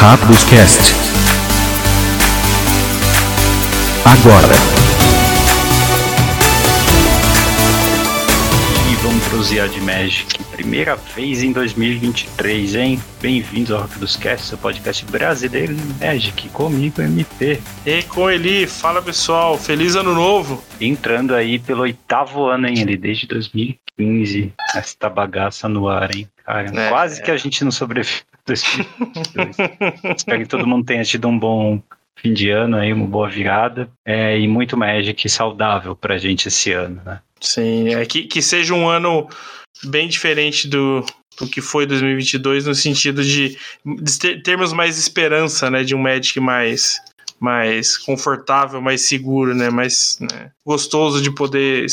Rápidos Cast. Agora. E vamos pro de Magic. Primeira vez em 2023, hein? Bem-vindos ao Rápidos Cast, seu podcast brasileiro de Magic. Comigo, MP. E com Eli, fala pessoal, feliz ano novo. Entrando aí pelo oitavo ano, hein, Eli, desde 2015. Essa bagaça no ar, hein? Cara, é, quase é. que a gente não sobrevive. 2022. Espero que todo mundo tenha tido um bom fim de ano aí, uma boa virada é, e muito Magic saudável pra gente esse ano, né? Sim, é que, que seja um ano bem diferente do, do que foi 2022 no sentido de, de termos mais esperança, né, de um Magic mais mais confortável, mais seguro, né? Mais né? gostoso de poder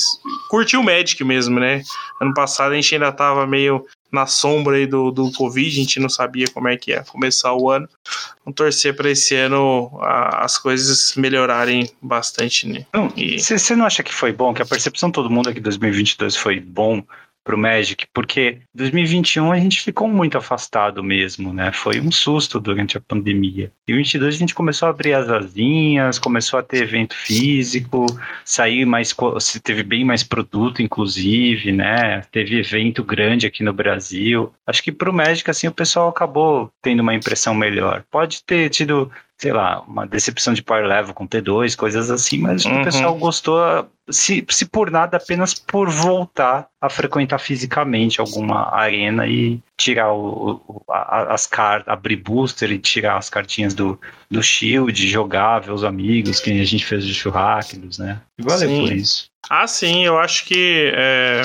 curtir o Magic mesmo, né? Ano passado a gente ainda tava meio na sombra aí do, do Covid, a gente não sabia como é que ia começar o ano. Vamos torcer para esse ano a, as coisas melhorarem bastante, né? Você não, não acha que foi bom, que a percepção de todo mundo é que 2022 foi bom pro Magic, porque 2021 a gente ficou muito afastado mesmo, né? Foi um susto durante a pandemia. E 2022 a gente começou a abrir as asinhas, começou a ter evento físico, sair mais, teve bem mais produto, inclusive, né? Teve evento grande aqui no Brasil. Acho que pro Magic, assim, o pessoal acabou tendo uma impressão melhor. Pode ter tido sei lá, uma decepção de power level com T2, coisas assim, mas uhum. o pessoal gostou, se, se por nada, apenas por voltar a frequentar fisicamente alguma arena e tirar o, o a, as cartas, abrir booster e tirar as cartinhas do, do Shield, jogar, ver os amigos, que a gente fez de churrascos, né? E valeu sim. por isso. Ah, sim, eu acho que é,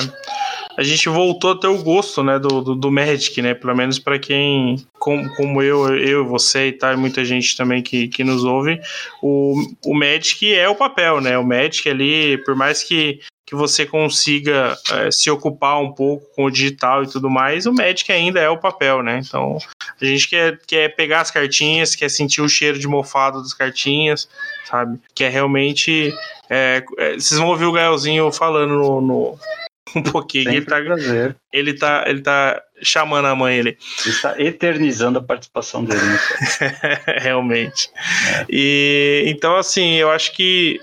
a gente voltou a ter o gosto, né, do, do, do Magic, né, pelo menos para quem, como, como eu, eu, você e tal, e muita gente também que, que nos ouve, o, o Magic é o papel, né, o Magic ali, por mais que que você consiga é, se ocupar um pouco com o digital e tudo mais, o Magic ainda é o papel, né? Então, a gente quer, quer pegar as cartinhas, quer sentir o cheiro de mofado das cartinhas, sabe? Realmente. É, é, vocês vão ouvir o Gaelzinho falando no, no, um pouquinho. ele tá, ele tá, ele tá chamando a mãe ele. Está eternizando a participação dele. Realmente. É. E então assim, eu acho que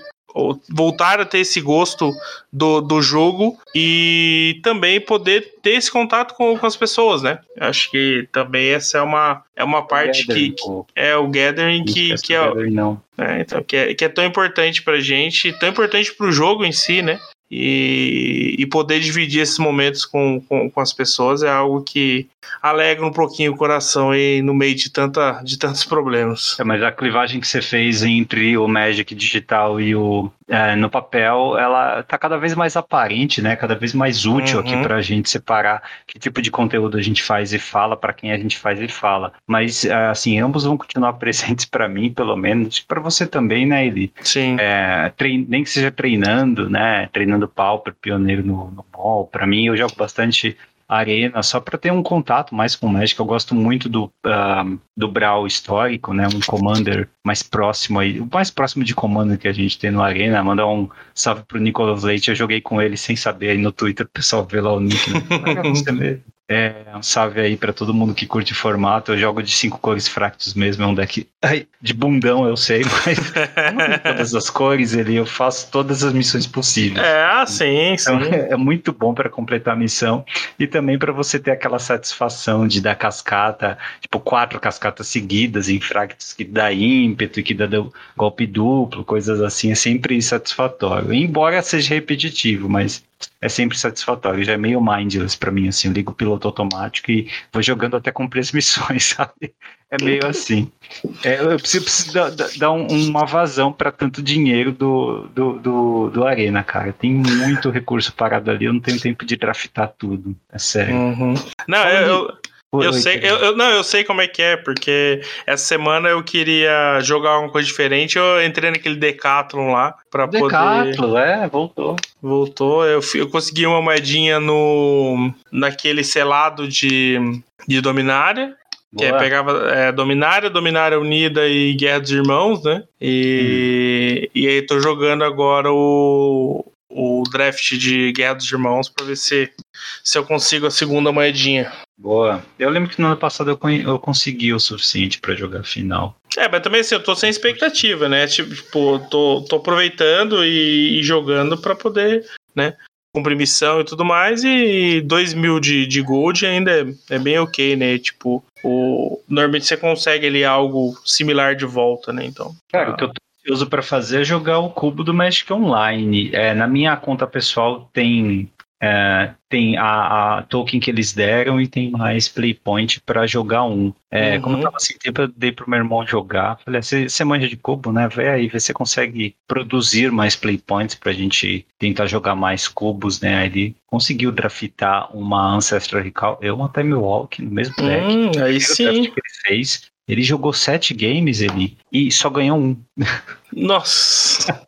voltar a ter esse gosto do, do jogo e também poder ter esse contato com, com as pessoas, né? Acho que também essa é uma, é uma parte que, que, é o gathering que, que é, gathering. É, então, que, é, que é tão importante pra gente, tão importante pro jogo em si, né? E, e poder dividir esses momentos com, com, com, as pessoas é algo que alegra um pouquinho o coração aí no meio de, tanta, de tantos problemas. É, mas a clivagem que você fez entre o Magic digital e o é, no papel, ela tá cada vez mais aparente, né? Cada vez mais útil uhum. aqui para a gente separar que tipo de conteúdo a gente faz e fala, para quem a gente faz e fala. Mas, é, assim, ambos vão continuar presentes para mim, pelo menos, para você também, né, Eli? Sim. É, trein... Nem que seja treinando, né? Treinando Pauper, pioneiro no, no mall. Para mim, eu jogo bastante arena, só para ter um contato mais com o Magic. Eu gosto muito do, uh, do Brawl histórico, né? Um Commander mais próximo aí, o mais próximo de Commander que a gente tem no Arena. Mandar um salve pro Nicolas Leite. Eu joguei com ele sem saber aí no Twitter, o pessoal vê lá o nick. Né? É, um salve aí para todo mundo que curte formato. Eu jogo de cinco cores fractos mesmo, é um deck ai, de bundão, eu sei, mas todas as cores ali, eu faço todas as missões possíveis. É, ah, sim, então, sim. É, é muito bom para completar a missão e também para você ter aquela satisfação de dar cascata, tipo quatro cascatas seguidas em fractos que dá ímpeto e que dá golpe duplo, coisas assim, é sempre satisfatório. Embora seja repetitivo, mas é sempre satisfatório. Já é meio mindless para mim, assim. Eu ligo o piloto automático e vou jogando até as missões, sabe? É meio assim. É, eu preciso, preciso dar, dar um, uma vazão para tanto dinheiro do, do, do, do, Arena, cara. Tem muito recurso parado ali, eu não tenho tempo de draftar tudo. É sério. Uhum. Não, eu, eu sei, eu, eu, não, eu sei como é que é, porque essa semana eu queria jogar uma coisa diferente, eu entrei naquele Decathlon lá para poder. Decathlon, é, voltou. Voltou, eu, eu consegui uma moedinha no naquele selado de, de Dominária, que é, pegava é, Dominária, Dominária Unida e Guerra dos Irmãos, né? E, hum. e aí tô jogando agora o, o draft de Guerra dos Irmãos pra ver se, se eu consigo a segunda moedinha. Boa. Eu lembro que no ano passado eu, eu consegui o suficiente pra jogar final. É, mas também assim, eu tô sem expectativa, né? Tipo, tô, tô aproveitando e, e jogando pra poder, né? Cumprir missão e tudo mais. E 2 mil de, de gold ainda é, é bem ok, né? Tipo, o, normalmente você consegue ali algo similar de volta, né? Então. Cara, o que eu tô ansioso pra fazer é jogar o cubo do Magic Online. É, na minha conta pessoal tem. É, tem a, a token que eles deram e tem mais playpoint pra jogar um. É, Uhum. Como eu tava sem tempo, eu dei pro meu irmão jogar. Falei, "Você- você manja de cubo, né? Vai aí, vê se você consegue produzir mais playpoints pra gente tentar jogar mais cubos, né? Aí Ele conseguiu draftar uma Ancestral Recall e uma Time Walk no mesmo deck. hum, aí sim. que ele fez. Ele jogou sete games ele e só ganhou um. Nossa.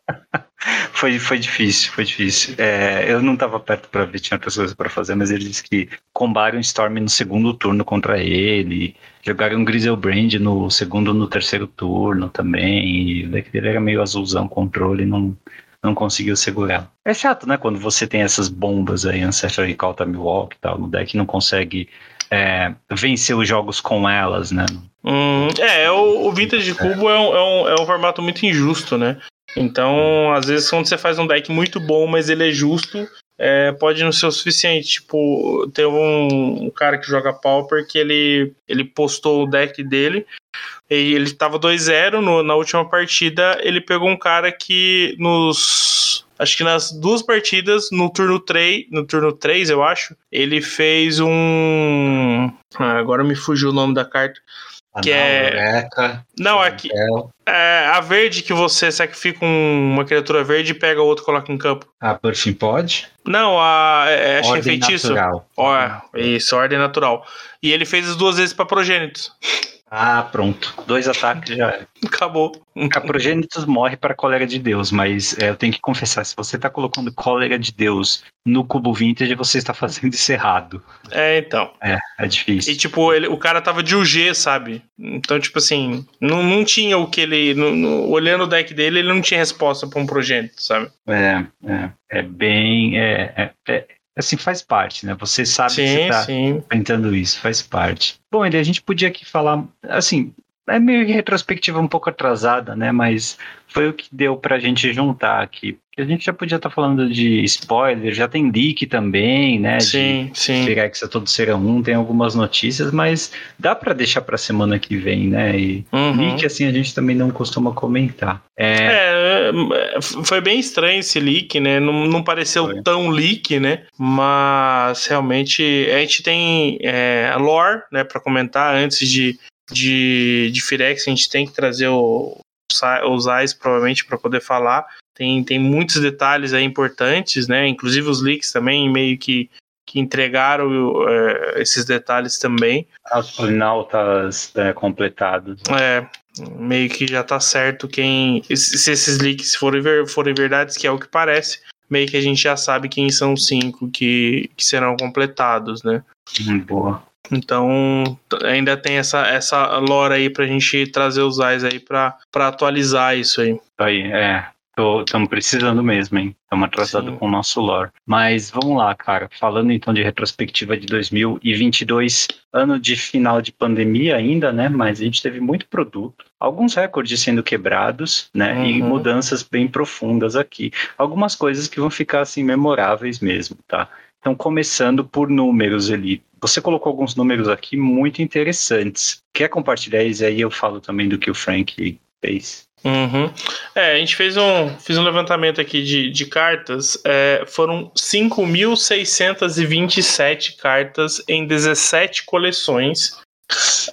Foi, foi difícil, foi difícil. É, eu não estava perto para ver, tinha outras coisas para fazer, mas ele disse que combaram Storm no segundo turno contra ele, jogaram Griselbrand no segundo no terceiro turno também, e dele era meio azulzão controle, não, não conseguiu segurar. É chato, né, quando você tem essas bombas aí, Ancestral Recall, Time Walk e tal, no deck não consegue é, vencer os jogos com elas, né? Hum, é, o, o Vintage Cubo é um, é, um, é um formato muito injusto, né? Então, às vezes, quando você faz um deck muito bom, mas ele é justo, é, pode não ser o suficiente. Tipo, tem um, um cara que joga Pauper que ele, ele postou o deck dele e ele tava 2-0 no- na última partida. Ele pegou um cara que nos. Acho que nas duas partidas, no turno 3, no turno 3, eu acho, ele fez um. Ah, agora me fugiu o nome da carta. Que é- Eureka, Não, aqui. É a verde que você sacrifica um- uma criatura verde e pega outra e coloca em campo. A Birthing Pod? Não, a, é, acho que é Ordem feitiço. natural. Ó, isso, ordem natural. E ele fez as duas vezes pra progênitos. Ah, pronto. Dois ataques já. Acabou. A Progenitus morre para cólera de Deus, mas é, eu tenho que confessar, se você tá colocando cólera de Deus no cubo vintage, você está fazendo isso errado. É, então. É, é difícil. E tipo, ele, o cara tava de UG, sabe? Então, tipo assim, não, não tinha o que ele. não- não- olhando o deck dele, ele não tinha resposta pra um progênito, sabe? É, é, é bem. É, é- é- assim, faz parte, né? Você sabe que você Sim, tá sim. enfrentando isso, faz parte. Bom, ele, a gente podia aqui falar, assim, é meio que retrospectiva um pouco atrasada, né? Mas foi o que deu pra gente juntar aqui. A gente já podia estar falando de spoiler, já tem leak também, né? De Sim, sim. Firex a todo ser um, tem algumas notícias, mas dá pra deixar pra semana que vem, né? E Uhum. leak, assim, a gente também não costuma comentar. É, É, foi bem estranho esse leak, né? Não, não pareceu Foi. tão leak, né? Mas realmente a gente tem é, a lore, né, para comentar antes de, de, de Firex. A gente tem que trazer o, os AIS provavelmente para poder falar. Tem, tem muitos detalhes aí importantes, né? Inclusive os leaks também meio que, que entregaram é, esses detalhes também. os polinautas é, completados. É, meio que já tá certo quem. Se se esses leaks forem, ver- forem verdades, que é o que parece, meio que a gente já sabe quem são os cinco que, que serão completados, né? Boa. Então, ainda tem essa, essa lore aí pra gente trazer os AIS aí pra, pra atualizar isso aí. Aí, é. Estamos precisando mesmo, hein? Estamos atrasados com o nosso lore. Mas vamos lá, cara. Falando então de retrospectiva de 2022, ano de final de pandemia ainda, né? Mas a gente teve muito produto, alguns recordes sendo quebrados, né? E Uhum. mudanças bem profundas aqui. Algumas coisas que vão ficar assim memoráveis mesmo, tá? Então, começando por números ali. Você colocou alguns números aqui muito interessantes. Quer compartilhar isso aí? Eu falo também do que o Frank fez. Uhum. É, a gente fez um, um levantamento aqui de, de cartas. É, foram 5.627 cartas em 17 coleções.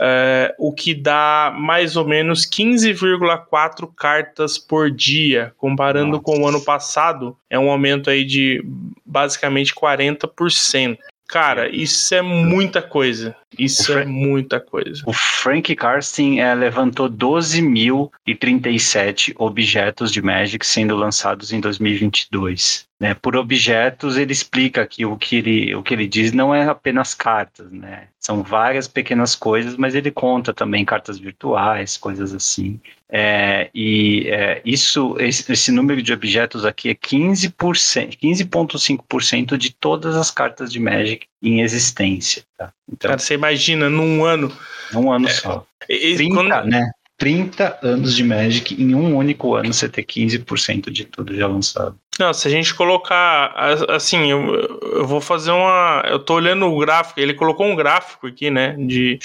é, o que dá mais ou menos 15,4 cartas por dia, comparando Nossa. com o ano passado, é um aumento aí de basicamente 40%. Cara, isso é muita coisa. Isso é muita coisa. O Frank Karsten é, levantou 12.037 objetos de Magic sendo lançados em 2022. Né? Por objetos, ele explica que o que ele, o que ele diz não é apenas cartas, né? São várias pequenas coisas, mas ele conta também cartas virtuais, coisas assim. É, e é, isso, esse, esse número de objetos aqui é 15%, 15,5% de todas as cartas de Magic em existência. Tá? Então, Cara, você imagina num ano. Num ano é, só. E, 30, quando... né? 30 anos de Magic, em um único ano você ter 15% de tudo já lançado. Não, se a gente colocar, assim, eu, eu vou fazer uma. Eu tô olhando o gráfico, ele colocou um gráfico aqui, né? De,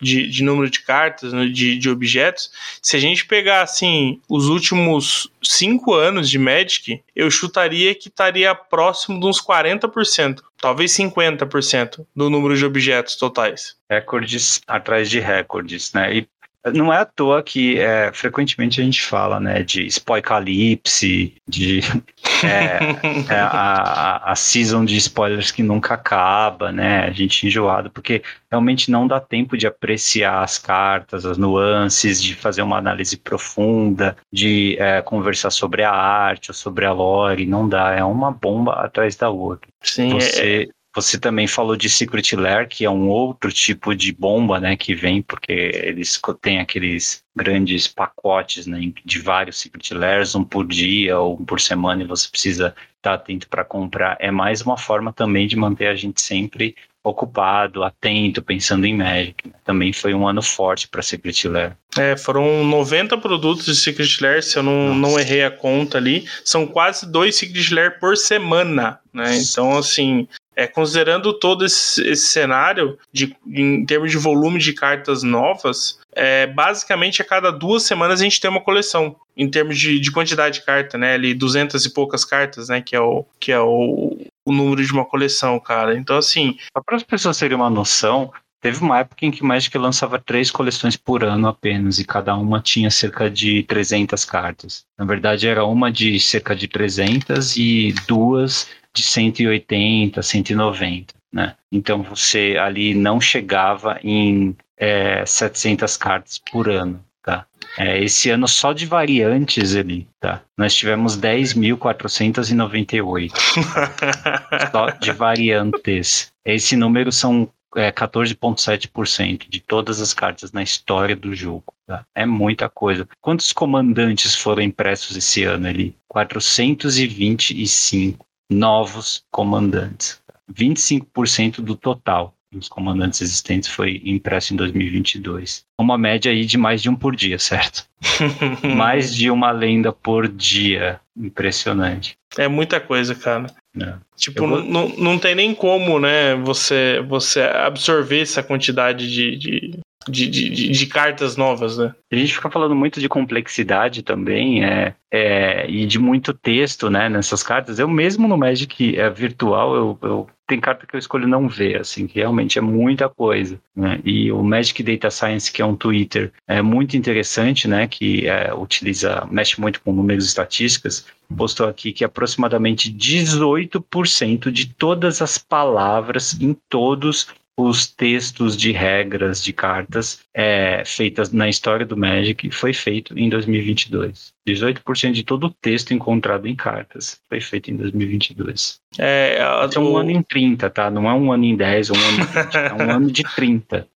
de, de, número de cartas, né, de, de objetos. Se a gente pegar, assim, os últimos cinco anos de Magic, eu chutaria que estaria próximo de uns 40%, talvez 50% do número de objetos totais. Recordes atrás de recordes, né? E não é à toa que é, frequentemente a gente fala né, de spoicalypse, de é, é, a, a season de spoilers que nunca acaba, né? A gente enjoado, porque realmente não dá tempo de apreciar as cartas, as nuances, de fazer uma análise profunda, de é, conversar sobre a arte ou sobre a lore, não dá, é uma bomba atrás da outra. Sim, Você é, você também falou de Secret Lair, que é um outro tipo de bomba, né, que vem porque eles têm aqueles grandes pacotes, né, de vários Secret Lairs, um por dia ou um por semana, e você precisa estar atento para comprar. É mais uma forma também de manter a gente sempre ocupado, atento, pensando em Magic. Né? Também foi um ano forte para Secret Lair. É, foram 90 produtos de Secret Lair, se eu não, não errei a conta ali. São quase dois Secret Lair por semana, né? Então, assim, é, considerando todo esse, esse, cenário, de, em termos de volume de cartas novas, é, basicamente a cada duas semanas a gente tem uma coleção, em termos de, de quantidade de carta, né? Ali, 200 e poucas cartas, né? Que é o, que é o, o número de uma coleção, cara. Então, assim. Para as pessoas terem uma noção, Teve uma época em que Magic lançava três coleções por ano apenas, e cada uma tinha cerca de 300 cartas. Na verdade, era uma de cerca de 300 e duas de 180, 190, né? Então você ali não chegava em é, 700 cartas por ano, tá? É, esse ano só de variantes ali, tá? Nós tivemos 10.498 só de variantes. Esse número são é, 14,7% de todas as cartas na história do jogo. Tá? É muita coisa. Quantos comandantes foram impressos esse ano ali? 425 novos comandantes. 25% do total dos comandantes existentes foi impresso em 2022. Uma média aí de mais de um por dia, certo? mais de uma lenda por dia. Impressionante. É muita coisa, cara. É. Tipo, vou... não, não tem nem como, né, você, você absorver essa quantidade de, de, de, de, de, cartas novas, né? A gente fica falando muito de complexidade também, é, é, e de muito texto, né, nessas cartas. Eu mesmo no Magic é, virtual, eu, eu tem carta que eu escolho não ver, assim, que realmente é muita coisa, né? E o Magic Data Science, que é um Twitter, é muito interessante, né, que é, utiliza, mexe muito com números e estatísticas, postou aqui que aproximadamente 18% de todas as palavras em todos os textos de regras de cartas é, feitas na história do Magic foi feito em 2022. 18% de todo o texto encontrado em cartas foi feito em 2022. É, é um ano em 30, tá? Não é um ano em 10 ou um ano em 20, é um ano de 30.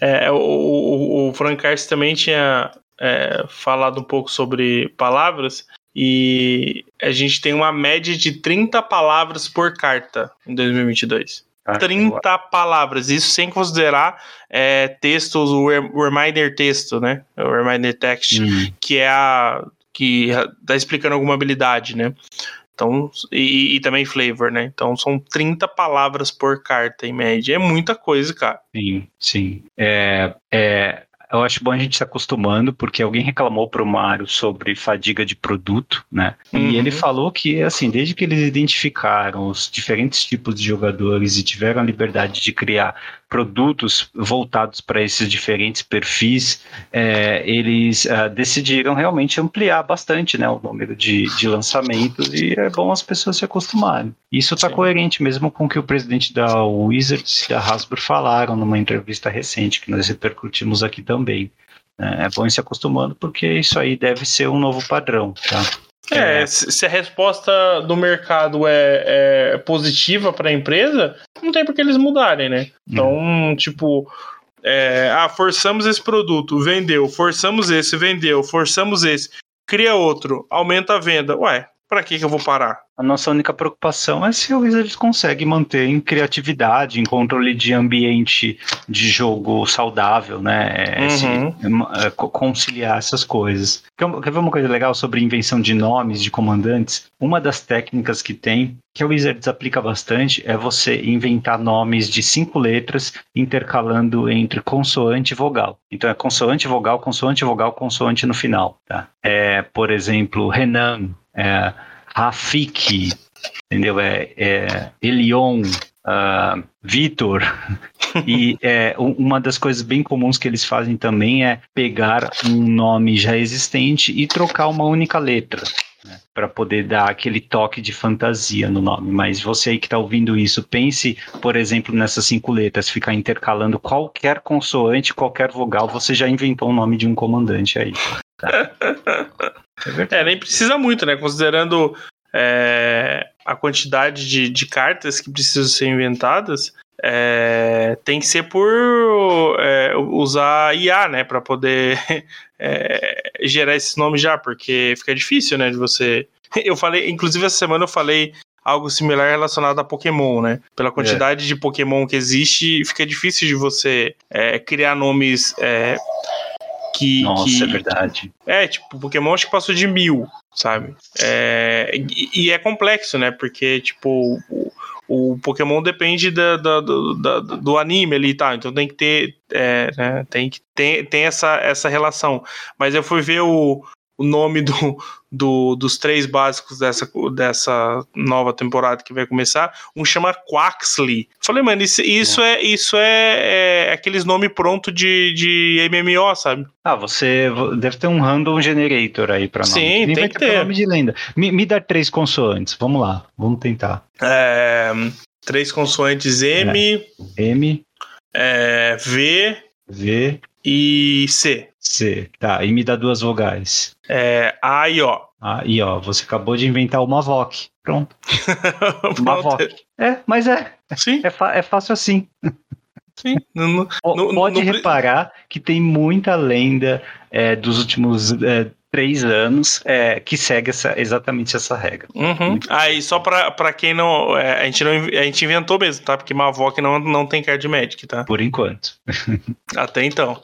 É, o, o, o Frank Carson também tinha é, falado um pouco sobre palavras e a gente tem uma média de 30 palavras por carta em 2022. 30 ah, palavras, isso sem considerar é, textos, o reminder texto, né? O reminder text, uhum. que é a. que tá explicando alguma habilidade, né? Então, e, e, também flavor, né? Então são 30 palavras por carta em média. É muita coisa, cara. Sim, sim. É, é, eu acho bom a gente se acostumando, porque alguém reclamou para o Mário sobre fadiga de produto, né? Uhum. E ele falou que, assim, desde que eles identificaram os diferentes tipos de jogadores e tiveram a liberdade de criar produtos voltados para esses diferentes perfis, é, eles uh, decidiram realmente ampliar bastante né, o número de, de lançamentos e é bom as pessoas se acostumarem. Isso está coerente mesmo com o que o presidente da Wizards e da Hasbro falaram numa entrevista recente que nós repercutimos aqui também. É, é bom ir se acostumando porque isso aí deve ser um novo padrão, tá? É, é, se a resposta do mercado é, é positiva para a empresa, não tem por que eles mudarem, né? Então, hum. tipo, é, ah, forçamos esse produto, vendeu, forçamos esse, vendeu, forçamos esse, cria outro, aumenta a venda. Ué, Pra que que eu vou parar? A nossa única preocupação é se o Wizards consegue manter em criatividade, em controle de ambiente de jogo saudável, né? É, Uhum. é, co- conciliar essas coisas. Quer, quer ver uma coisa legal sobre invenção de nomes de comandantes? Uma das técnicas que tem, que o Wizards aplica bastante, é você inventar nomes de cinco letras intercalando entre consoante e vogal. Então é consoante, vogal, consoante, vogal, consoante no final, tá? É, por exemplo, Renan, é, Rafik, entendeu? É, é Elion, ah, Vitor. E é, uma das coisas bem comuns que eles fazem também é pegar um nome já existente e trocar uma única letra. Para poder dar aquele toque de fantasia no nome. Mas você aí que está ouvindo isso, pense, por exemplo, nessas cinco letras, ficar intercalando qualquer consoante, qualquer vogal, você já inventou o nome de um comandante aí. tá? É. É, nem precisa muito, né? Considerando é, a quantidade de, de cartas que precisam ser inventadas, é, tem que ser por é, usar IA, né? Pra poder é, gerar esses nomes já, porque fica difícil, né? De você. Eu falei, inclusive essa semana eu falei algo similar relacionado a Pokémon, né? Pela quantidade de Pokémon que existe, fica difícil de você é, criar nomes é, que, Nossa, que, é verdade. é, tipo, Pokémon acho que passou de mil, sabe? É, e, e é complexo, né? Porque, tipo, o, o Pokémon depende da, da- do, da- do anime ali e tal. Então tem que ter. é, né, tem que ter tem essa, essa relação. Mas eu fui ver o, o nome do, do- dos três básicos dessa, dessa nova temporada que vai começar. Um chama Quaxley. Falei, mano, isso, isso é isso é, é aqueles nomes pronto de, de MMO, sabe? Ah, você deve ter um random generator aí pra nome. Sim, tem que ter nome de lenda. Me, me dá três consoantes. Vamos lá, vamos tentar. É, três consoantes M, M, é, V V, e C. C. Tá, e me dá duas vogais. É, A e O. Ah, e ó, você acabou de inventar uma VOC. Pronto, uma. VOC. É, mas é, Sim, é, é fácil assim. sim. Não- não- Po- Não- Pode não reparar que tem muita lenda é, dos últimos é, três anos é, que segue essa- exatamente essa regra. Uhum. Aí, só pra, pra quem não, é, a, gente não. A gente inventou mesmo, tá? Porque Mavok não, não tem card Magic, tá? Por enquanto. Até então.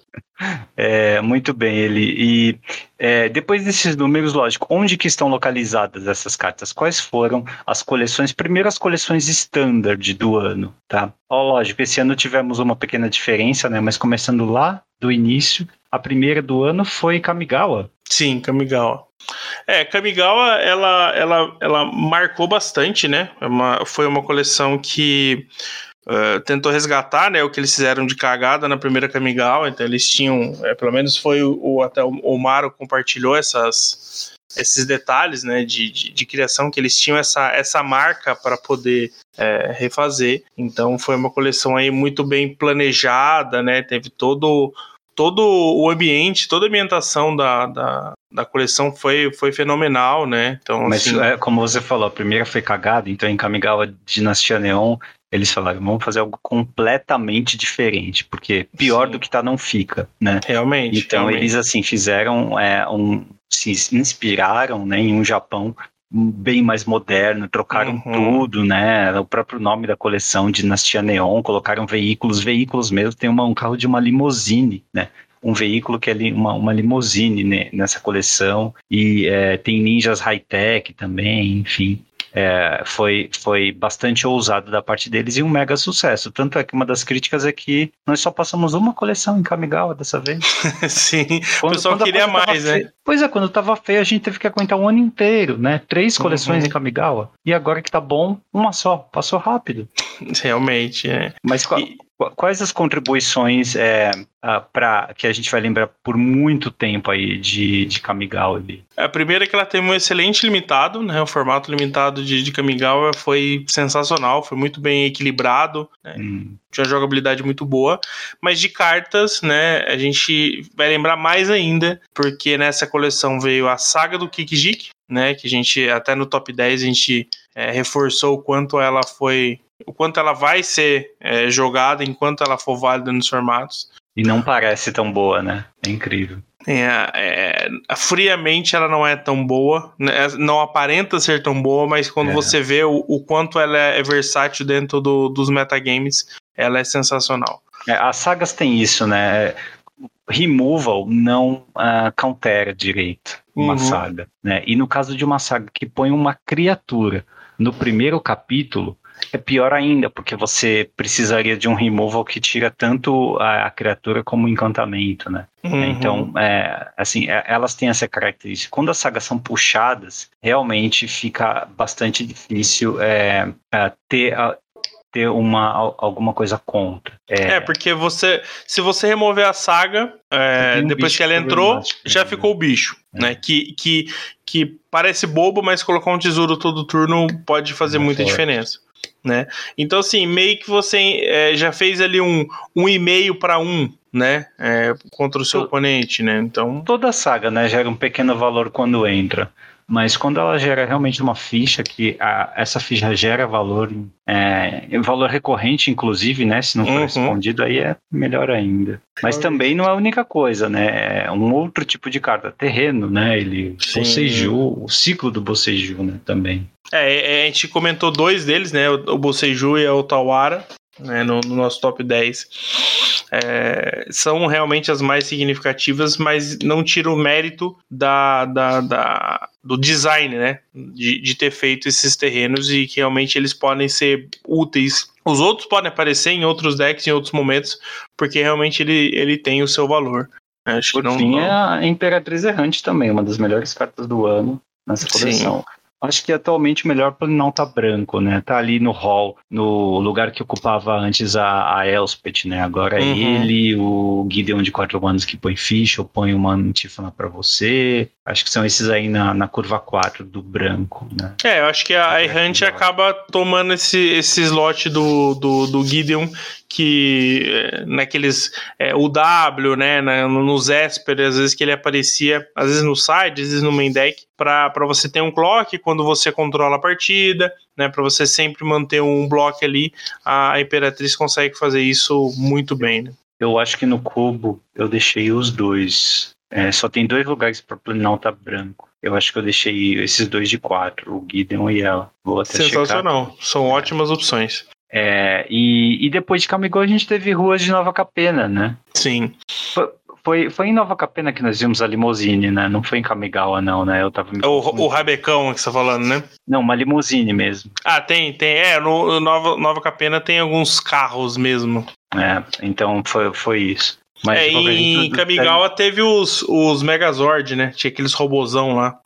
É, muito bem, ele. E é, depois desses números, lógico, onde que estão localizadas essas cartas? Quais foram as coleções? Primeiro as coleções standard do ano, tá? Ó, lógico, esse ano tivemos uma pequena diferença, né? Mas começando lá do início, a primeira do ano foi Kamigawa. Sim, Kamigawa. É, Kamigawa, ela, ela, ela marcou bastante, né? É uma- foi uma coleção que eh, tentou resgatar, né, o que eles fizeram de cagada na primeira Kamigawa. Então eles tinham, eh, pelo menos foi o, até o, o Maro compartilhou essas, esses detalhes, né, de, de, de criação que eles tinham essa, essa marca para poder eh, refazer. Então foi uma coleção aí muito bem planejada, né? Teve todo todo o ambiente, toda a ambientação da, da, da coleção foi, foi fenomenal, né? Então, Mas, assim, é, como você falou, a primeira foi cagada, então em Kamigawa Dinastia Neon, eles falaram, vamos fazer algo completamente diferente, porque pior Sim. do que tá não fica, né? realmente. Então realmente. eles assim fizeram é, um, se inspiraram né, em um Japão bem mais moderno, trocaram Uhum. tudo, né? O próprio nome da coleção, Dinastia Neon, colocaram veículos, veículos mesmo, tem uma, um carro de uma limousine, né? Um veículo que é li- uma, uma limousine né, nessa coleção, e é, tem ninjas high-tech também, enfim. É, foi, foi bastante ousado da parte deles e um mega sucesso. Tanto é que uma das críticas é que nós só passamos uma coleção em Kamigawa dessa vez. Sim, Quando- o pessoal queria mais, né? feia- Pois é, quando tava feio, a gente teve que aguentar um ano inteiro, né? Três coleções Uhum. em Kamigawa. E agora que tá bom, uma só. Passou rápido. Realmente, é. Mas E- quais as contribuições é, para que a gente vai lembrar por muito tempo aí de, de Kamigawa ali? A primeira é que ela tem um excelente limitado, né? O formato limitado de, de Kamigawa foi sensacional, foi muito bem equilibrado, né? Hum, tinha uma jogabilidade muito boa. Mas de cartas, né, a gente vai lembrar mais ainda, porque nessa coleção veio a saga do Kikijik, né, que a gente, até no top 10, a gente é, reforçou o quanto ela foi, o quanto ela vai ser é, jogada enquanto ela for válida nos formatos. E não parece tão boa, né? É incrível. É, é, friamente ela não é tão boa, né? não aparenta ser tão boa, mas quando É. você vê o, o quanto ela é versátil dentro do- dos metagames, ela é sensacional. É, as sagas têm isso, né? Removal não ah, countera direito uma Uhum. saga, né? E no caso de uma saga que põe uma criatura no primeiro capítulo, é pior ainda, porque você precisaria de um removal que tira tanto a, a criatura como o encantamento, né? Uhum. Então, é, assim, é- elas têm essa característica. Quando as sagas são puxadas, realmente fica bastante difícil é, é, ter, a- ter uma, al- alguma coisa contra. É, porque você, se você remover a saga, é, um depois que ela entrou, já né? ficou o bicho, É. né? Que, que, que parece bobo, mas colocar um tesouro todo turno pode fazer É muita diferença. Né? Então, assim, meio que você é, já fez ali um, um e-mail para um, né? É, contra o seu Tu- oponente, né? Então. Toda saga, né, gera um pequeno valor quando entra. Mas quando ela gera realmente uma ficha, que a- essa ficha gera valor, é, valor recorrente, inclusive, né? Se não for Uhum. respondido, aí é melhor ainda. Mas Claro. também não é a única coisa, né? É um outro tipo de carta, terreno, né? Ele Sim. boceju, o ciclo do boceju, né? Também. É, é, a gente comentou dois deles, né? O, Boseiju e o Tawara, né? No, no nosso top 10. É, são realmente as mais significativas, mas não tira o mérito da, da, da- do design, né? De, de ter feito esses terrenos e que realmente eles podem ser úteis. Os outros podem aparecer em outros decks em outros momentos, porque realmente ele, ele tem o seu valor. Acho que Por não, fim, não- é a Imperatriz Errante também, uma das melhores cartas do ano nessa Sim. Acho que atualmente o melhor não tá branco, né? Tá ali no hall, no lugar que ocupava antes a, a Elspeth, né? Agora é Uhum. ele, o Gideon de quatro anos que põe ficha, ou põe uma antífona pra você. Acho que são esses aí na, na curva 4 do branco, né? É, eu acho que a Errante acaba tomando esse, esse slot do, do, do Gideon, que é, naqueles. É, o W, né? Na, nos Esper, às vezes que ele aparecia, às vezes no side, às vezes no main deck, pra, pra você ter um clock quando você controla a partida, né? Pra você sempre manter um bloco ali, a Imperatriz consegue fazer isso muito bem, né? Eu acho que no cubo eu deixei os dois. É, só tem dois lugares para Planalta branco. Eu acho que eu deixei esses dois de quatro, o Gideon e ela. Vou até checar. Sensacional. São ótimas opções. É, e, e depois de Camigol a gente teve ruas de Nova Capena, né? Sim. Foi, foi em Nova Capena que nós vimos a limousine, né? Não foi em Kamigawa, não, né? Eu tava me O, o. Rabecão que você tá falando, né? Não, uma limousine mesmo. Ah, tem, tem. É, no, no Nova, Nova Capena tem alguns carros mesmo. É, então foi, foi isso. Mas é, em jeito, Kamigawa teve os, os Megazord, né? Tinha aqueles robozão lá.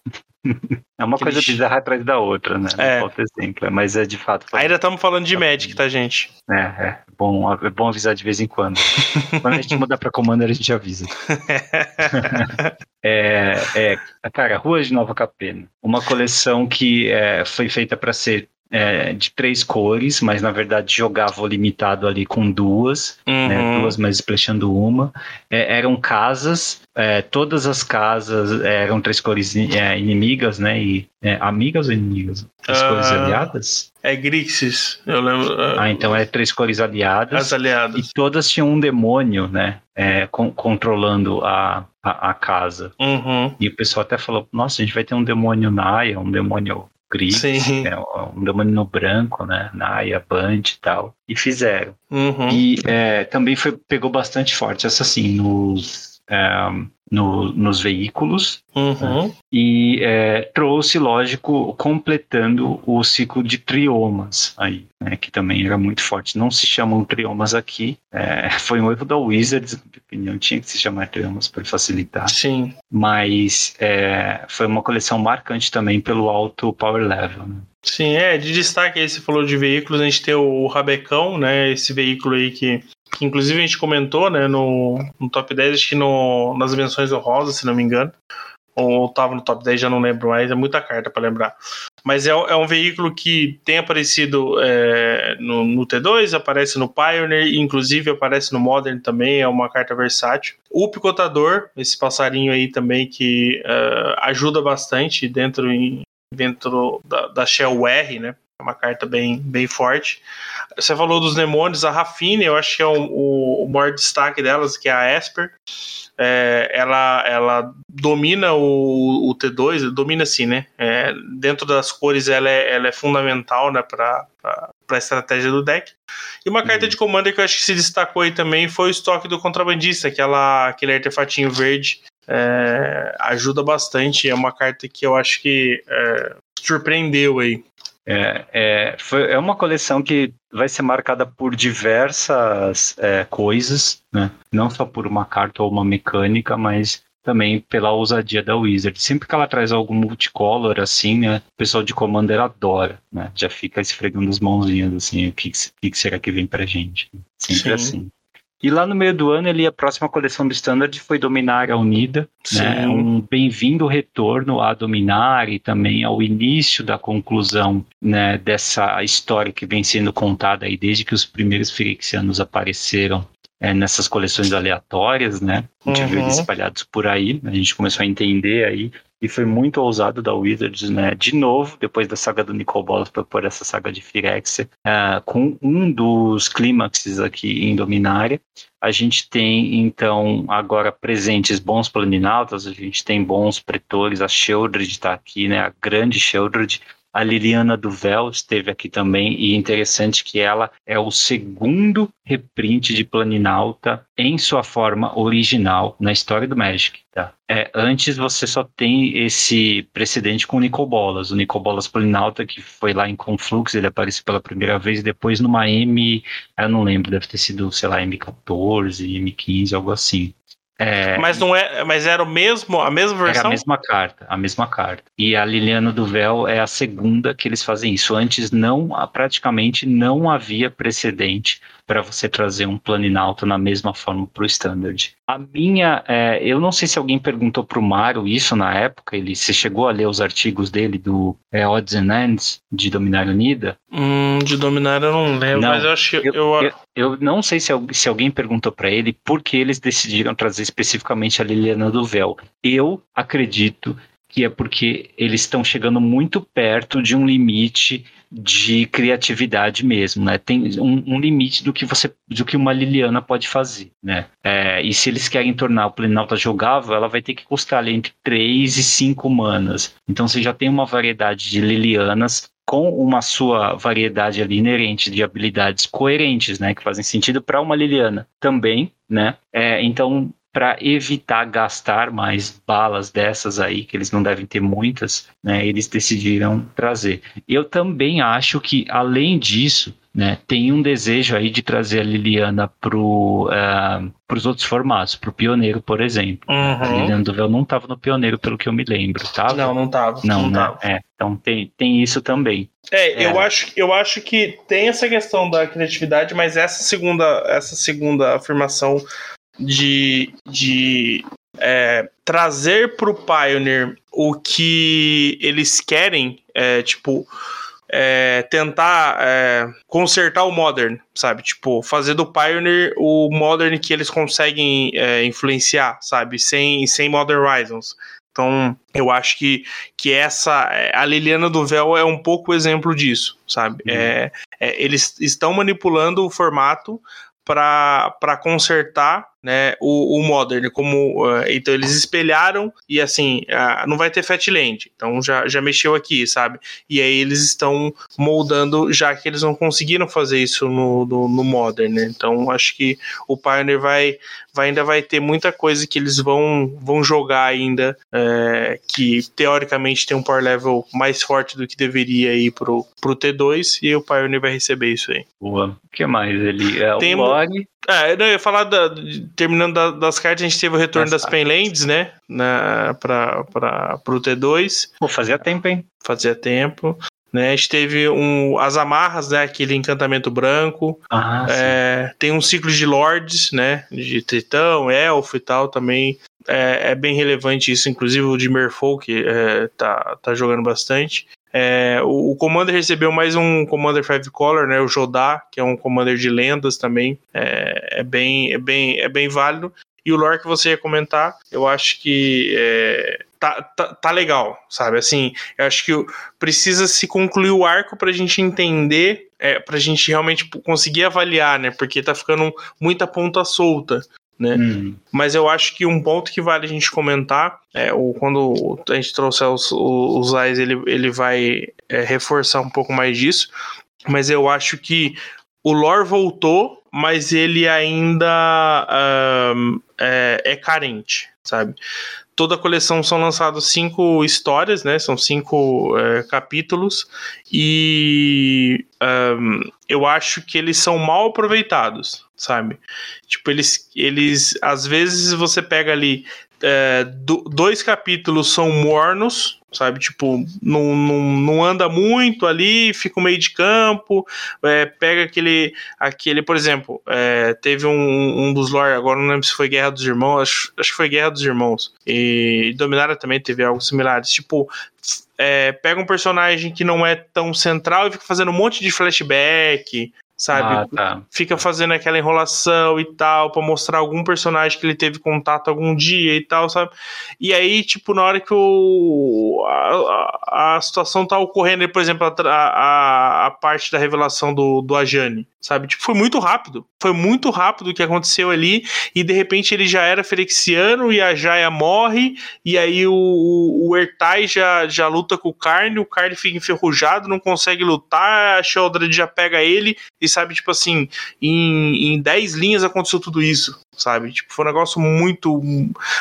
É uma coisa bizarra atrás da outra, né? É. Não falta exemplo, mas é de fato. Ainda estamos falando de Magic, tá, gente? É, é bom, é bom avisar de vez em quando. quando a gente mudar pra Commander, a gente avisa. É, é, cara, Ruas de Nova Capena. Uma coleção que é, foi feita para ser é, de três cores, mas na verdade jogava limitado ali com duas, né, Uhum. duas, mas splashando uma. É, eram casas, é, todas as casas eram três cores é, inimigas, né? E é, amigas ou inimigas? Três Ah, cores aliadas? É Grixis, eu lembro. Ah, então é três cores aliadas. As aliadas. E todas tinham um demônio, né? é, con- controlando a, a, a casa. Uhum. E o pessoal até falou: nossa, a gente vai ter um demônio Naya, um demônio gris, Sim. é, um demônio no branco, né? Naya, Band e tal. E fizeram. Uhum. E é, também foi, pegou bastante forte, essa assim, nos, é, no- nos veículos. Uhum. E é, trouxe, lógico, completando o ciclo de triomas aí, né, que também era muito forte. Não se chamam triomas aqui, é, foi um erro da Wizards, na minha opinião, tinha que se chamar triomas para facilitar. Sim. Mas é, foi uma coleção marcante também pelo alto power level. né. Sim, é, de destaque aí, você falou de veículos, a gente tem o Rabecão, né, esse veículo aí que, que inclusive a gente comentou, né, no, no top 10, acho que no, nas menções honrosas, se não me engano, ou tava no top 10, já não lembro mais, é muita carta para lembrar. Mas é, é um veículo que tem aparecido é, no, no T2, aparece no Pioneer, inclusive aparece no Modern também, é uma carta versátil. O Picotador, esse passarinho aí também que é, ajuda bastante dentro, em, dentro da, da Shell R, né? É uma carta bem, bem forte. Você falou dos demônios, a Rafine, eu acho que é o, o, o maior destaque delas, que é a Esper. é, ela, ela domina o, o T2, domina assim, né? É, dentro das cores ela é, ela é fundamental né, para a estratégia do deck. E uma carta uhum. de commander que eu acho que se destacou aí também foi o estoque do contrabandista, aquela, aquele artefatinho verde. É, ajuda bastante, é uma carta que eu acho que é, surpreendeu aí. É, é, foi, é uma coleção que vai ser marcada por diversas é, coisas, né? não só por uma carta ou uma mecânica, mas também pela ousadia da Wizard. Sempre que ela traz algum multicolor assim, né, o pessoal de Commander adora, né? Já fica esfregando as mãozinhas assim, o que, que será que vem pra gente? Sempre Sim. assim. E lá no meio do ano, ele, a próxima coleção do Standard foi Dominária Unida, né? um bem-vindo retorno a Dominar e também ao início da conclusão né, dessa história que vem sendo contada aí desde que os primeiros Firexianos apareceram é, nessas coleções aleatórias, né? A gente uhum. viu eles espalhados por aí, a gente começou a entender aí e foi muito ousado da Wizards, né? De novo, depois da saga do Nicol Bolas para pôr essa saga de Firexia, uh, com um dos clímaxes aqui em Dominária. A gente tem, então, agora presentes bons planinautas, a gente tem bons pretores, a Sheldred está aqui, né? A grande Sheldred, a Liliana Véu esteve aqui também, e interessante que ela é o segundo reprint de Planinalta em sua forma original na história do Magic. Tá? É, antes você só tem esse precedente com o Nicobolas, o Nicobolas Planinalta que foi lá em Conflux, ele apareceu pela primeira vez, depois numa M, eu não lembro, deve ter sido, sei lá, M14, M15, algo assim. É, mas não é, mas era o mesmo, a mesma versão? Era a mesma carta, a mesma carta. E a Liliana do Véu é a segunda que eles fazem isso. Antes não, praticamente não havia precedente para você trazer um planinalto na mesma forma para o standard. A minha, é, eu não sei se alguém perguntou para o Mário isso na época, ele se chegou a ler os artigos dele do é, Odds and Ends de Dominar Unida? Hum, de Dominar eu não lembro, não, mas eu acho que eu, eu, eu, eu não sei se, se alguém perguntou para ele por que eles decidiram trazer especificamente a Liliana do Véu. Eu acredito que é porque eles estão chegando muito perto de um limite de criatividade mesmo, né? Tem um, um, limite do que você, do que uma Liliana pode fazer, né? É, e se eles querem tornar o Planalta jogável, ela vai ter que custar ali entre 3 e 5 manas. Então você já tem uma variedade de Lilianas com uma sua variedade ali inerente de habilidades coerentes, né, que fazem sentido para uma Liliana também, né? É, então para evitar gastar mais balas dessas aí, que eles não devem ter muitas, né, eles decidiram trazer. Eu também acho que, além disso, né, tem um desejo aí de trazer a Liliana para uh, os outros formatos, para o Pioneiro, por exemplo. Uhum. A Liliana Véu não estava no Pioneiro, pelo que eu me lembro, tá? Não, não estava. Não, não né? Tava. É, então tem, tem isso também. É, é, Eu, acho, eu acho que tem essa questão da criatividade, mas essa segunda, essa segunda afirmação de, de é, trazer para o Pioneer o que eles querem, é, tipo, é, tentar é, consertar o Modern, sabe? Tipo, fazer do Pioneer o Modern que eles conseguem é, influenciar, sabe? Sem, sem Modern Horizons. Então, eu acho que, que essa. A Liliana do Véu é um pouco o exemplo disso, sabe? Uhum. É, é, eles estão manipulando o formato para consertar né, o, o Modern, como uh, então eles espelharam e assim uh, não vai ter Fatland, então já, já mexeu aqui, sabe? E aí eles estão moldando, já que eles não conseguiram fazer isso no, no, no Modern, né? Então acho que o Pioneer vai, vai ainda vai ter muita coisa que eles vão, vão jogar ainda, é, que teoricamente tem um power level mais forte do que deveria ir pro, pro T2 e o Pioneer vai receber isso aí. Boa. O que mais? Ele é tem, o log. É, eu ia falar da, terminando da, das cartas, a gente teve o retorno das, das Penlands, né? Na, pra, pra, pro T2. Pô, fazia tempo, hein? Fazia tempo. Né, a gente teve um, as amarras, né, aquele encantamento branco. Ah, é, tem um ciclo de lords, né, de tritão, elfo e tal também. É, é bem relevante isso, inclusive o de Merfolk é, tá, tá jogando bastante. É, o, Commander recebeu mais um Commander Five Color, né? O Jodá, que é um Commander de lendas também. É, é, bem, é, bem, é bem válido. E o lore que você ia comentar, eu acho que é, tá, tá, tá, legal, sabe? Assim, eu acho que precisa se concluir o arco pra gente entender, é, pra gente realmente conseguir avaliar, né? Porque tá ficando muita ponta solta. Né? Hum. Mas eu acho que um ponto que vale a gente comentar é o, quando a gente trouxer os, os, AIS, ele, ele vai é, reforçar um pouco mais disso. Mas eu acho que o lore voltou, mas ele ainda um, é, é carente, sabe? Toda a coleção são lançadas cinco histórias, né? São cinco é, capítulos e um, eu acho que eles são mal aproveitados, sabe? Tipo, eles, eles às vezes você pega ali é, do, dois capítulos são mornos, sabe? Tipo, não, não, não anda muito ali, fica no meio de campo, é, pega aquele, aquele, por exemplo, é, teve um, um dos lore, agora não lembro se foi Guerra dos Irmãos, acho, acho que foi Guerra dos Irmãos, e Dominara também teve algo similar, tipo, é, pega um personagem que não é tão central e fica fazendo um monte de flashback, sabe? Ah, tá. Fica fazendo aquela enrolação e tal, para mostrar algum personagem que ele teve contato algum dia e tal, sabe? E aí, tipo, na hora que o, a, a, situação tá ocorrendo, por exemplo, a, a, a parte da revelação do, do Ajani, sabe? Tipo, foi muito rápido. Foi muito rápido o que aconteceu ali, e de repente ele já era ferexiano e a Jaya morre, e aí o, o Ertai já, já luta com o Carne, o Carne fica enferrujado, não consegue lutar, a Sheldred já pega ele e sabe, tipo assim, em, em 10 linhas aconteceu tudo isso, sabe? Tipo, foi um negócio muito.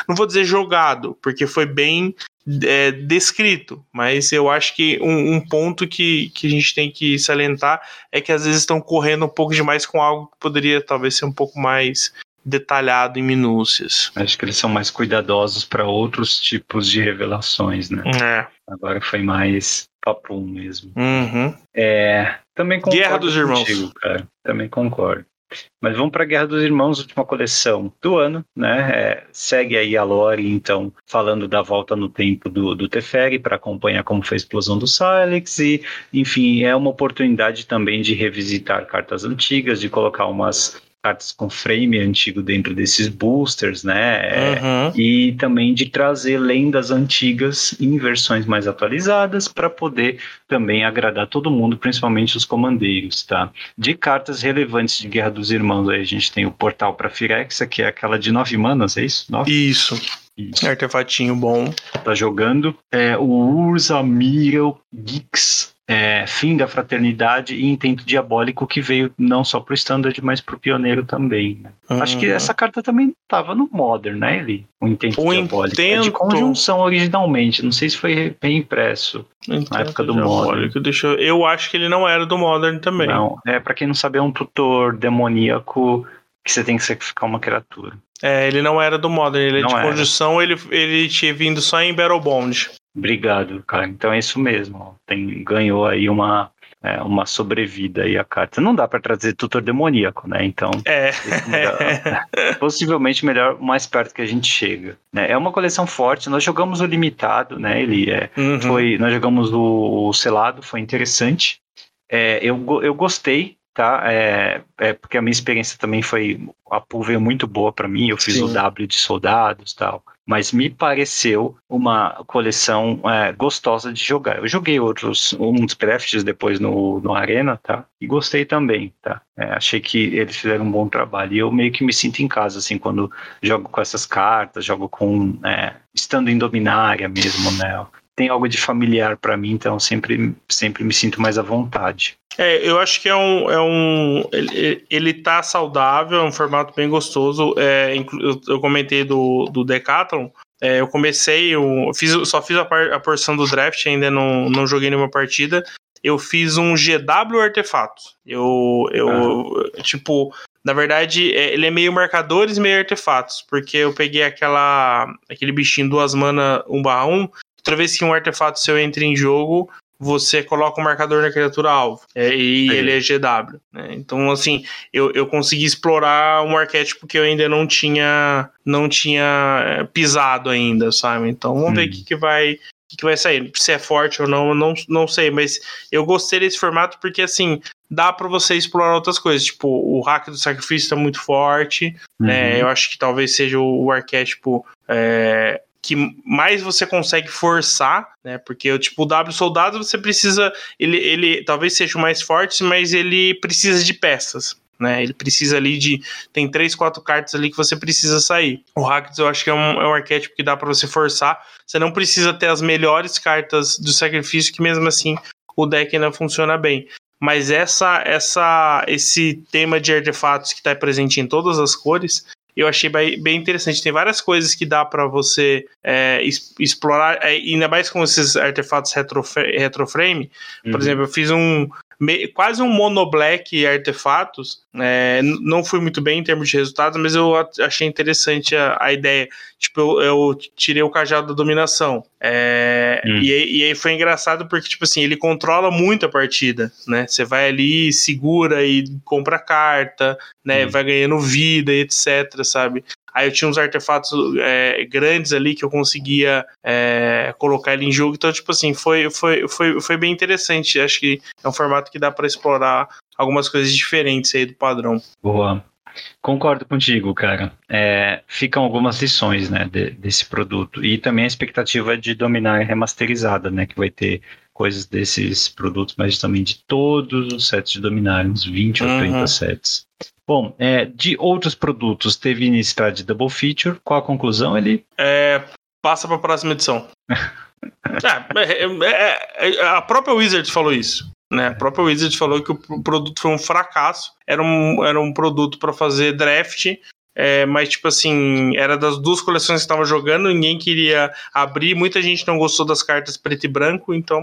Não vou dizer jogado, porque foi bem é, descrito, mas eu acho que um, um, ponto que, que a gente tem que salientar é que às vezes estão correndo um pouco demais com algo que poderia talvez ser um pouco mais detalhado em minúcias. Acho que eles são mais cuidadosos para outros tipos de revelações, né? É. Agora foi mais papum mesmo. Uhum. É, também concordo Guerra dos Irmãos. contigo, cara. Também concordo. Mas vamos para Guerra dos Irmãos, última coleção do ano, né? É, segue aí a lore, então, falando da volta no tempo do, do Teferi para acompanhar como foi a explosão do Silex e, enfim, é uma oportunidade também de revisitar cartas antigas, de colocar umas cartas com frame antigo dentro desses boosters, né? Uhum. E também de trazer lendas antigas em versões mais atualizadas para poder também agradar todo mundo, principalmente os comandeiros, tá? De cartas relevantes de Guerra dos Irmãos, aí a gente tem o Portal para Firexa, que é aquela de nove manas, é isso? Nove? Isso. Isso. Artefatinho bom. Tá jogando. É, o Urza Miro Geeks é, fim da fraternidade e intento diabólico que veio não só pro standard, mas pro pioneiro também. Né? Uhum. Acho que essa carta também tava no Modern, né, Eli? O intento O diabólico. É de intento- conjunção originalmente, não sei se foi reimpresso. Na época do Modern. Deixa eu... eu acho que ele não era do Modern também. Não, é para quem não sabe, é um tutor demoníaco que você tem que sacrificar uma criatura. É, ele não era do Modern, ele é Não de era. conjunção, ele, ele tinha vindo só em Battle Bond. Obrigado, cara. Então é isso mesmo. Tem, ganhou aí uma, é, uma sobrevida aí a carta. Não dá para trazer tutor demoníaco, né? Então É. possivelmente melhor mais perto que a gente chega. né? É uma coleção forte. Nós jogamos o limitado, né? Ele é, Uhum. foi, nós jogamos o, o selado, foi interessante. É, eu, eu gostei, tá? É, é porque a minha experiência também foi a pool veio muito boa para mim. Eu fiz Sim. o W de soldados, tal. Mas me pareceu uma coleção é, gostosa de jogar. Eu joguei outros uns drafts depois no, no Arena, tá? E gostei também, tá? É, achei que eles fizeram um bom trabalho. E eu meio que me sinto em casa, assim, quando jogo com essas cartas, jogo com. é, estando em Dominária mesmo, né? Tem algo de familiar para mim, então sempre, sempre me sinto mais à vontade. É, eu acho que é um. É um ele, ele tá saudável, é um formato bem gostoso. É, eu, eu comentei do, do Decathlon. É, eu comecei, eu fiz, só fiz a, par- a porção do draft, ainda não, não joguei nenhuma partida. Eu fiz um GW artefato. Eu, eu tipo, na verdade, é, ele é meio marcadores, meio artefatos, porque eu peguei aquela aquele bichinho duas mana 1/1. Toda vez que um artefato seu entra em jogo, você coloca um marcador na criatura alvo. É, e Sim. ele é GW. né? Então, assim, eu, eu consegui explorar um arquétipo que eu ainda não tinha não tinha é, pisado ainda, sabe? Então vamos ver Hum. o que, que vai. o que, que vai sair. Se é forte ou não, não, não sei, mas eu gostei desse formato porque assim dá pra você explorar outras coisas. Tipo, o hack do sacrifício tá muito forte, né? Uhum. Eu acho que talvez seja o, o arquétipo é, que mais você consegue forçar, né? Porque o tipo o W soldado você precisa, ele, ele talvez seja o mais forte, mas ele precisa de peças. né? Ele precisa ali de. Tem três, quatro cartas ali que você precisa sair. O Rakdos eu acho que é um, é um arquétipo que dá para você forçar. Você não precisa ter as melhores cartas do sacrifício, que mesmo assim o deck ainda funciona bem. Mas essa, essa, esse tema de artefatos que está presente em todas as cores, eu achei bem interessante. Tem várias coisas que dá para você é, explorar, é, ainda mais com esses artefatos retroframe. Por uhum. exemplo, eu fiz um, quase um monoblack artefatos. É, não fui muito bem em termos de resultados, mas eu achei interessante a, a ideia. Tipo, eu, eu, tirei o cajado da dominação. É, hum. e, e, aí foi engraçado porque, tipo assim, ele controla muito a partida, né? Você vai ali, segura e compra carta, né? Hum. Vai ganhando vida e etc, sabe? Aí eu tinha uns artefatos é, grandes ali que eu conseguia é, colocar ele em jogo. Então, tipo assim, foi, foi, foi, foi bem interessante. Acho que é um formato que dá para explorar algumas coisas diferentes aí do padrão. Boa. Concordo contigo, cara. É, ficam algumas lições, né, de, desse produto. E também a expectativa de dominar remasterizada, né, que vai ter coisas desses produtos, mas também de todos os sets de dominar, uns 20 uhum. ou 30 sets. Bom, é, de outros produtos, teve iniciativa de Double Feature. Qual a conclusão, ele? É, passa para a próxima edição. É, é, é, é, a própria Wizards falou isso. Né? A própria Wizards falou que o produto foi um fracasso. Era um, era um produto para fazer draft, é, mas, tipo assim, era das duas coleções que estavam jogando, ninguém queria abrir, muita gente não gostou das cartas preto e branco, então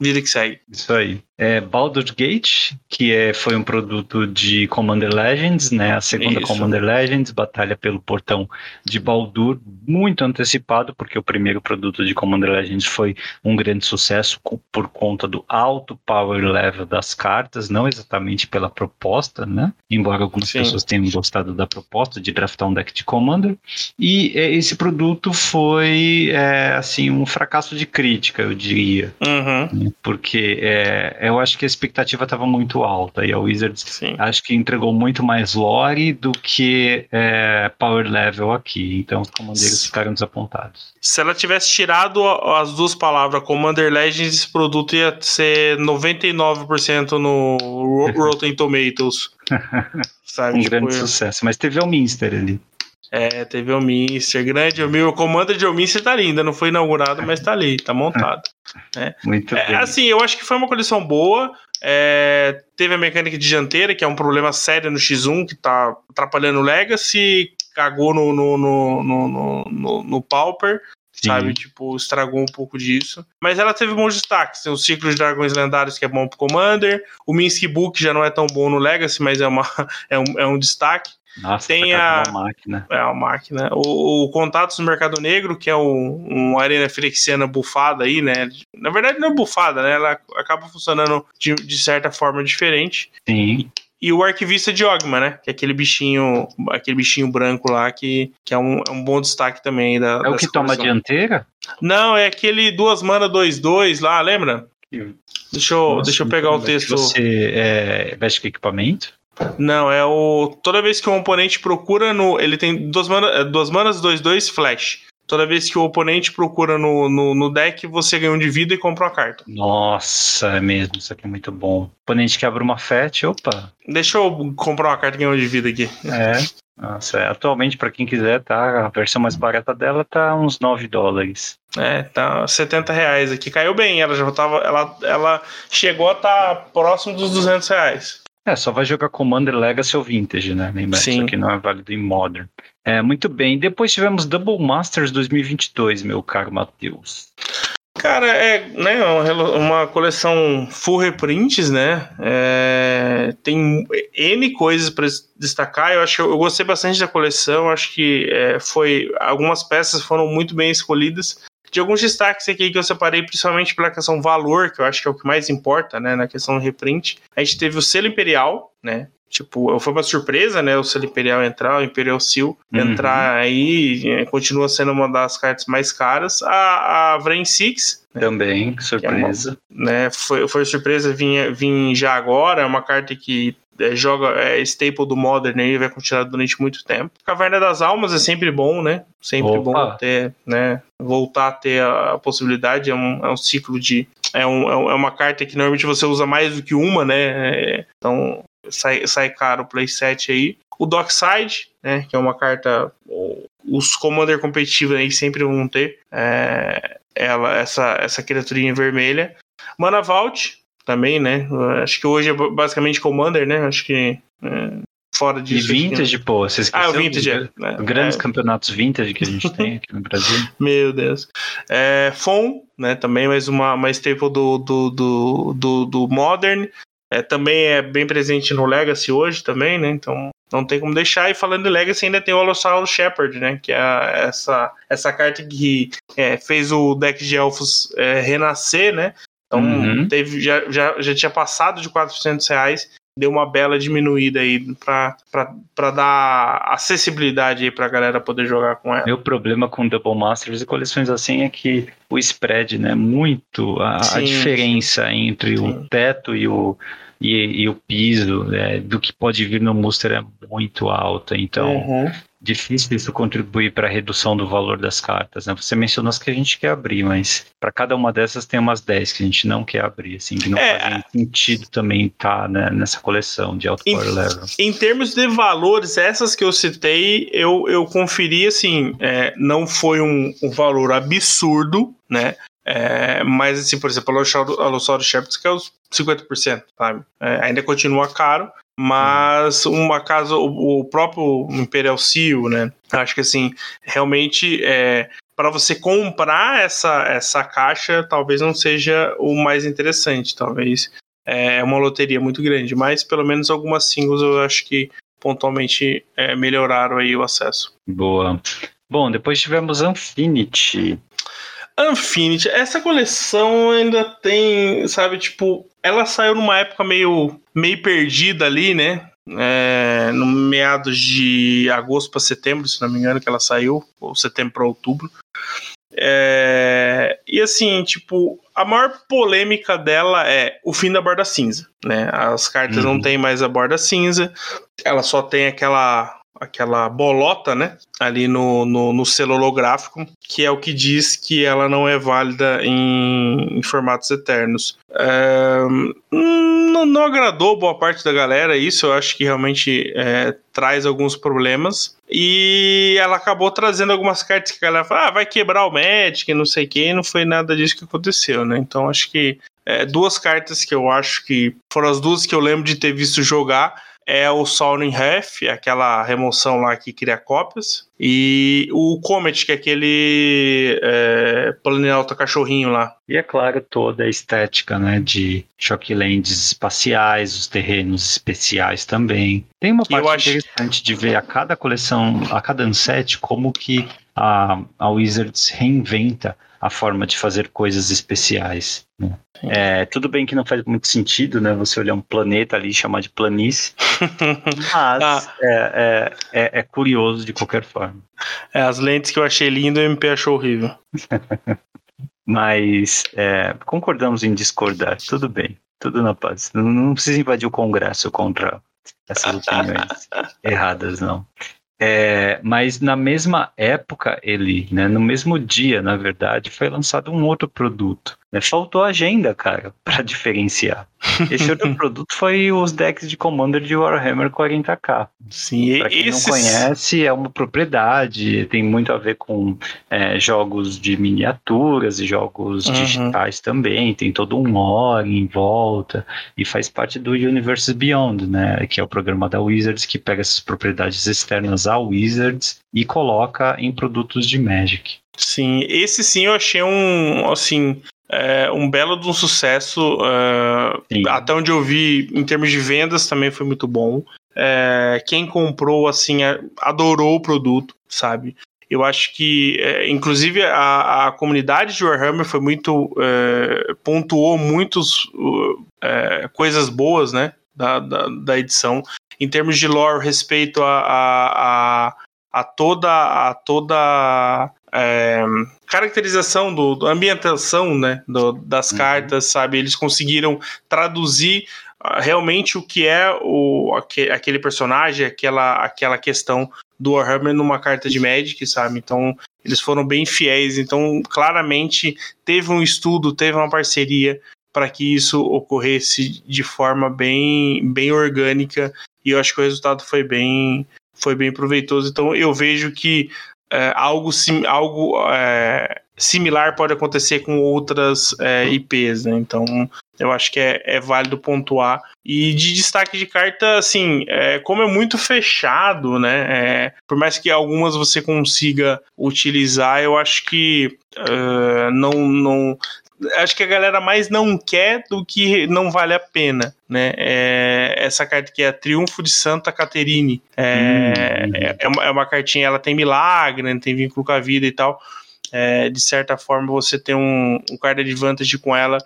vida que segue. Isso aí é, Baldur's Gate, que é, foi um produto de Commander Legends, né? A segunda Isso. Commander Legends, batalha pelo portão de Baldur, muito antecipado, porque o primeiro produto de Commander Legends foi um grande sucesso por conta do alto power level das cartas, não exatamente pela proposta, né? Embora algumas Sim. pessoas tenham gostado da proposta de draftar um deck de Commander. E é, esse produto foi, é, assim, um fracasso de crítica, eu diria. Uhum. Porque é, eu acho que a expectativa estava muito alta e a Wizards Sim. acho que entregou muito mais lore do que é, power level aqui. Então os comandeiros ficaram desapontados. Se ela tivesse tirado as duas palavras Commander Legends, esse produto ia ser 99% no Rotten Tomatoes. Sabe? Um tipo, grande eu... sucesso. Mas teve o Minster ali. É, teve o Mister, grande. O meu Commander de Mister tá linda, não foi inaugurado, mas tá ali, tá montado. Né? Muito é, bem. Assim, eu acho que foi uma coleção boa. É, teve a mecânica de dianteira, que é um problema sério no X1, que tá atrapalhando o Legacy, cagou no, no, no, no, no, no Pauper. Sim. Sabe, tipo, estragou um pouco disso. Mas ela teve bons destaques. Tem o Ciclo de Dragões Lendários, que é bom pro Commander. O Minsky Book já não é tão bom no Legacy, mas é, uma, é, um, é um destaque. Nossa, tem a uma máquina. É uma máquina. O, o Contatos no Mercado Negro, que é um, uma arena flexiana bufada aí, né? Na verdade não é bufada, né? Ela acaba funcionando de, de certa forma diferente. Sim. E o arquivista de Ogma, né? Que é aquele bichinho, aquele bichinho branco lá que, que é, um, é um bom destaque também da. É o que toma a dianteira? Não, é aquele duas mana 2-2 lá, lembra? Deixa eu, Nossa, deixa eu pegar o texto. Você é, veste com equipamento? Não, é o. Toda vez que um oponente procura no. Ele tem duas, mana, é, duas manas 2-2 flash. Toda vez que o oponente procura no, no, no, deck, você ganha um de vida e compra uma carta. Nossa, é mesmo, isso aqui é muito bom. O oponente quebra uma FET, opa. Deixa eu comprar uma carta e ganhar um de vida aqui. É. Nossa, é, atualmente, para quem quiser, tá? A versão mais barata dela tá uns 9 dólares. É, tá 70 reais aqui. Caiu bem, ela já tava. Ela, ela chegou a estar tá próximo dos 200 reais. É, só vai jogar Commander Legacy ou Vintage, né? Lembra, Sim. isso aqui não é válido em Modern. É, muito bem. Depois tivemos Double Masters 2022, meu caro Matheus. Cara, é né, uma coleção full reprints, né? É, tem N coisas para destacar. Eu acho que eu gostei bastante da coleção. Acho que é, foi algumas peças foram muito bem escolhidas de alguns destaques aqui que eu separei, principalmente pela questão valor, que eu acho que é o que mais importa, né, na questão do reprint. A gente teve o selo imperial, né, Tipo, foi uma surpresa, né? O selo Imperial entrar, o Imperial Seal uhum. entrar aí, é, continua sendo uma das cartas mais caras. A, a Vrain Six. Né? Também, surpresa. É uma, né? Foi, foi surpresa vir, vir já agora, é uma carta que é, joga é staple do Modern aí, vai continuar durante muito tempo. Caverna das Almas é sempre bom, né? Sempre Opa. bom ter, né? Voltar a ter a possibilidade, é um, é um ciclo de. É, um, é uma carta que normalmente você usa mais do que uma, né? É, então sai, sai caro o playset aí. O Dockside, né? Que é uma carta. Os Commander competitivos aí sempre vão ter. É, ela, essa, essa criaturinha vermelha. Mana Vault, também, né? Acho que hoje é basicamente Commander, né? Acho que. É, fora disso. E Vintage, pô, você esqueceu? Ah, o Vintage, é. Né? Grandes é. campeonatos Vintage que a gente tem aqui no Brasil. Meu Deus. É, FON, né? Também mais uma, uma staple do, do, do, do, do Modern. É, também é bem presente no Legacy hoje também, né? Então não tem como deixar. E falando de Legacy, ainda tem o Alossauro Shepard, né? Que é essa, essa carta que é, fez o deck de elfos é, renascer, né? Então uhum. teve, já, já, já tinha passado de 400 reais deu uma bela diminuída aí para dar acessibilidade aí pra galera poder jogar com ela. Meu problema com Double Masters e coleções assim é que o spread, né, muito a, a diferença entre sim. o teto e o e, e o piso né, do que pode vir no Muster é muito alta, então uhum difícil isso contribuir para a redução do valor das cartas. Né? Você mencionou as que a gente quer abrir, mas para cada uma dessas tem umas 10 que a gente não quer abrir, assim, que não é, fazem sentido também estar tá, né, nessa coleção de alto em, power level. Em termos de valores, essas que eu citei, eu, eu conferi assim, é, não foi um, um valor absurdo, né? É, mas, assim, por exemplo, a Lossauro Shepherds, que é os 50%, sabe? É, ainda continua caro, mas uma casa, o, o próprio Imperial Seal, né? Acho que assim, realmente é, para você comprar essa, essa caixa, talvez não seja o mais interessante, talvez é uma loteria muito grande, mas pelo menos algumas singles eu acho que pontualmente é, melhoraram aí o acesso. Boa. Bom, depois tivemos Infinity. Infinity, essa coleção ainda tem, sabe, tipo, ela saiu numa época meio, meio perdida ali, né? É, no meados de agosto para setembro, se não me engano, que ela saiu, ou setembro para outubro. É, e assim, tipo, a maior polêmica dela é o fim da borda cinza, né? As cartas uhum. não tem mais a borda cinza, ela só tem aquela aquela bolota, né? Ali no, no, no selo holográfico, que é o que diz que ela não é válida em, em formatos eternos. É, não, não, agradou boa parte da galera isso, eu acho que realmente é, traz alguns problemas. E ela acabou trazendo algumas cartas que a galera fala, ah, vai quebrar o Magic, não sei o que, não foi nada disso que aconteceu, né? Então acho que é, duas cartas que eu acho que foram as duas que eu lembro de ter visto jogar é o Sounding Half, aquela remoção lá que cria cópias, e o Comet, que é aquele é, planalto cachorrinho lá. E é claro, toda a estética né, de Shocklands espaciais, os terrenos especiais também. Tem uma parte acho... interessante de ver a cada coleção, a cada unset, como que a, a Wizards reinventa a forma de fazer coisas especiais. Né? É, tudo bem que não faz muito sentido, né? Você olhar um planeta ali e chamar de planície, mas ah. é, é, é, é, curioso de qualquer forma. É, as lentes que eu achei lindo, o MP achou horrível. mas é, concordamos em discordar, tudo bem, tudo na paz. Não, não precisa invadir o Congresso contra essas opiniões erradas, não. É, mas na mesma época, ele, né, no mesmo dia, na verdade, foi lançado um outro produto. Né? Faltou agenda, cara, para diferenciar. Esse outro produto foi os decks de Commander de Warhammer 40k. Sim, pra quem esses... não conhece, é uma propriedade, tem muito a ver com é, jogos de miniaturas e jogos uhum. digitais também, tem todo um lore em volta e faz parte do Universes Beyond, né, que é o programa da Wizards que pega essas propriedades externas à Wizards e coloca em produtos de Magic. Sim, esse sim eu achei um, assim, é, um belo de um sucesso. É, até onde eu vi, em termos de vendas, também foi muito bom. É, quem comprou, assim, é, adorou o produto, sabe? Eu acho que, é, inclusive, a, a comunidade de Warhammer foi muito. Pontuou muitas coisas boas, né? Da, da, da, edição. Em termos de lore, respeito a, a, a, a toda. A toda é, caracterização do, do, ambientação né, do, das uhum. cartas, sabe? Eles conseguiram traduzir uh, realmente o que é o, aquele personagem, aquela, aquela questão do Warhammer numa carta de Magic, sabe? Então eles foram bem fiéis. Então claramente teve um estudo, teve uma parceria para que isso ocorresse de forma bem, bem orgânica e eu acho que o resultado foi bem, foi bem proveitoso. Então eu vejo que é, algo, sim, algo é, similar pode acontecer com outras é, IPs, né? Então eu acho que é, é, válido pontuar. E de destaque de carta, assim, é, como é muito fechado, né? É, por mais que algumas você consiga utilizar, eu acho que uh, não, não. Acho que a galera mais não quer do que não vale a pena, né? É, essa carta aqui é a Triunfo de Santa Caterine. É, hum. é, é, uma, é uma cartinha, ela tem milagre, né? tem vínculo com a vida e tal. É, de certa forma, você tem um, um card advantage com ela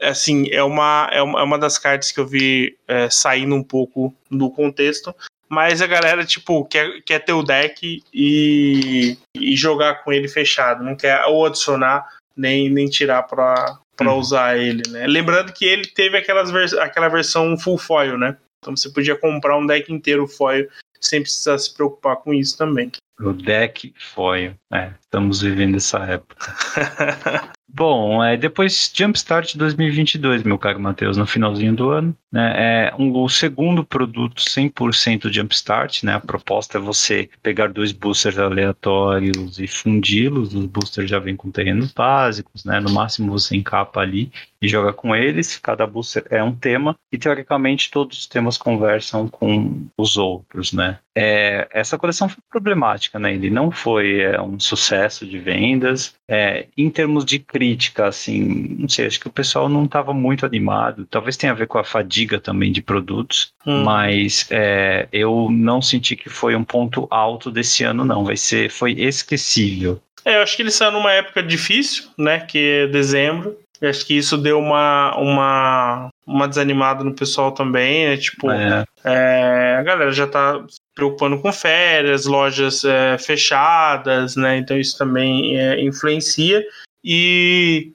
assim, é uma, é uma, é uma das cartas que eu vi é, saindo um pouco do contexto. Mas a galera, tipo, quer, quer ter o deck e, e jogar com ele fechado. Não quer ou adicionar, nem, nem tirar pra, pra uhum. usar ele, né? Lembrando que ele teve aquelas vers aquela versão full foil, né? Então você podia comprar um deck inteiro foil sem precisar se preocupar com isso também. O deck foil. É, estamos vivendo essa época. Bom, é, depois Jumpstart 2022, meu caro Matheus, no finalzinho do ano. Né, é um, o segundo produto 100% Jumpstart. Né, a proposta é você pegar dois boosters aleatórios e fundi-los. Os boosters já vêm com terrenos básicos, né, no máximo você encapa ali e joga com eles. Cada booster é um tema e, teoricamente, todos os temas conversam com os outros. Né. É, essa coleção foi problemática, né, ele não foi é, um sucesso de vendas. É, em termos de crítica, assim, não sei, acho que o pessoal não estava muito animado. Talvez tenha a ver com a fadiga também de produtos, hum. mas é, eu não senti que foi um ponto alto desse ano, não. Vai ser, foi esquecível. É, eu acho que ele saiu numa época difícil, né? Que é dezembro. Eu acho que isso deu uma, uma, uma desanimada no pessoal também, né? Tipo, é. É, a galera já tá se preocupando com férias, lojas é, fechadas, né? Então isso também é, influencia e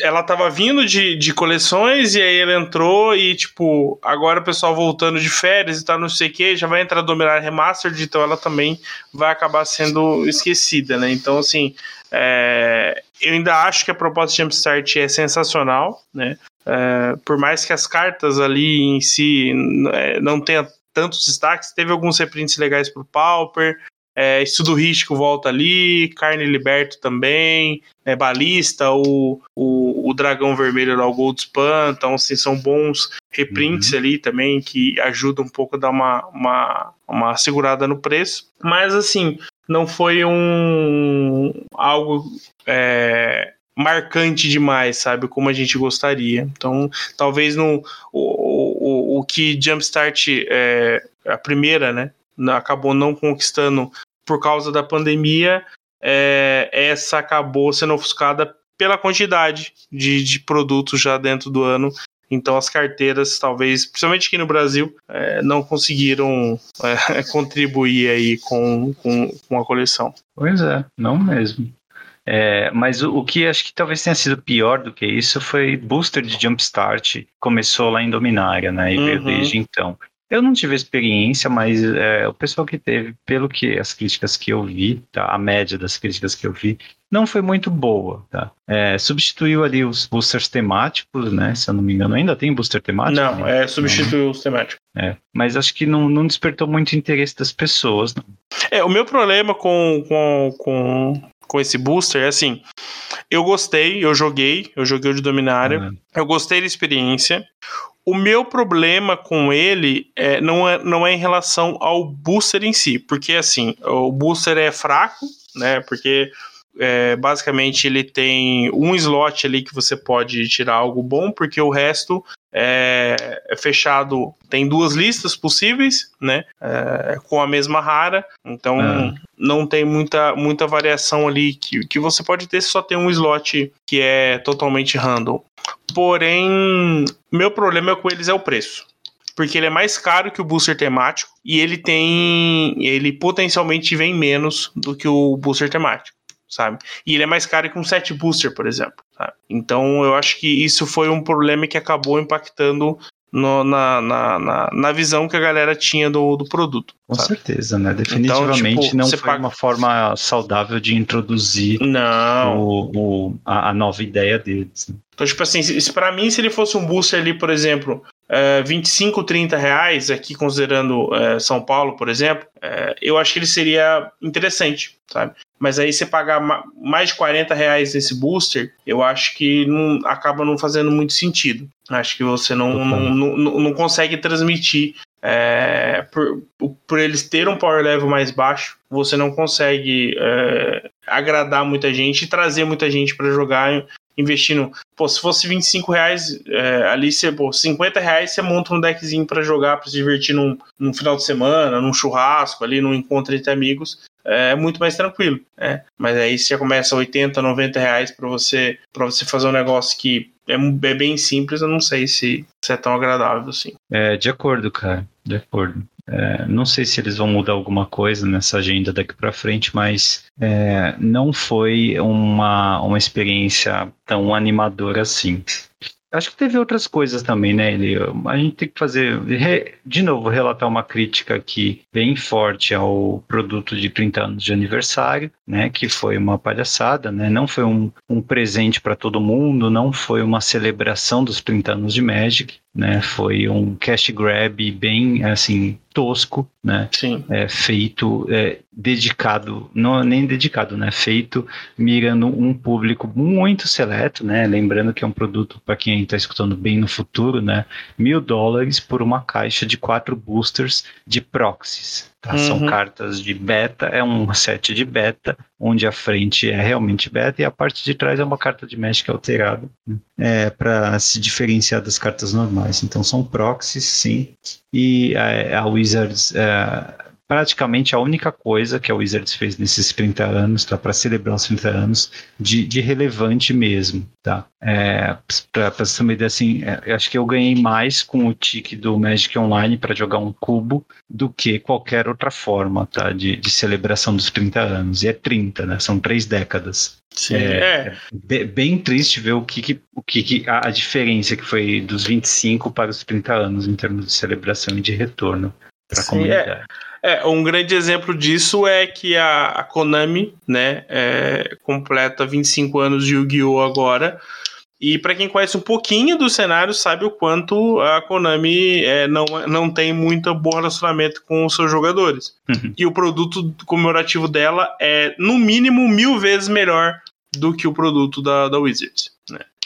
ela tava vindo de, de coleções e aí ela entrou e, tipo, agora o pessoal voltando de férias e tá não sei o que, já vai entrar Dominar Remastered, então ela também vai acabar sendo esquecida, né? Então, assim, é, eu ainda acho que a proposta de Jumpstart é sensacional, né? É, por mais que as cartas ali em si é, não tenha tantos destaques, teve alguns reprints legais pro Pauper, é, Estudo Rístico volta ali, Carne Liberto também, é, Balista, o, o, o, Dragão Vermelho lá, o Gold Span, então assim, são bons reprints uhum. ali também que ajudam um pouco a dar uma, uma, uma segurada no preço. Mas assim, não foi um algo é, marcante demais, sabe? Como a gente gostaria. Então, talvez no, o, o, o que Jumpstart, é, a primeira, né? Acabou não conquistando por causa da pandemia, é, essa acabou sendo ofuscada pela quantidade de, de produtos já dentro do ano. Então as carteiras, talvez, principalmente aqui no Brasil, é, não conseguiram é, contribuir aí com, com, com a coleção. Pois é, não mesmo. É, mas o, o, que acho que talvez tenha sido pior do que isso foi booster de Jumpstart. Começou lá em Dominária, né? E uhum. veio desde então. Eu não tive experiência, mas é, o pessoal que teve, pelo que as críticas que eu vi, tá, a média das críticas que eu vi, não foi muito boa. Tá? É, substituiu ali os boosters temáticos, né? Se eu não me engano, ainda tem booster temático? Não, né? é substituiu os temáticos. É, mas acho que não, não despertou muito interesse das pessoas. Não. É, o meu problema com, com, com, com esse booster é assim. Eu gostei, eu joguei, eu joguei o de Dominária, uhum. eu gostei da experiência. O meu problema com ele é, não, é, não é em relação ao booster em si, porque assim, o booster é fraco, né? Porque é, basicamente ele tem um slot ali que você pode tirar algo bom, porque o resto é, é fechado. Tem duas listas possíveis, né? É, com a mesma rara, então ah. não tem muita, muita variação ali que, que você pode ter se só tem um slot que é totalmente random. Porém, meu problema com eles é o preço. Porque ele é mais caro que o booster temático e ele tem. Ele potencialmente vem menos do que o booster temático, sabe? E ele é mais caro que um set booster, por exemplo. Sabe? Então eu acho que isso foi um problema que acabou impactando no, na, na, na, na, visão que a galera tinha do, do produto. Com sabe? certeza, né? Definitivamente então, tipo, não foi paga... uma forma saudável de introduzir não. O, o, a, a nova ideia deles. Né? Então, tipo assim, para mim, se ele fosse um booster ali, por exemplo, é, 25, 30 reais, aqui considerando é, São Paulo, por exemplo, é, eu acho que ele seria interessante, sabe? Mas aí você pagar mais de 40 reais nesse booster, eu acho que não, acaba não fazendo muito sentido. Acho que você não, não, não, não, consegue transmitir. É, por, por eles terem um power level mais baixo, você não consegue é, agradar muita gente e trazer muita gente para jogar investindo. Pô, se fosse 25 reais é, ali, você, pô, 50 reais você monta um deckzinho para jogar, para se divertir num, num final de semana, num churrasco ali, num encontro entre amigos é muito mais tranquilo, né? Mas aí você começa 80, 90 reais para você para você fazer um negócio que é, é, bem simples, eu não sei se, se é tão agradável assim. É, de acordo, cara, de acordo. É, não sei se eles vão mudar alguma coisa nessa agenda daqui para frente, mas é, não foi uma, uma experiência tão animadora assim. Acho que teve outras coisas também, né, Ele A gente tem que fazer, de novo, relatar uma crítica aqui bem forte ao produto de 30 anos de aniversário, né, que foi uma palhaçada, né, não foi um, um presente para todo mundo, não foi uma celebração dos 30 anos de Magic, né, foi um cash grab bem, assim, tosco, né? Sim. É, feito é, dedicado, não nem dedicado, né? Feito mirando um público muito seleto, né? Lembrando que é um produto para quem está escutando bem no futuro, né? Mil dólares por uma caixa de quatro boosters de proxies. Tá? Uhum. São cartas de beta, é um set de beta, onde a frente é realmente beta e a parte de trás é uma carta de Magic alterada né? é, para se diferenciar das cartas normais. Então são proxies, sim, e a, a Wizards. É, praticamente a única coisa que a Wizards fez nesses 30 anos, tá? Para celebrar os 30 anos, de, de relevante mesmo, tá? É, para você ter uma ideia, assim, é, acho que eu ganhei mais com o tique do Magic Online para jogar um cubo do que qualquer outra forma, tá? De, de celebração dos 30 anos. E é 30, né? São três décadas. Sim, é, é. Bem triste ver o que, que o que, que a, a, diferença que foi dos 25 para os 30 anos em termos de celebração e de retorno para a é. comunidade. É. É, um grande exemplo disso é que a, a Konami, né, é, completa 25 anos de Yu-Gi-Oh! agora. E para quem conhece um pouquinho do cenário, sabe o quanto a Konami é, não, não tem muito bom relacionamento com os seus jogadores. Uhum. E o produto comemorativo dela é, no mínimo, mil vezes melhor do que o produto da, da Wizards.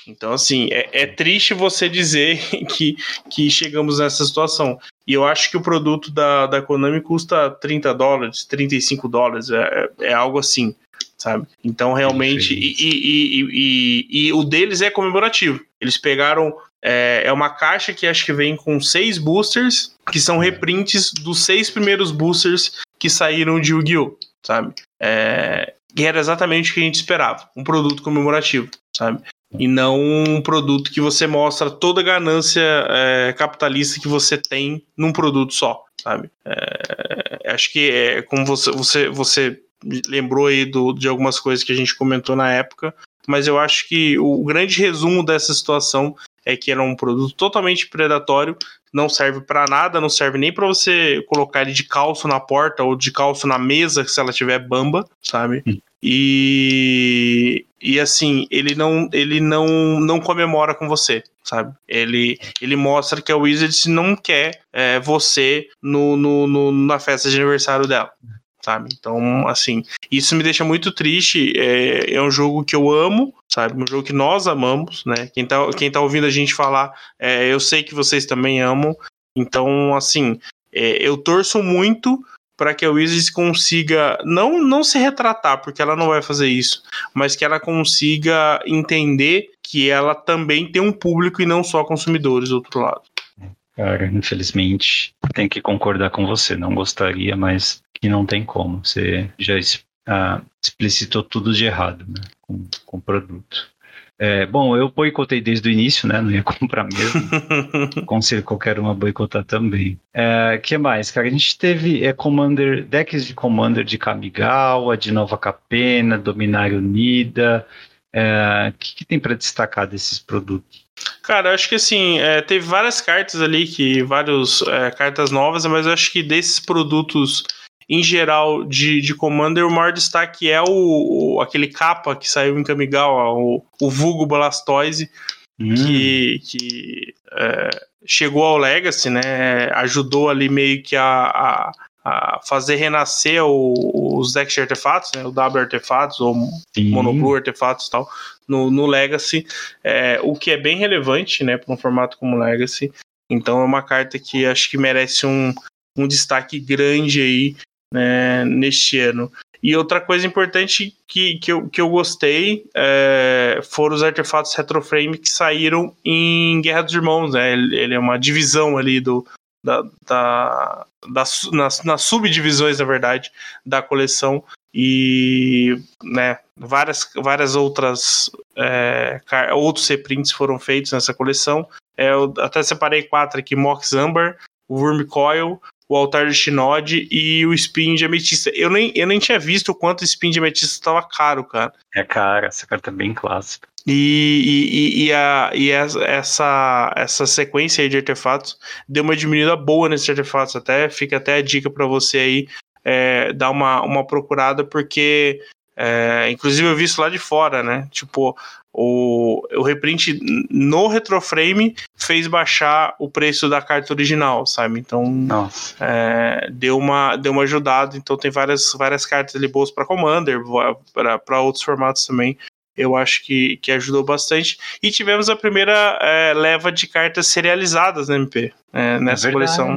Então, assim, é, é, triste você dizer que, que chegamos nessa situação. E eu acho que o produto da, da Konami custa 30 dólares, 35 dólares, é, é algo assim, sabe? Então, realmente. E, e, e, e, o deles é comemorativo. Eles pegaram. É, é uma caixa que acho que vem com seis boosters, que são reprints dos seis primeiros boosters que saíram de Yu-Gi-Oh! sabe? É, e era exatamente o que a gente esperava, um produto comemorativo, sabe? E não um produto que você mostra toda a ganância é, capitalista que você tem num produto só, sabe? É, acho que é como você, você, você lembrou aí do, de algumas coisas que a gente comentou na época, mas eu acho que o grande resumo dessa situação é que era um produto totalmente predatório, não serve para nada, não serve nem para você colocar ele de calço na porta ou de calço na mesa se ela tiver bamba, sabe? E, e assim, ele não ele não, não comemora com você, sabe? Ele, ele mostra que a Wizards não quer é, você no, no, no, na festa de aniversário dela. Sabe? Então, assim, isso me deixa muito triste. É, é um jogo que eu amo, sabe? Um jogo que nós amamos, né? Quem tá, quem tá ouvindo a gente falar, é, eu sei que vocês também amam. Então, assim, é, eu torço muito para que a Wizards consiga não, não se retratar, porque ela não vai fazer isso, mas que ela consiga entender que ela também tem um público e não só consumidores do outro lado. Cara, infelizmente, tenho que concordar com você. Não gostaria, mas que não tem como. Você já ah, explicitou tudo de errado né, com, com o produto. É, bom, eu boicotei desde o início, né? Não ia comprar mesmo. Conselho qualquer um a boicotar também. É, que mais, cara? A gente teve é, Commander, decks de Commander de Kamigawa, de Nova Capena, Dominário Unida, É, o que, que tem para destacar desses produtos? Cara, eu acho que assim, é, teve várias cartas ali, que várias é, cartas novas, mas eu acho que desses produtos em geral de, de Commander, o maior destaque é o, o aquele capa que saiu em Kamigawa, o, o vulgo Blastoise, hum. que, que é, chegou ao Legacy, né? Ajudou ali meio que a, a, a fazer renascer o, os decks de artefatos, né? O W artefatos ou Sim. Monoblue artefatos e tal, no, no Legacy, é, o que é bem relevante, né, para um formato como Legacy. Então é uma carta que acho que merece um, um destaque grande aí né, neste ano. E outra coisa importante que, que, eu, que eu gostei é, foram os artefatos Retroframe que saíram em Guerra dos Irmãos, né? Ele, ele é uma divisão ali do, da, da, da, nas, nas subdivisões, na verdade, da coleção. E né, várias, várias outras é, outros reprints foram feitos nessa coleção. É, eu até separei quatro aqui: Mox Amber, Worm Coil, o altar de Shinod e o spin de ametista. Eu nem, eu nem tinha visto o quanto o spin de ametista estava caro, cara. É caro, essa carta é bem clássica. E, e, e, a, e essa, essa sequência de artefatos deu uma diminuída boa nesses artefatos. Até fica até a dica para você aí é, dar uma, uma procurada, porque é, inclusive eu vi isso lá de fora, né? Tipo, o, o reprint no retroframe fez baixar o preço da carta original, sabe? Então é, deu, uma, deu uma ajudada. Então tem várias, várias cartas ali boas para Commander, para outros formatos também eu acho que, que ajudou bastante. E tivemos a primeira é, leva de cartas serializadas na MP, é, nessa é coleção.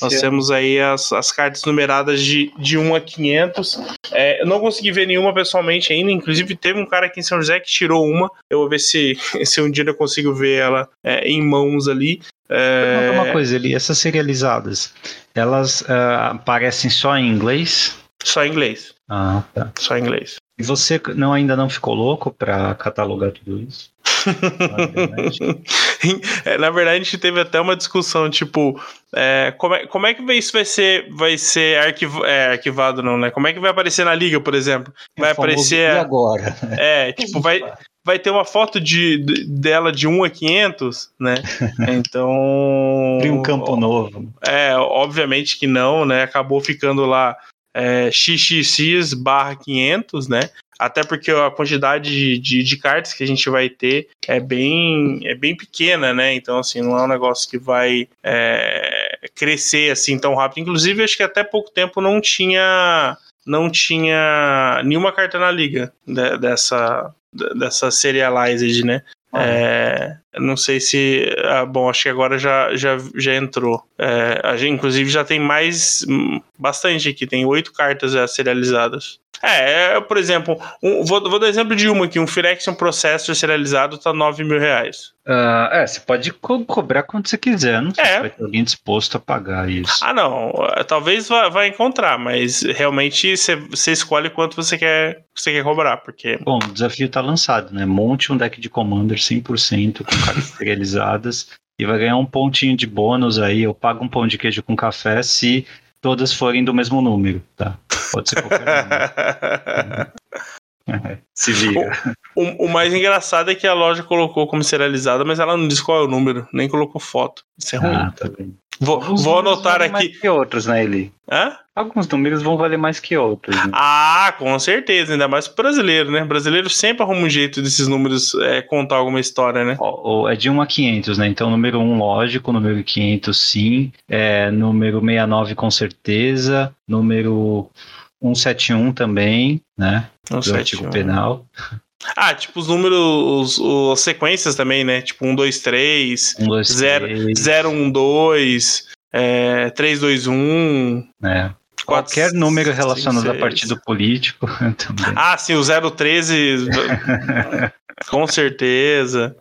Nós é temos aí as, as cartas numeradas de, de 1 a 500. É, eu não consegui ver nenhuma pessoalmente ainda, inclusive teve um cara aqui em São José que tirou uma. Eu vou ver se, se um dia eu consigo ver ela é, em mãos ali. É... Uma coisa ali, essas serializadas, elas uh, aparecem só em inglês? Só em inglês. Ah, tá. Só em inglês. E você não, ainda não ficou louco para catalogar tudo isso? é, na verdade, a gente teve até uma discussão, tipo, é, como, é, como é que isso vai ser, vai ser arquiv, é, arquivado, não, né? Como é que vai aparecer na liga, por exemplo? É vai aparecer. Agora? É, tipo, vai, vai ter uma foto de, de, dela de 1 a 500, né? Então. Tem um campo novo. É, obviamente que não, né? Acabou ficando lá é, XXX barra 500, né? Até porque a quantidade de, de, de, cartas que a gente vai ter é bem, é bem pequena, né? Então, assim, não é um negócio que vai é, crescer assim tão rápido. Inclusive, acho que até pouco tempo não tinha não tinha nenhuma carta na liga de, dessa, dessa Serialized, né? É, não sei se. Ah, bom, acho que agora já, já, já entrou. É, a gente, inclusive, já tem mais. Bastante aqui, tem oito cartas já serializadas. É, é por exemplo, um, vou, vou dar exemplo de uma aqui: um Firexion Processor serializado tá 9 mil reais. Uh, é, você pode co cobrar quanto você quiser, não sei é. se vai ter alguém disposto a pagar isso. Ah, não. Talvez vá, vá encontrar, mas realmente você, você escolhe quanto você quer, você quer cobrar, porque. Bom, o desafio tá lançado, né? Monte um deck de Commander 100% com cartas serializadas e vai ganhar um pontinho de bônus aí. Eu pago um pão de queijo com café se todas forem do mesmo número, tá? Pode ser qualquer número. Se vira. O, o, o, mais engraçado é que a loja colocou como serializada, mas ela não diz qual é o número, nem colocou foto. Isso é ruim. Ah, tá bem. Vou, vou anotar aqui. Mais que outros, né, Eli? Hã? Alguns números vão valer mais que outros. Né? Ah, com certeza, ainda mais pro brasileiro, né? O brasileiro sempre arruma um jeito desses números é, contar alguma história, né? Oh, é de 1 a 500, né? Então, número 1, lógico, número 500, sim. É, número 69, com certeza. Número 171 também, né? 171. Do penal. Ah, tipo os números, os, as sequências também, né? Tipo 1, 2, 3, 1, 2, 0, 0 1, 2, é, 3, 2, 1. É. Qualquer número relacionado 5, a partido político também. Ah, sim, o 013, com certeza.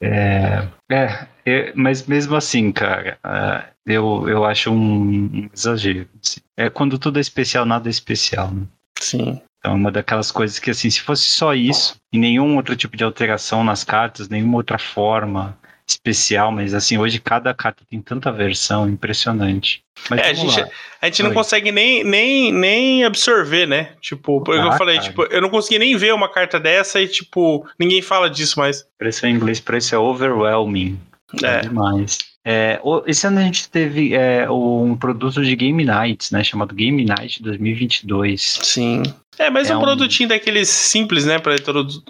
É, é, é, mas mesmo assim, cara, uh, eu, eu acho um, um exagero. Assim. É quando tudo é especial, nada é especial, né? Sim. Então, é uma daquelas coisas que, assim, se fosse só isso, e nenhum outro tipo de alteração nas cartas, nenhuma outra forma, especial, mas assim, hoje cada carta tem tanta versão, impressionante. Mas é, a gente, lá. a gente não consegue nem, nem, nem absorver, né? Tipo, ah, eu falei, cara. tipo, eu não consegui nem ver uma carta dessa e, tipo, ninguém fala disso mais. Preço em inglês, preço é overwhelming. É, é demais. É, esse ano a gente teve é, um produto de Game Nights, né? Chamado Game Night 2022. Sim. É, mas é um, um produtinho daqueles simples, né? Pra introdu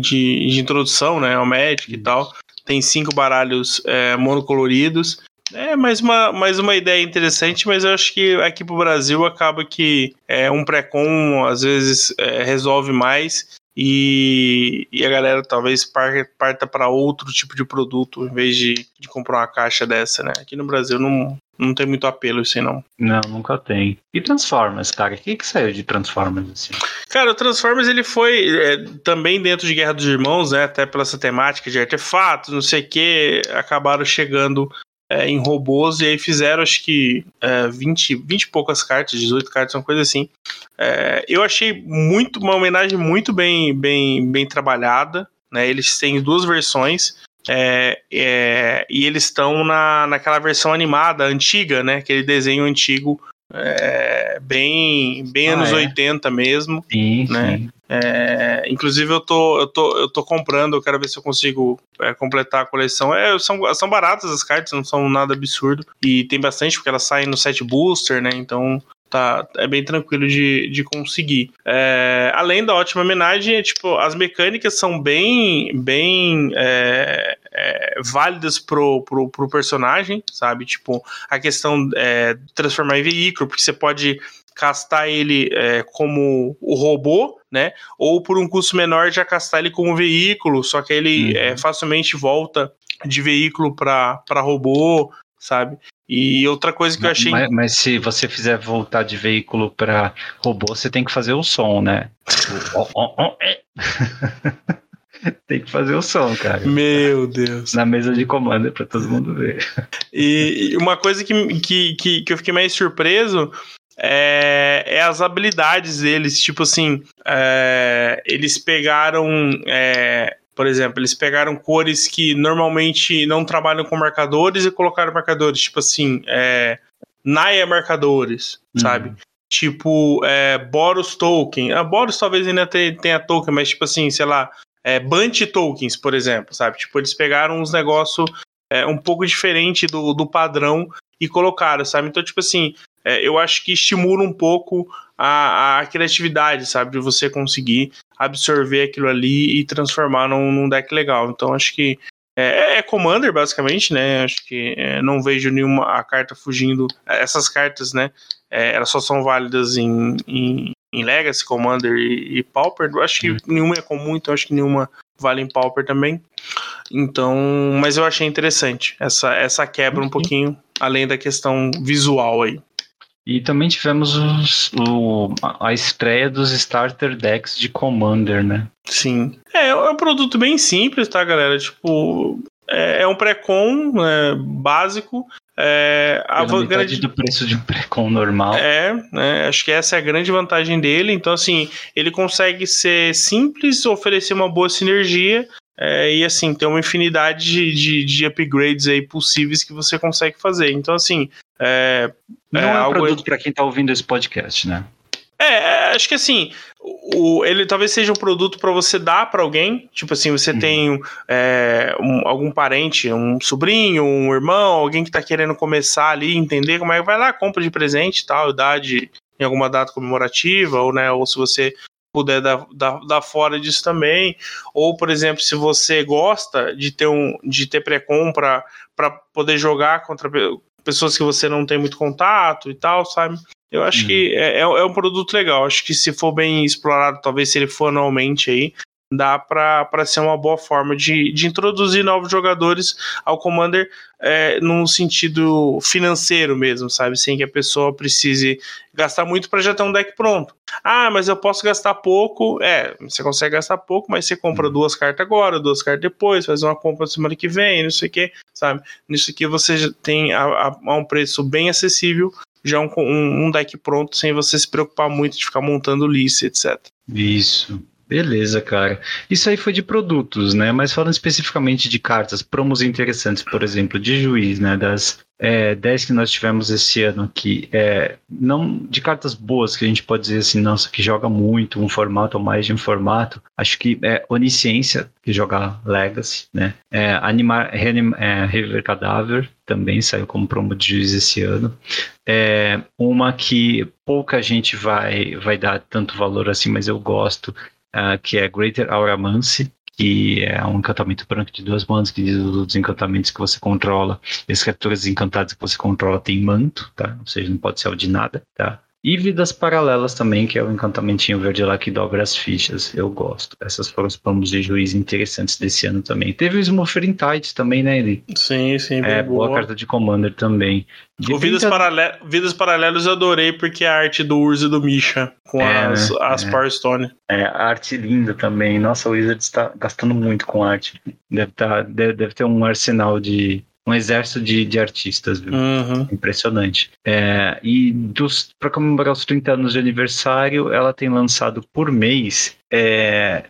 de, de introdução, né? O Magic e tal. Tem cinco baralhos é, monocoloridos. É mais uma, mais uma ideia interessante, mas eu acho que aqui pro Brasil acaba que é, um pré-com às vezes é, resolve mais e, e a galera talvez parta para outro tipo de produto em vez de, de comprar uma caixa dessa, né? Aqui no Brasil não, não tem muito apelo isso aí, não. Não, nunca tem. E Transformers, cara? O que, que saiu de Transformers, assim? Cara, o Transformers, ele foi é, também dentro de Guerra dos Irmãos, né? Até pela essa temática de artefatos, não sei o que, acabaram chegando é, em robôs, e aí fizeram acho que é, 20, 20 e poucas cartas, 18 cartas, uma coisa assim. É, eu achei muito uma homenagem muito bem, bem, bem trabalhada. Né? Eles têm duas versões. É, é, e eles estão na, naquela versão animada antiga, né? Aquele desenho antigo é, bem, bem ah, anos é? 80 mesmo. Sim, né? sim. É, inclusive eu tô, eu, tô, eu tô comprando, eu quero ver se eu consigo é, completar a coleção. É, são, são baratas as cartas, não são nada absurdo. E tem bastante, porque elas saem no set booster, né? Então tá, é bem tranquilo de, de conseguir. É, além da ótima homenagem, é, tipo, as mecânicas são bem, bem é, é, válidas pro, pro, pro personagem, sabe? Tipo, a questão é transformar em veículo, porque você pode castar ele é, como o robô, né? Ou por um custo menor já castar ele como veículo, só que ele uhum. é, facilmente volta de veículo para robô, sabe? E outra coisa que eu achei. Mas, mas, se você fizer voltar de veículo para robô, você tem que fazer o som, né? tem que fazer o som, cara. Meu Deus. Na mesa de comando para todo mundo ver. E, uma coisa que, que, que, que eu fiquei mais surpreso é, é, as habilidades deles. Tipo assim, é, eles pegaram é, por exemplo, eles pegaram cores que normalmente não trabalham com marcadores e colocaram marcadores, tipo assim, é, Naya marcadores, uhum. sabe? Tipo, é, Boros Token. A ah, Boros talvez ainda tenha token, mas tipo assim, sei lá, é, Bunch Tokens, por exemplo, sabe? Tipo, eles pegaram uns negócios é, um pouco diferente do, do padrão e colocaram, sabe? Então, tipo assim, é, eu acho que estimula um pouco a, a criatividade, sabe? De você conseguir absorver aquilo ali e transformar num, num deck legal. Então acho que é, é, Commander, basicamente, né? Acho que é, não vejo nenhuma a carta fugindo. Essas cartas, né? É, elas só são válidas em, em, em Legacy, Commander e, e Pauper. Acho que nenhuma é comum, então acho que nenhuma vale em Pauper também. Então, mas eu achei interessante essa, essa quebra um pouquinho, além da questão visual aí. E também tivemos os, o, a estreia dos starter decks de Commander, né? Sim. É, é um produto bem simples, tá, galera? Tipo, é, é um pré-com é, básico. É, a grande do preço de um pré-com normal. É, né, acho que essa é a grande vantagem dele. Então, assim, ele consegue ser simples, oferecer uma boa sinergia é, e assim, tem uma infinidade de, de, de, upgrades aí possíveis que você consegue fazer. Então, assim. É, Não é, é um algo... produto para quem está ouvindo esse podcast, né? É, é, acho que assim, o, ele talvez seja um produto para você dar para alguém. Tipo assim, você uhum. tem é, um, algum parente, um sobrinho, um irmão, alguém que está querendo começar ali, entender como é que vai lá, compra de presente e tal, dá de, em alguma data comemorativa, ou, né, ou se você puder dar, dar, dar fora disso também. Ou, por exemplo, se você gosta de ter um de ter pré-compra para poder jogar contra pessoas que você não tem muito contato e tal, sabe? Eu acho uhum. que é, é, é, um produto legal. Acho que se for bem explorado, talvez se ele for anualmente aí, dá para ser uma boa forma de, de introduzir novos jogadores ao Commander é, num sentido financeiro mesmo, sabe? Sem que a pessoa precise gastar muito para já ter um deck pronto. Ah, mas eu posso gastar pouco. É, você consegue gastar pouco, mas você compra uhum. duas cartas agora, duas cartas depois, faz uma compra semana que vem, não sei o que, sabe? Nisso aqui você tem a, a, a um preço bem acessível já um, um, um deck pronto sem você se preocupar muito de ficar montando lista, etc. Isso. Beleza, cara. Isso aí foi de produtos, né? Mas falando especificamente de cartas, promos interessantes, por exemplo, de juiz, né? Das é, 10 que nós tivemos esse ano aqui, é, não de cartas boas, que a gente pode dizer assim, nossa, que joga muito, um formato ou mais de um formato. Acho que é Onisciência, que joga Legacy, né? É, Animar, Reanim, é, River Cadáver, também saiu como promo de juiz esse ano. É, uma que pouca gente vai, vai dar tanto valor assim, mas eu gosto, uh, que é Greater Auramancy, que é um encantamento branco de duas mãos, que diz os encantamentos que você controla, as criaturas encantadas que você controla tem manto, tá? Ou seja, não pode ser de nada, tá? E Vidas Paralelas também, que é o encantamentinho verde lá que dobra as fichas. Eu gosto. Essas foram os promos de juiz interessantes desse ano também. Teve o Smurfering Tide também, né, ele? Sim, sim. É, boa. boa carta de Commander também. De o Vidas, 30... Paralel... Vidas Paralelas eu adorei porque é a arte do Urza e do Misha com é, as, né? as é. Power Stone. É, a arte linda também. Nossa, o Wizard está gastando muito com arte. Deve, tá, deve, deve ter um arsenal de, um exército de, de artistas, viu? Uhum. Impressionante. É, e para comemorar os 30 anos de aniversário, ela tem lançado por mês é,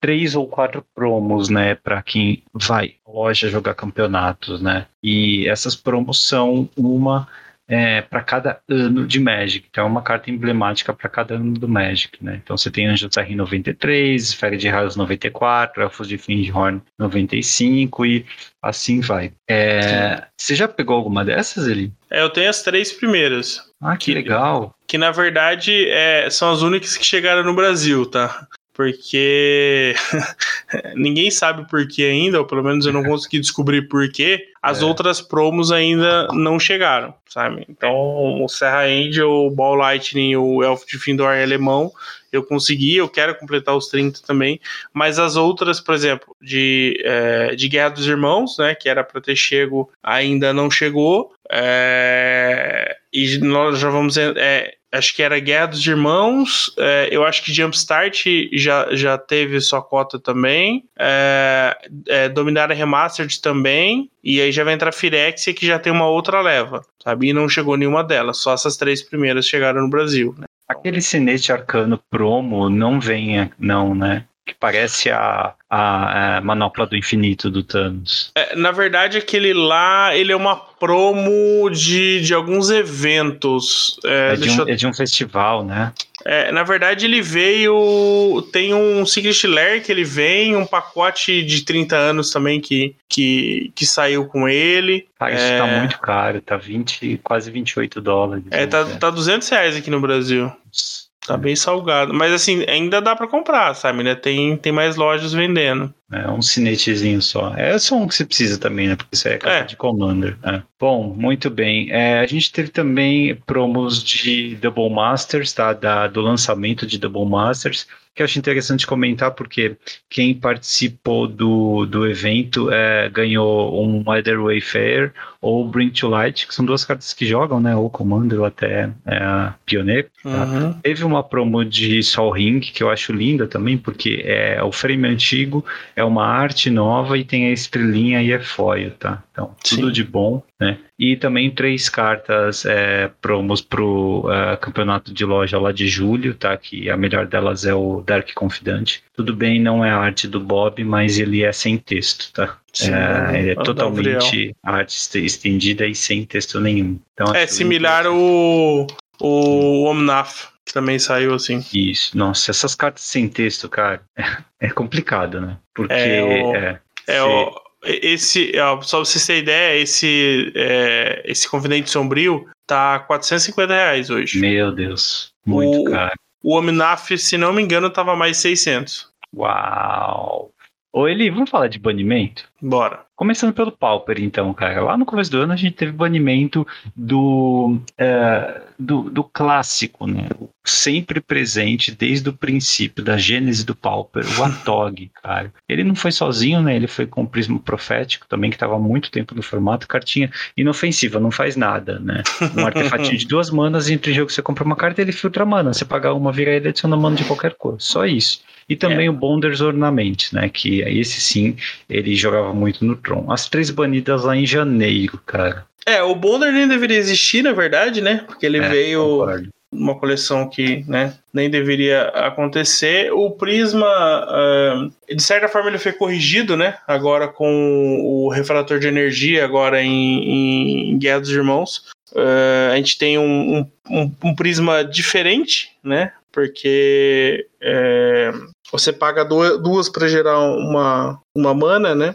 três ou quatro promos, né, para quem vai à loja jogar campeonatos, né? E essas promos são uma é, para cada ano de Magic. Então é uma carta emblemática para cada ano do Magic, né? Então você tem Anjos R 93, Esfera de Raios 94, Elfos de Findhorn 95 e assim vai. É, você já pegou alguma dessas, Eli? É, eu tenho as três primeiras. Ah, que, que legal. Que na verdade é, são as únicas que chegaram no Brasil, tá? Porque ninguém sabe por que ainda, ou pelo menos eu não consegui descobrir por que as é. outras promos ainda não chegaram, sabe? Então, o Serra Angel, o Ball Lightning, o Elf de Findor alemão, eu consegui, eu quero completar os 30 também, mas as outras, por exemplo, de, é, de Guerra dos Irmãos, né, que era para ter chego, ainda não chegou, é, e nós já vamos é, acho que era Guerra dos Irmãos, é, eu acho que Jumpstart já, já teve sua cota também, é, é, Dominar Remastered também, e aí já vai entrar Firexia, que já tem uma outra leva, sabe? E não chegou nenhuma delas, só essas três primeiras chegaram no Brasil, né? Aquele Cinete Arcano promo não vem, não, né? Que parece a, a, a, manopla do infinito do Thanos. É, na verdade, aquele lá, ele é uma promo de, de alguns eventos. É, é, de um, eu... é, de um, festival, né? É, na verdade, ele veio. Tem um Secret Lair que ele vem, um pacote de 30 anos também que, que, que saiu com ele. Ah, isso tá é. muito caro, tá 20, quase 28 dólares. É, tá, tá 200 reais aqui no Brasil. Tá bem salgado. Mas assim, ainda dá para comprar, sabe, né? Tem, tem mais lojas vendendo. É um cinetezinho só. É só um que você precisa também, né? Porque isso é carta é. de Commander. É. Bom, muito bem. É, a gente teve também promos de Double Masters, tá? Da, do lançamento de Double Masters que eu acho interessante comentar, porque quem participou do, do evento é, ganhou um Weather Wayfair ou Bring to Light, que são duas cartas que jogam, né? Ou Commander ou até é, Pioneiro. Tá? Uhum. Teve uma promo de Sol Ring, que eu acho linda também, porque é o frame antigo, é uma arte nova e tem a estrelinha e é foil, tá? Então, tudo Sim. de bom, né? E também três cartas é, promos pro uh, campeonato de loja lá de julho, tá? Que a melhor delas é o Dark Confidante. Tudo bem, não é a arte do Bob, mas ele é sem texto, tá? Sim, é, ele é totalmente arte estendida e sem texto nenhum. Então, é similar o, o Omnaf também saiu assim. Isso, nossa, essas cartas sem texto, cara, é, é complicado, né? Porque é, o, é, é o, esse, ó, só pra vocês terem ideia, esse, é, esse Confidente Sombrio tá 450 reais hoje. Meu Deus, muito o, caro. O Omnaf, se não me engano, tava mais 600. Uau! Ô Eli, vamos falar de banimento? Bora. Começando pelo Pauper, então, cara. Lá no começo do ano a gente teve banimento do, uh, do, do, clássico, né? Sempre presente desde o princípio, da gênese do Pauper, o Atog, cara. Ele não foi sozinho, né? Ele foi com o Prisma Profético também, que estava muito tempo no formato. Cartinha inofensiva, não faz nada, né? Um artefatinho de duas manas, entre jogo você compra uma carta ele filtra mana. Você paga uma, vira ele adiciona mana de qualquer cor. Só isso. E também é. o Bonders Ornament, né? Que esse sim, ele jogava muito no Tron. As três banidas lá em janeiro, cara. É, o Bonder nem deveria existir, na verdade, né? Porque ele é, veio. Concordo. Uma coleção que né, nem deveria acontecer. O Prisma, uh, de certa forma, ele foi corrigido, né? Agora com o refrator de energia, agora em, em Guerra dos Irmãos. Uh, a gente tem um, um, um, prisma diferente, né? Porque é, você paga duas para gerar uma, uma mana, né?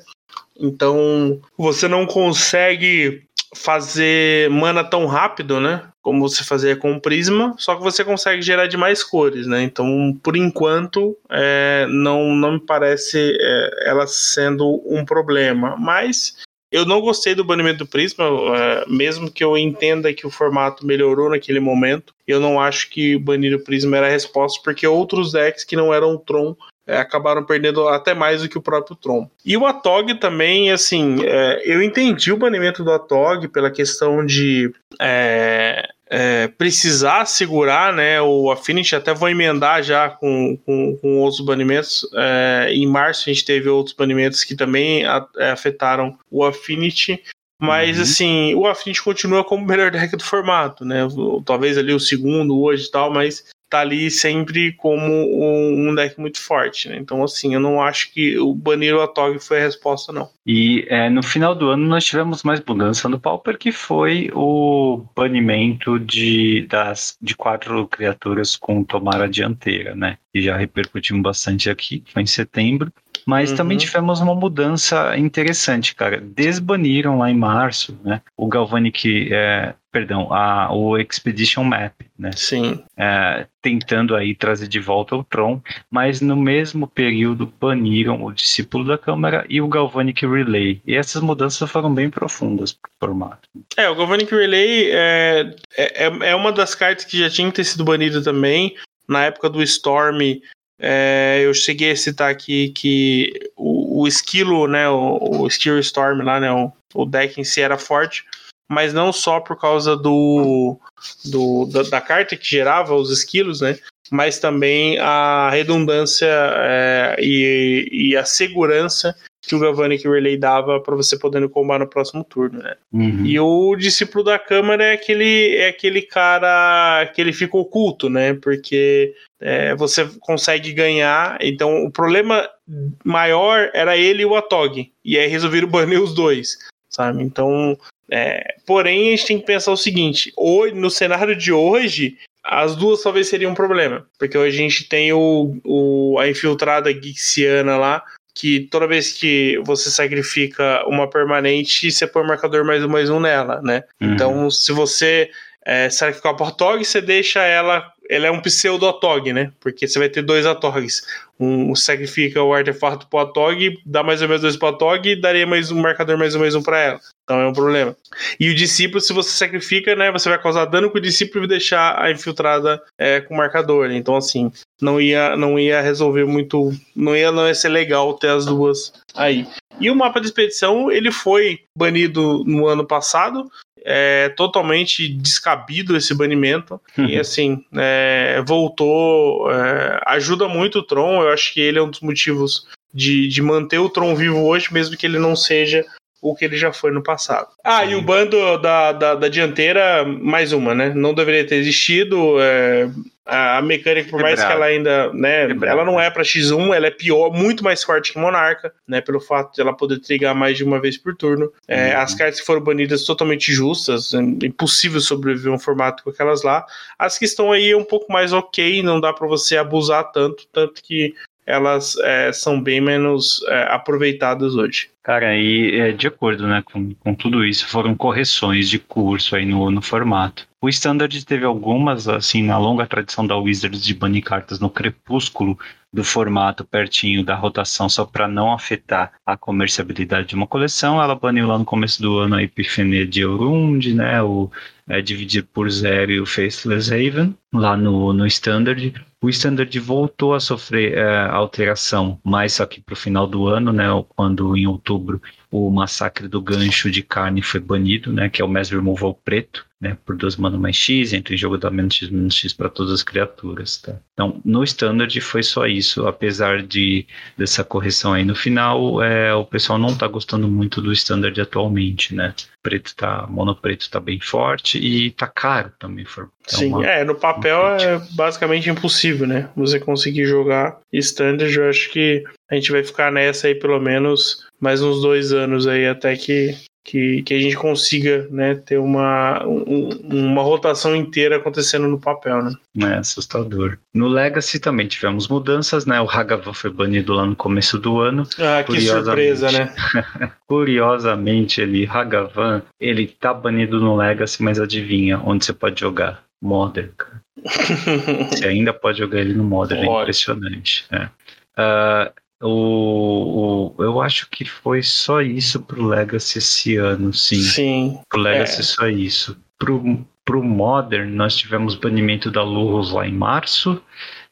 Então você não consegue fazer mana tão rápido, né? Como você fazia com o Prisma, só que você consegue gerar de mais cores, né? Então, por enquanto, é, não, não me parece é, ela sendo um problema. Mas eu não gostei do banimento do Prisma, é, mesmo que eu entenda que o formato melhorou naquele momento. Eu não acho que banir o Prisma era a resposta, porque outros decks que não eram o Tron é, acabaram perdendo até mais do que o próprio Tron. E o Atog também, assim, é, eu entendi o banimento do Atog pela questão de é, é, precisar segurar, né? O Affinity até vou emendar já com, com, com outros banimentos. É, em março a gente teve outros banimentos que também a, é, afetaram o Affinity. Mas uhum. assim, o Affinity continua como o melhor deck do formato, né? Talvez ali o segundo hoje e tal, mas tá ali sempre como um, deck muito forte, né? Então, assim, eu não acho que o banir o Atog foi a resposta, não. E é, no final do ano nós tivemos mais mudança no Pauper, que foi o banimento de, das, de quatro criaturas com tomar a dianteira, né? E já repercutimos bastante aqui, foi em setembro. Mas uhum. também tivemos uma mudança interessante, cara. Desbaniram lá em março, né? O Galvanic, é, perdão, a, o Expedition Map, né? Sim. É, tentando aí trazer de volta o Tron, mas no mesmo período baniram o Discípulo da Câmara e o Galvanic Relay. E essas mudanças foram bem profundas pro formato. É, o Galvanic Relay é, é, é uma das cartas que já tinha que ter sido banida também. Na época do Storm, é, eu cheguei a citar aqui que o, o esquilo, né, o, o Skill Storm lá, né, o, o deck em si era forte, mas não só por causa do, do da, da, carta que gerava os esquilos, né, mas também a redundância é, e, e a segurança que o Galvanic Relay dava para você podendo combar no próximo turno, né? Uhum. E o discípulo da Câmara é aquele, é aquele cara que ele fica oculto, né? Porque é, você consegue ganhar. Então, o problema maior era ele e o Atog. E aí resolveram banir os dois, sabe? Então, é, porém, a gente tem que pensar o seguinte: hoje, no cenário de hoje, as duas talvez seriam um problema. Porque hoje a gente tem o, o a infiltrada Gixiana lá, que toda vez que você sacrifica uma permanente, você põe o marcador mais um mais um nela, né? Uhum. Então, se você é, sacrificar a Atog, você deixa ela. Ela é um pseudo Atog, né? Porque você vai ter dois Atogs. Um sacrifica o artefato pro Atog, dá mais ou menos dois pro Atog e daria mais um marcador mais um mais um pra ela. Então é um problema. E o discípulo, se você sacrifica, né? Você vai causar dano com o discípulo e deixar a infiltrada é, com o marcador. Né? Então, assim, não ia, não ia resolver muito. Não ia, não ia ser legal ter as duas aí. E o mapa de expedição, ele foi banido no ano passado é totalmente descabido esse banimento. Uhum. E assim, é, voltou. É, ajuda muito o Tron. Eu acho que ele é um dos motivos de, de manter o Tron vivo hoje, mesmo que ele não seja o que ele já foi no passado. Ah, e o bando da, da, da, dianteira, mais uma, né? Não deveria ter existido. É, a mecânica, por mais que ela ainda, né, ela não é para X1, ela é pior, muito mais forte que Monarca, né, pelo fato de ela poder trigar mais de uma vez por turno. É, uhum. As cartas que foram banidas totalmente justas, é impossível sobreviver um formato com aquelas lá. As que estão aí é um pouco mais ok, não dá para você abusar tanto, tanto que elas é, são bem menos é, aproveitadas hoje. Cara, e é, de acordo né, com, com tudo isso, foram correções de curso aí no, no formato. O Standard teve algumas, assim, na longa tradição da Wizards de banir cartas no crepúsculo do formato pertinho da rotação, só para não afetar a comerciabilidade de uma coleção. Ela baniu lá no começo do ano a Epifania de Elrond, né, o é, Dividir por Zero e o Faceless Haven, lá no, no Standard. O Standard voltou a sofrer é, alteração, mais só que para o final do ano, né, quando em outubro o massacre do gancho de carne foi banido, né, que é o Mass Removal preto, né, por 2 mana mais X, entre em jogo da menos X, menos X para todas as criaturas, tá? Então, no Standard foi só isso, apesar de dessa correção aí no final, é, o pessoal não tá gostando muito do Standard atualmente, né? Preto tá, mono preto tá bem forte e tá caro também É Sim, uma- é, no papel é basicamente impossível, né? Você conseguir jogar standard, eu acho que a gente vai ficar nessa aí pelo menos mais uns dois anos aí até que, que, que a gente consiga, né, ter uma, um- uma rotação inteira acontecendo no papel, né? É assustador. No Legacy também tivemos mudanças, né? O Hagavan foi banido lá no começo do ano. Ah, que surpresa, né? Curiosamente, ele, Hagavan, ele tá banido no Legacy, mas adivinha onde você pode jogar? Modern, cara. Você ainda pode jogar ele no Modern, é impressionante. é. Ah, o, o- eu acho que foi só isso pro Legacy esse ano, sim. Sim. Pro Legacy É. só isso. Pro, pro Modern, nós tivemos banimento da Lurus lá em março.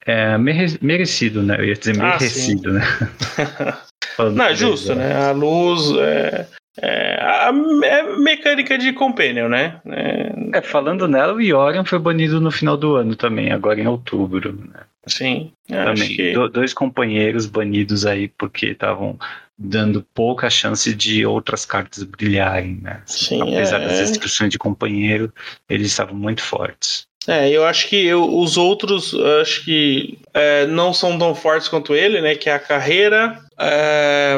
É, mere- merecido, né? Eu ia dizer Ah, merecido, né? Falando Não, é justo, né? A luz é, é, a, é mecânica de companion, né? É, É, falando nela, o Yorion foi banido no final do ano também, agora em outubro. Né? sim. Acho Também. que... Do- dois companheiros banidos aí porque estavam dando pouca chance de outras cartas brilharem, né? Sim, Apesar é. das restrições de companheiro, eles estavam muito fortes. É, eu acho que eu- os outros acho que é, não são tão fortes quanto ele, né? Que é a carreira, é,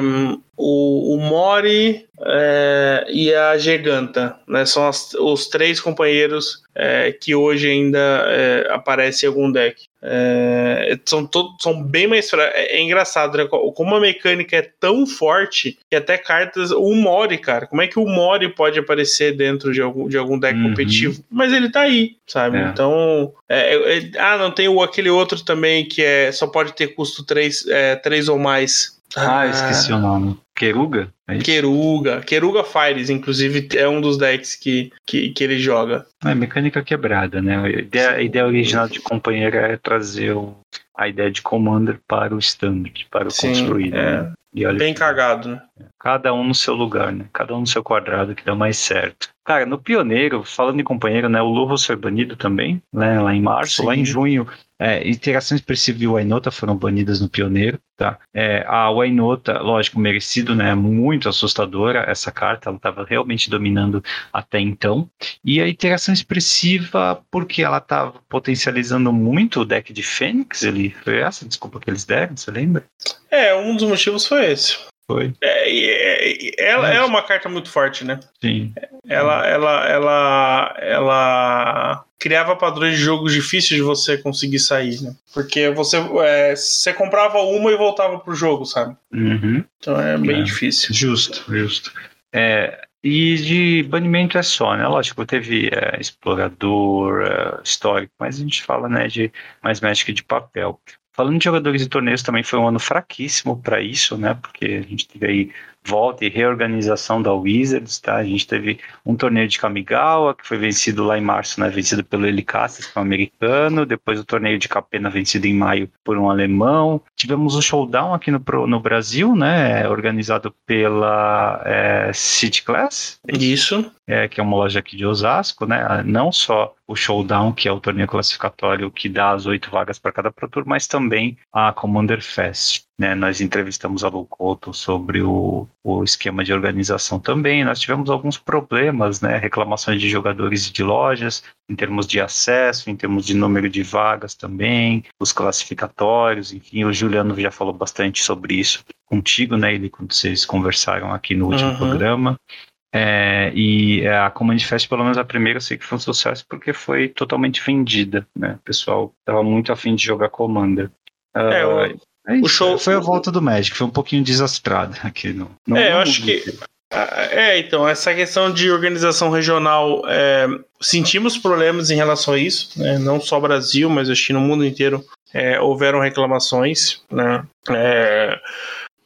o, o Mori é, e a Giganta, né? São as- os três companheiros é, que hoje ainda é, aparecem em algum deck. É, são, todos, são bem mais fracos. É, é engraçado, né? Como a mecânica é tão forte que até cartas. O Mori, cara. Como é que o Mori pode aparecer dentro de algum, de algum deck Uhum. competitivo? Mas ele tá aí, sabe? É. Então. é, ah, não tem o, aquele outro também que é só pode ter custo 3, é, três ou mais. Ah, eu esqueci o nome. Keruga? É isso? Keruga. Keruga Fires, inclusive, é um dos decks que, que, que ele joga. É mecânica quebrada, né? A ideia, a ideia original de companheiro é trazer o- a ideia de commander para o standard, para o Sim, construído. é. né? E olha Bem que- cagado, né? Cada um no seu lugar, né? Cada um no seu quadrado que dá mais certo. Cara, no Pioneiro, falando em companheiro, né? O Lurros foi banido também, né? Lá em março, Sim. lá em junho. É, Interação Expressiva e o Wainota foram banidas no Pioneiro, tá? É, a Wainota, lógico, merecido, né? Muito assustadora essa carta, ela estava realmente dominando até então. E a Interação Expressiva, porque ela estava potencializando muito o deck de Fênix, ele foi essa desculpa que eles deram, você lembra? É, um dos motivos foi esse. Foi, É, ela Mas- é uma carta muito forte, né? sim. Ela, ela, ela, ela criava padrões de jogo difíceis de você conseguir sair, né? Porque você, é, você comprava uma e voltava pro jogo, sabe? Uhum. Então é bem É. difícil. Justo, justo. É, e de banimento é só, né? Lógico, teve é, explorador, é, histórico, mas a gente fala né, de mais Magic de papel. Falando de jogadores de torneios, também foi um ano fraquíssimo para isso, né? Porque a gente teve aí volta e reorganização da Wizards, tá? A gente teve um torneio de Kamigawa, que foi vencido lá em março, né? Vencido pelo Elicaces, que é um americano. Depois o torneio de Capena, vencido em maio por um alemão. Tivemos o Showdown aqui no, no Brasil, né? Organizado pela é, City Class, Isso. é, que é uma loja aqui de Osasco, né? Não só o Showdown, que é o torneio classificatório que dá as oito vagas para cada Pro Tour, mas também a Commander Fest. Né? Nós entrevistamos a Lu Couto sobre o, o esquema de organização também. Nós tivemos alguns problemas, né? reclamações de jogadores e de lojas, em termos de acesso, em termos de número de vagas também, os classificatórios, enfim, o Juliano já falou bastante sobre isso contigo, né, ele quando vocês conversaram aqui no último Uhum. programa. É, e é, a Command Fest, pelo menos a primeira, eu sei que foi um sucesso porque foi totalmente vendida, né? O pessoal tava muito afim de jogar Commander. É, Ah, o- é o show- Foi a volta do Magic, foi um pouquinho desastrada aqui no. no É, eu acho que- É, então, essa questão de organização regional, é, sentimos problemas em relação a isso, né? não só Brasil, mas acho que no mundo inteiro é, houveram reclamações. Né? É,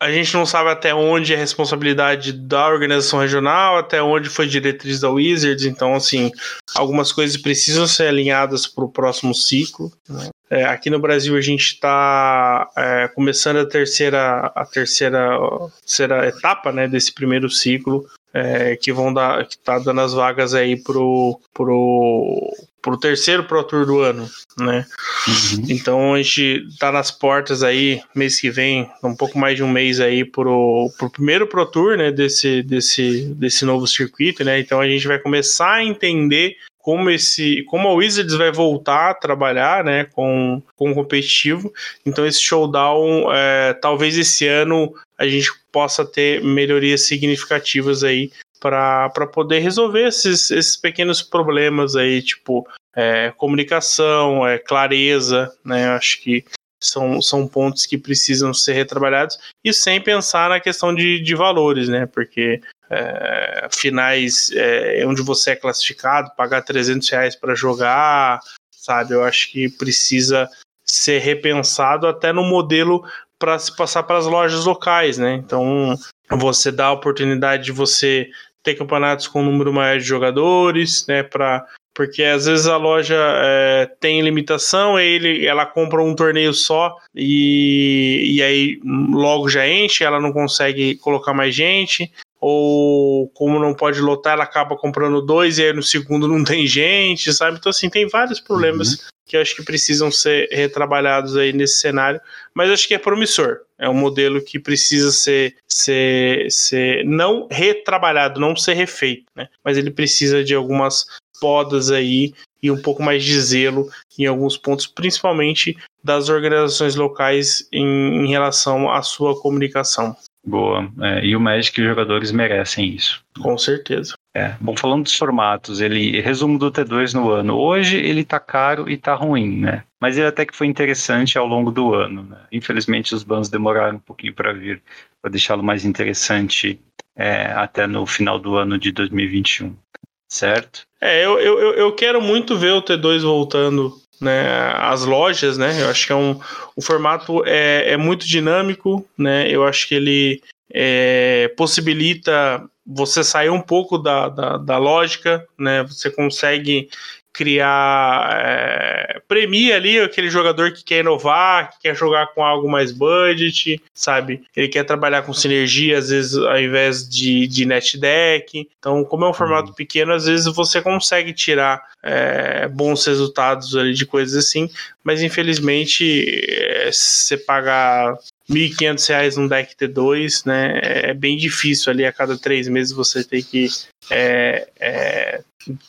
a gente não sabe até onde é responsabilidade da organização regional, até onde foi diretriz da Wizards, então, assim, algumas coisas precisam ser alinhadas para o próximo ciclo. né? É, aqui no Brasil a gente está começando a terceira, a terceira, terceira etapa né, desse primeiro ciclo, é, que vão dar, que tá dando as vagas aí pro, pro, pro terceiro Pro Tour do ano, né? Uhum. Então a gente tá nas portas aí, mês que vem, um pouco mais de um mês aí pro, pro primeiro Pro Tour, né, desse, desse, desse novo circuito, né? Então a gente vai começar a entender como esse, como a Wizards vai voltar a trabalhar, né, com, com o competitivo. Então esse showdown, é, talvez esse ano a gente possa ter melhorias significativas aí para poder resolver esses, esses pequenos problemas aí, tipo é, comunicação, é, clareza, né? Acho que são, são pontos que precisam ser retrabalhados e sem pensar na questão de, de valores, né? Porque é, finais é, onde você é classificado, pagar 300 reais para jogar, sabe? Eu acho que precisa ser repensado até no modelo para se passar para as lojas locais, né? Então você dá a oportunidade de você ter campeonatos com um número maior de jogadores, né? Para porque às vezes a loja é, tem limitação, ele, ela compra um torneio só e, e aí logo já enche, ela não consegue colocar mais gente, ou como não pode lotar, ela acaba comprando dois e aí no segundo não tem gente, sabe? Então, assim, tem vários problemas uhum. que eu acho que precisam ser retrabalhados aí nesse cenário, mas acho que é promissor. É um modelo que precisa ser, ser, ser não retrabalhado, não ser refeito, né? Mas ele precisa de algumas podas aí e um pouco mais de zelo em alguns pontos, principalmente das organizações locais em, em relação à sua comunicação. Boa. É, e o Magic e os jogadores merecem isso. Com certeza. É. Bom, falando dos formatos, ele resumo do T2 no ano. Hoje ele tá caro e tá ruim, né? Mas ele até que foi interessante ao longo do ano. Né? Infelizmente os bans demoraram um pouquinho para vir, para deixá-lo mais interessante é, até no final do ano de 2021 certo? É, eu, eu, eu quero muito ver o T2 voltando né, às lojas, né? Eu acho que é um, o formato é, é muito dinâmico, né? Eu acho que ele é, possibilita você sair um pouco da, da, da, lógica, né? Você consegue criar é, premia ali aquele jogador que quer inovar, que quer jogar com algo mais budget, sabe? Ele quer trabalhar com sinergia, às vezes ao invés de, de net deck. Então, como é um formato uhum. pequeno, às vezes você consegue tirar é, bons resultados ali de coisas assim, mas infelizmente é, você pagar R$ 1.500 num deck T2, né? É bem difícil ali a cada três meses você ter que é, é,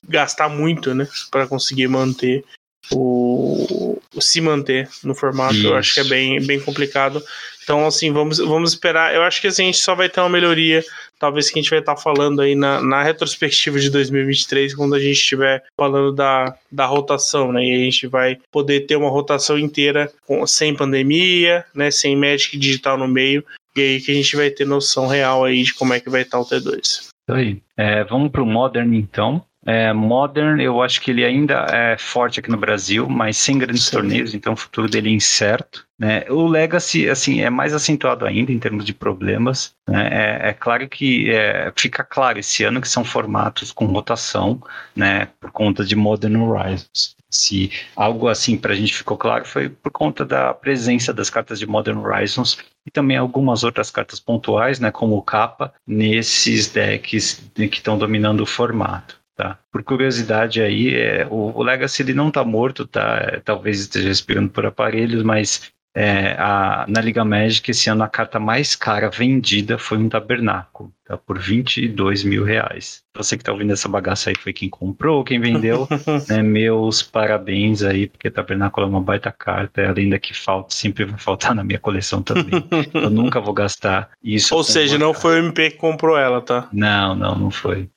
gastar muito, né? Para conseguir manter o, o, se manter no formato. Isso. Eu acho que é bem, bem complicado. Então, assim, vamos, vamos esperar. Eu acho que assim, a gente só vai ter uma melhoria talvez que a gente vai estar falando aí na, na retrospectiva de 2023, quando a gente estiver falando da, da rotação, né? E a gente vai poder ter uma rotação inteira com, sem pandemia, né? Sem Magic digital no meio, e aí que a gente vai ter noção real aí de como é que vai estar o T2. Isso aí. É, vamos para o Modern então. É, Modern, eu acho que ele ainda é forte aqui no Brasil, mas sem grandes Sim. torneios, então o futuro dele é incerto. Né? O Legacy, assim, é mais acentuado ainda em termos de problemas. Né? É, é, claro que é, fica claro esse ano que são formatos com rotação, né, por conta de Modern Horizons. Se algo assim para a gente ficou claro foi por conta da presença das cartas de Modern Horizons e também algumas outras cartas pontuais, né, como o Capa, nesses decks que estão dominando o formato. Tá. Por curiosidade aí, é, o, o Legacy ele não está morto, tá? É, talvez esteja respirando por aparelhos, mas é, a, na Liga Magic esse ano a carta mais cara vendida foi um Tabernáculo, tá? Por 22 mil reais. Você que está ouvindo essa bagaça aí foi quem comprou, quem vendeu, né? Meus parabéns aí, porque Tabernáculo é uma baita carta, além da que falta, sempre vai faltar na minha coleção também. Eu nunca vou gastar isso. Ou seja, não foi o MP que comprou ela, tá? Não, não, não foi.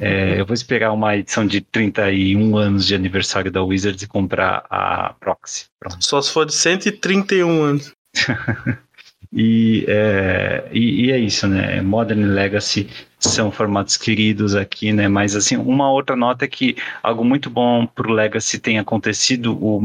É, eu vou esperar uma edição de 31 anos de aniversário da Wizards e comprar a Proxy. Pronto. Só se for de 131 anos. e, é, e, e, é isso, né? Modern e Legacy são formatos queridos aqui, né? Mas assim, uma outra nota é que algo muito bom para o Legacy tem acontecido. O,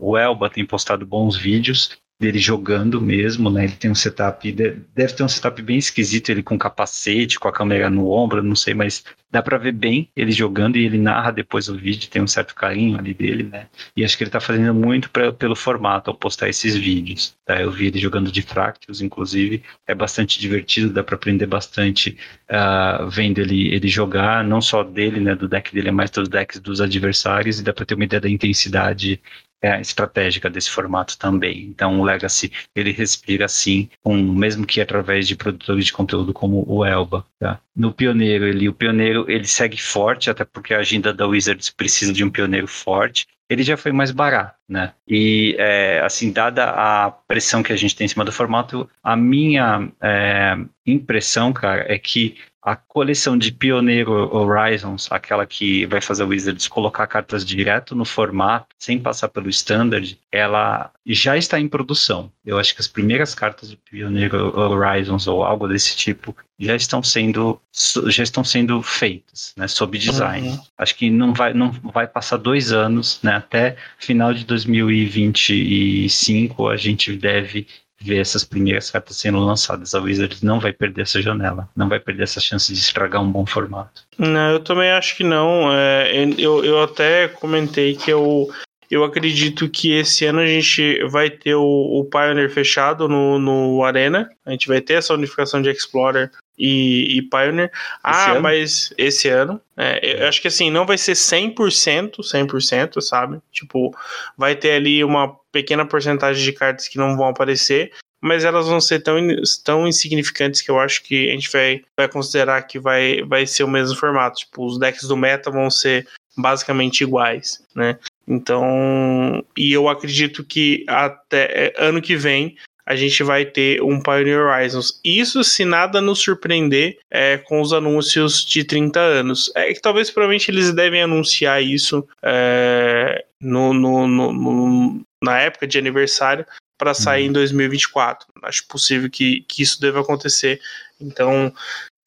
o Elba tem postado bons vídeos dele jogando mesmo, né? Ele tem um setup, deve ter um setup bem esquisito, ele com capacete, com a câmera no ombro, não sei, mas dá para ver bem ele jogando e ele narra depois o vídeo, tem um certo carinho ali dele, né? E acho que ele tá fazendo muito pra, pelo formato ao postar esses vídeos, tá? Eu vi ele jogando de Fractals, inclusive, é bastante divertido, dá para aprender bastante uh, vendo ele, ele jogar, não só dele, né, do deck dele, mas dos decks dos adversários, e dá para ter uma ideia da intensidade é, estratégica desse formato também. Então o Legacy ele respira assim, com, mesmo que através de produtores de conteúdo como o Elba. Tá? No Pioneiro, ele, o pioneiro ele segue forte, até porque a agenda da Wizards precisa de um pioneiro forte. Ele já foi mais barato, né? E, é, assim, dada a pressão que a gente tem em cima do formato, a minha é, impressão, cara, é que a coleção de Pioneiro Horizons, aquela que vai fazer o Wizards colocar cartas direto no formato, sem passar pelo standard, ela já está em produção. Eu acho que as primeiras cartas de Pioneiro Horizons ou algo desse tipo já estão sendo já estão sendo feitas, né, sob design. Uhum. Acho que não vai não vai passar dois anos, né, até final de 2025 a gente deve ver essas primeiras cartas sendo lançadas. A Wizards não vai perder essa janela, não vai perder essa chance de estragar um bom formato. Não, eu também acho que não. É, eu, eu até comentei que eu, eu acredito que esse ano a gente vai ter o, o Pioneer fechado no, no Arena. A gente vai ter essa unificação de Explorer e, e Pioneer. Ah, esse mas esse ano. É, eu acho que assim, não vai ser 100%, 100%, sabe? Tipo, vai ter ali uma pequena porcentagem de cartas que não vão aparecer, mas elas vão ser tão, tão insignificantes que eu acho que a gente vai, vai considerar que vai, vai ser o mesmo formato. Tipo, os decks do meta vão ser basicamente iguais, né? Então, e eu acredito que até é, ano que vem a gente vai ter um Pioneer Horizons. Isso se nada nos surpreender é, com os anúncios de 30 anos. É que talvez provavelmente eles devem anunciar isso é, no, no, no, no, na época de aniversário para sair uhum. em 2024. Acho possível que, que isso deva acontecer. Então,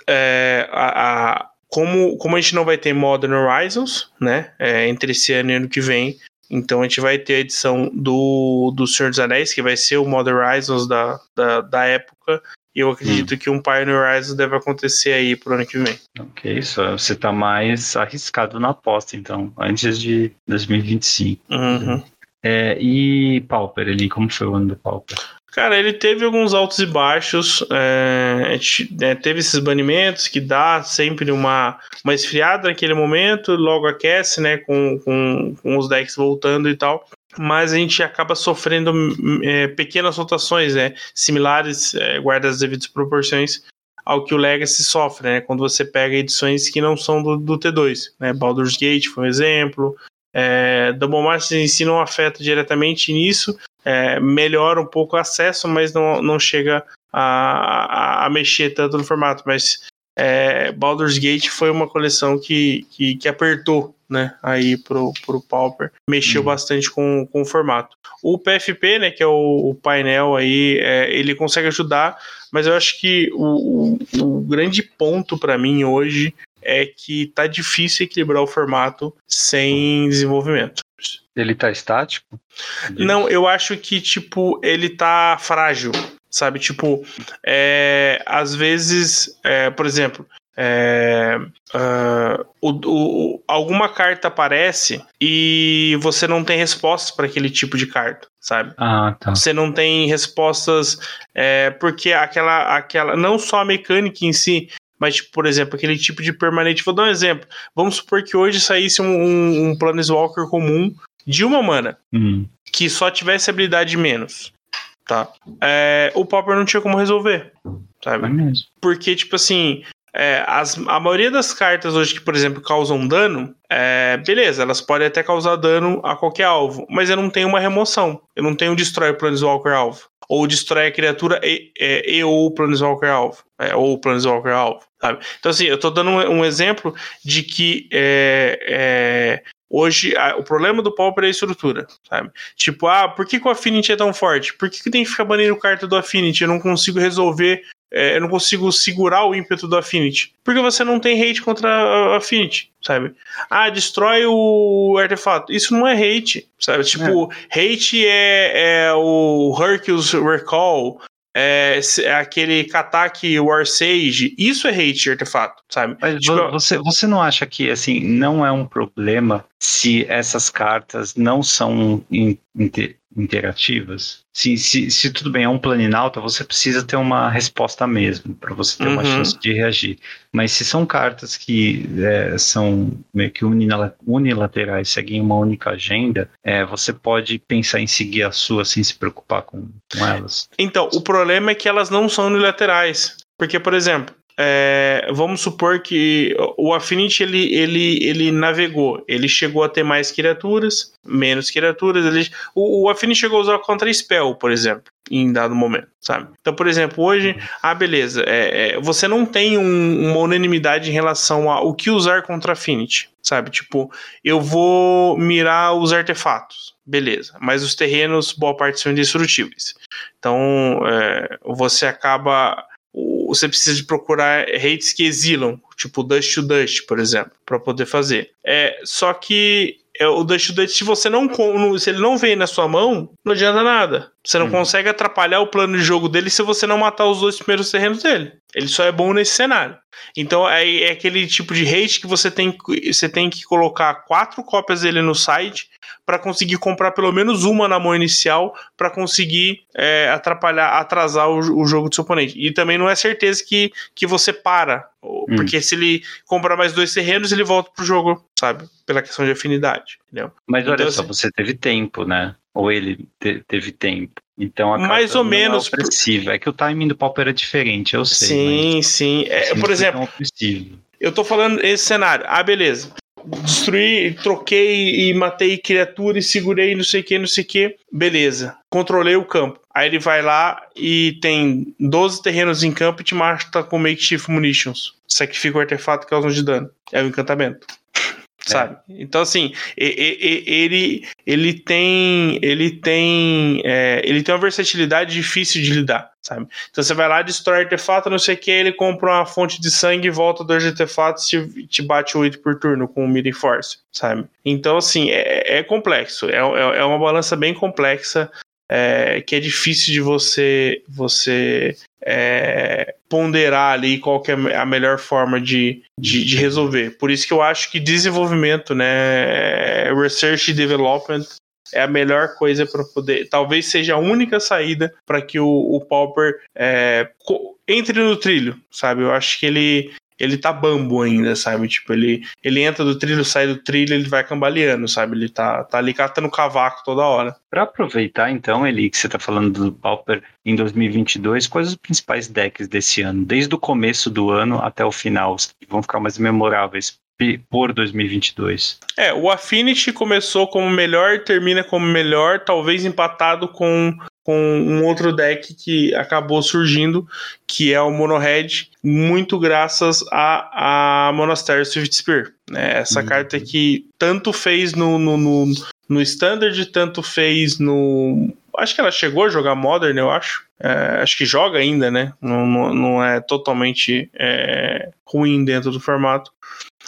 é, a, a, como, como a gente não vai ter Modern Horizons, né, é, entre esse ano e ano que vem, então a gente vai ter a edição do, do Senhor dos Anéis, que vai ser o Modern Horizons da, da, da época, e eu acredito hum. que um Pioneer Horizons deve acontecer aí pro ano que vem. Ok, isso você tá mais arriscado na aposta, então, antes de 2025. Uhum. É, e Pauper ali, como foi o ano do Pauper? Cara, ele teve alguns altos e baixos. É, é, teve esses banimentos que dá sempre uma, uma esfriada naquele momento, logo aquece, né? Com, com, com os decks voltando e tal. Mas a gente acaba sofrendo é, pequenas rotações, né? Similares, é, guarda as devidas proporções ao que o Legacy sofre, né? Quando você pega edições que não são do, do T2, né? Baldur's Gate foi um exemplo, é, Double Masters em si não afeta diretamente nisso, é, melhora um pouco o acesso, mas não, não chega a, a, a mexer tanto no formato. Mas é, Baldur's Gate foi uma coleção que, que, que, apertou né, aí pro, pro Pauper, mexeu uhum. bastante com, com o formato. O PFP, né, que é o, o painel aí, é, ele consegue ajudar, mas eu acho que o, o, o grande ponto para mim hoje é que tá difícil equilibrar o formato sem desenvolvimento. Ele tá estático? Não, eu acho que, tipo, ele tá frágil, sabe? Tipo, é, às vezes, é, por exemplo, é, uh, o, o, alguma carta aparece e você não tem respostas para aquele tipo de carta, sabe? Ah, tá. Você não tem respostas é, porque aquela, aquela, não só a mecânica em si, mas, tipo, por exemplo, aquele tipo de permanente. Vou dar um exemplo. Vamos supor que hoje saísse um, um, um Planeswalker comum de uma mana uhum. que só tivesse habilidade menos. Tá? É, o Popper não tinha como resolver. Sabe? É mesmo. Porque, tipo assim, é, as, a maioria das cartas hoje que, por exemplo, causam dano, é, beleza, elas podem até causar dano a qualquer alvo, mas eu não tenho uma remoção. Eu não tenho destrói o Planeswalker alvo. Ou destrói a criatura e, e, e ou o Planeswalker alvo. É, ou o Planeswalker alvo. Sabe? Então, assim, eu tô dando um, um exemplo de que é, é Hoje, a, o problema do Pauper é a estrutura, sabe? Tipo, ah, por que, que o Affinity é tão forte? Por que, que tem que ficar banindo carta do Affinity? Eu não consigo resolver, é, eu não consigo segurar o ímpeto do Affinity. Porque você não tem hate contra Affinity, sabe? Ah, destrói o artefato. Isso não é hate, sabe? Tipo, é. hate é, é o Hercules Recall, é, é, aquele Kataki War Sage, isso é hate artefato, sabe? Mas tipo, você, você não acha que assim não é um problema se essas cartas não são in, interativas? Se, se, se, tudo bem, é um planinalta, você precisa ter uma resposta mesmo para você ter uhum. uma chance de reagir. Mas se são cartas que é, são meio que unilaterais, seguem uma única agenda, é, você pode pensar em seguir a sua sem se preocupar com, com elas. Então, o problema é que elas não são unilaterais. Porque, por exemplo, é, vamos supor que o Affinity ele, ele, ele navegou, ele chegou a ter mais criaturas, menos criaturas. Ele, o, o Affinity chegou a usar contra Spell, por exemplo, em dado momento, sabe? Então, por exemplo, hoje, ah, beleza, é, é, você não tem um, uma unanimidade em relação ao que usar contra Affinity, sabe? Tipo, eu vou mirar os artefatos, beleza, mas os terrenos, boa parte são indestrutíveis. Então, é, você acaba você precisa de procurar rates que exilam, tipo Dust to Dust, por exemplo, para poder fazer. É, só que é, o Dust to Dust, se você não se ele não vem na sua mão, não adianta nada. Você não uhum. consegue atrapalhar o plano de jogo dele se você não matar os dois primeiros terrenos dele. Ele só é bom nesse cenário. Então é, é aquele tipo de hate que você tem, você tem que colocar quatro cópias dele no site para conseguir comprar pelo menos uma na mão inicial para conseguir é, atrapalhar, atrasar o, o, jogo do seu oponente. E também não é certeza que, que você para, hum. porque se ele comprar mais dois terrenos, ele volta pro jogo, sabe? Pela questão de afinidade, entendeu? Mas olha então, só, assim, você teve tempo, né? Ou ele te, teve tempo. Então a mais ou menos é, opressiva. é que o timing do Pauper era diferente, eu sei. Sim, mas, sim. É, por exemplo, eu tô falando esse cenário. Ah, beleza destruí, troquei e matei criatura e segurei não sei o que, não sei o que. Beleza, controlei o campo. Aí ele vai lá e tem 12 terrenos em campo e te mata com makeshift munitions. Sacrifica o artefato que causa de dano. É o encantamento sabe? É. Então assim, ele ele tem ele tem é, ele tem uma versatilidade difícil de lidar, sabe? Então você vai lá, destrói artefato, não sei o que, ele compra uma fonte de sangue, volta dois artefatos te, te bate oito por turno com o Meeting Force, sabe? Então assim, é, é complexo, é, é, é uma balança bem complexa é, que é difícil de você você é, ponderar ali qual que é a melhor forma de, de, de, resolver. Por isso que eu acho que desenvolvimento, né, research e development é a melhor coisa para poder, talvez seja a única saída para que o, o Pauper é, entre no trilho, sabe? Eu acho que ele ele tá bambo ainda, sabe? Tipo, ele, ele entra do trilho, sai do trilho, ele vai cambaleando, sabe? Ele tá, tá ali catando cavaco toda hora. Para aproveitar, então, Eli, que você tá falando do Pauper em 2022, quais os principais decks desse ano, desde o começo do ano até o final, que vão ficar mais memoráveis por 2022? É, o Affinity começou como melhor, termina como melhor, talvez empatado com com um outro deck que acabou surgindo, que é o Monohead, muito graças a, a Monastery Swift Spear. Né? Essa uhum. carta que tanto fez no, no, no, no Standard, tanto fez no. Acho que ela chegou a jogar Modern, eu acho. É, acho que joga ainda, né? Não, não, não é totalmente é, ruim dentro do formato.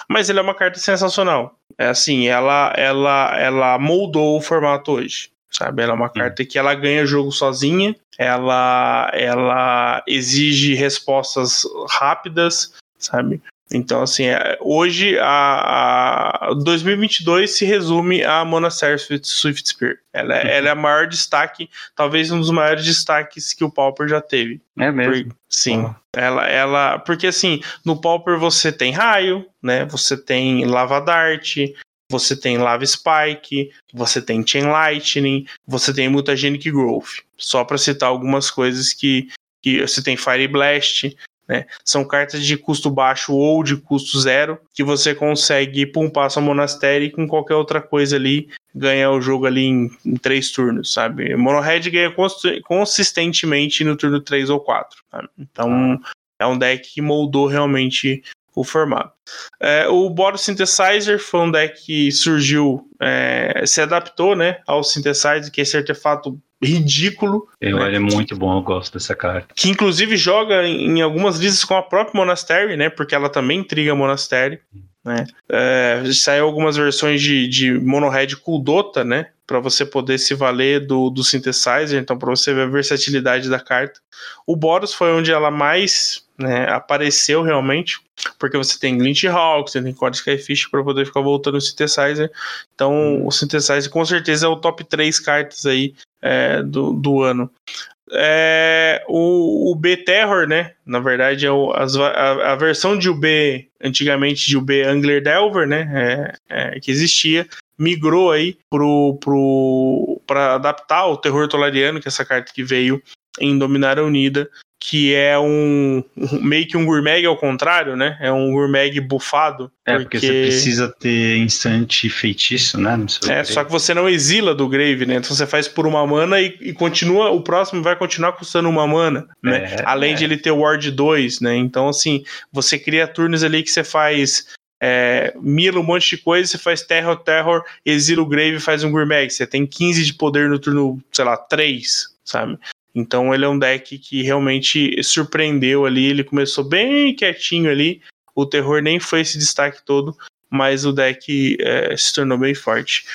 Mas ele é uma carta sensacional. É assim, ela, ela, ela moldou o formato hoje sabe? Ela é uma carta que ela ganha jogo sozinha, ela, ela exige respostas rápidas, sabe? Então, assim, é, hoje a, a 2022 se resume a Monastery Swift Spear. Ela, é, uhum. ela é a maior destaque, talvez um dos maiores destaques que o Pauper já teve. É mesmo? Por, sim. Uhum. Ela, ela, porque assim, no Pauper você tem raio, né? Você tem lava dart, você tem Lava Spike, você tem Chain Lightning, você tem Mutagenic Growth. Só para citar algumas coisas que, que você tem Fire Blast, né? São cartas de custo baixo ou de custo zero que você consegue pumpar sua Monastery e com qualquer outra coisa ali ganhar o jogo ali em, em três turnos, sabe? Monohead ganha consistentemente no turno 3 ou 4. Sabe? Então é um deck que moldou realmente o formato. É, o Boro Synthesizer foi um deck que surgiu, é, se adaptou né, ao Synthesizer, que é esse artefato ridículo. Eu, né? Ele é muito bom, eu gosto dessa carta. Que inclusive joga em, algumas listas com a própria Monastery, né? Porque ela também intriga Monastery. Né? É, saiu algumas versões de, de Monohead Dota, né? Para você poder se valer do, do Synthesizer, então para você ver a versatilidade da carta. O Boros foi onde ela mais né, apareceu realmente, porque você tem Glint Hawk, você tem Core Skyfish para poder ficar voltando o Synthesizer. Então, hum. o Synthesizer com certeza é o top 3 cartas aí é, do, do ano. É, o, o B-Terror, né? Na verdade, é o, as, a, a, versão de UB, antigamente de UB Angler Delver, né? É, é, que existia, migrou aí pro, pro, para adaptar o terror tolariano, que é essa carta que veio em Dominar Unida, que é um meio que um gourmet ao contrário, né? É um gourmet bufado. É, porque, porque você precisa ter instante feitiço, né? é, só que você não exila do Grave, né? Então você faz por uma mana e, e continua, o próximo vai continuar custando uma mana, né? É, Além é. de ele ter Ward 2, né? Então, assim, você cria turnos ali que você faz é, mila um monte de coisa, você faz Terror, Terror, exila o Grave e faz um Gourmet. Você tem 15 de poder no turno, sei lá, 3, sabe? Então ele é um deck que realmente surpreendeu ali. Ele começou bem quietinho ali. O terror nem foi esse destaque todo, mas o deck é, se tornou bem forte.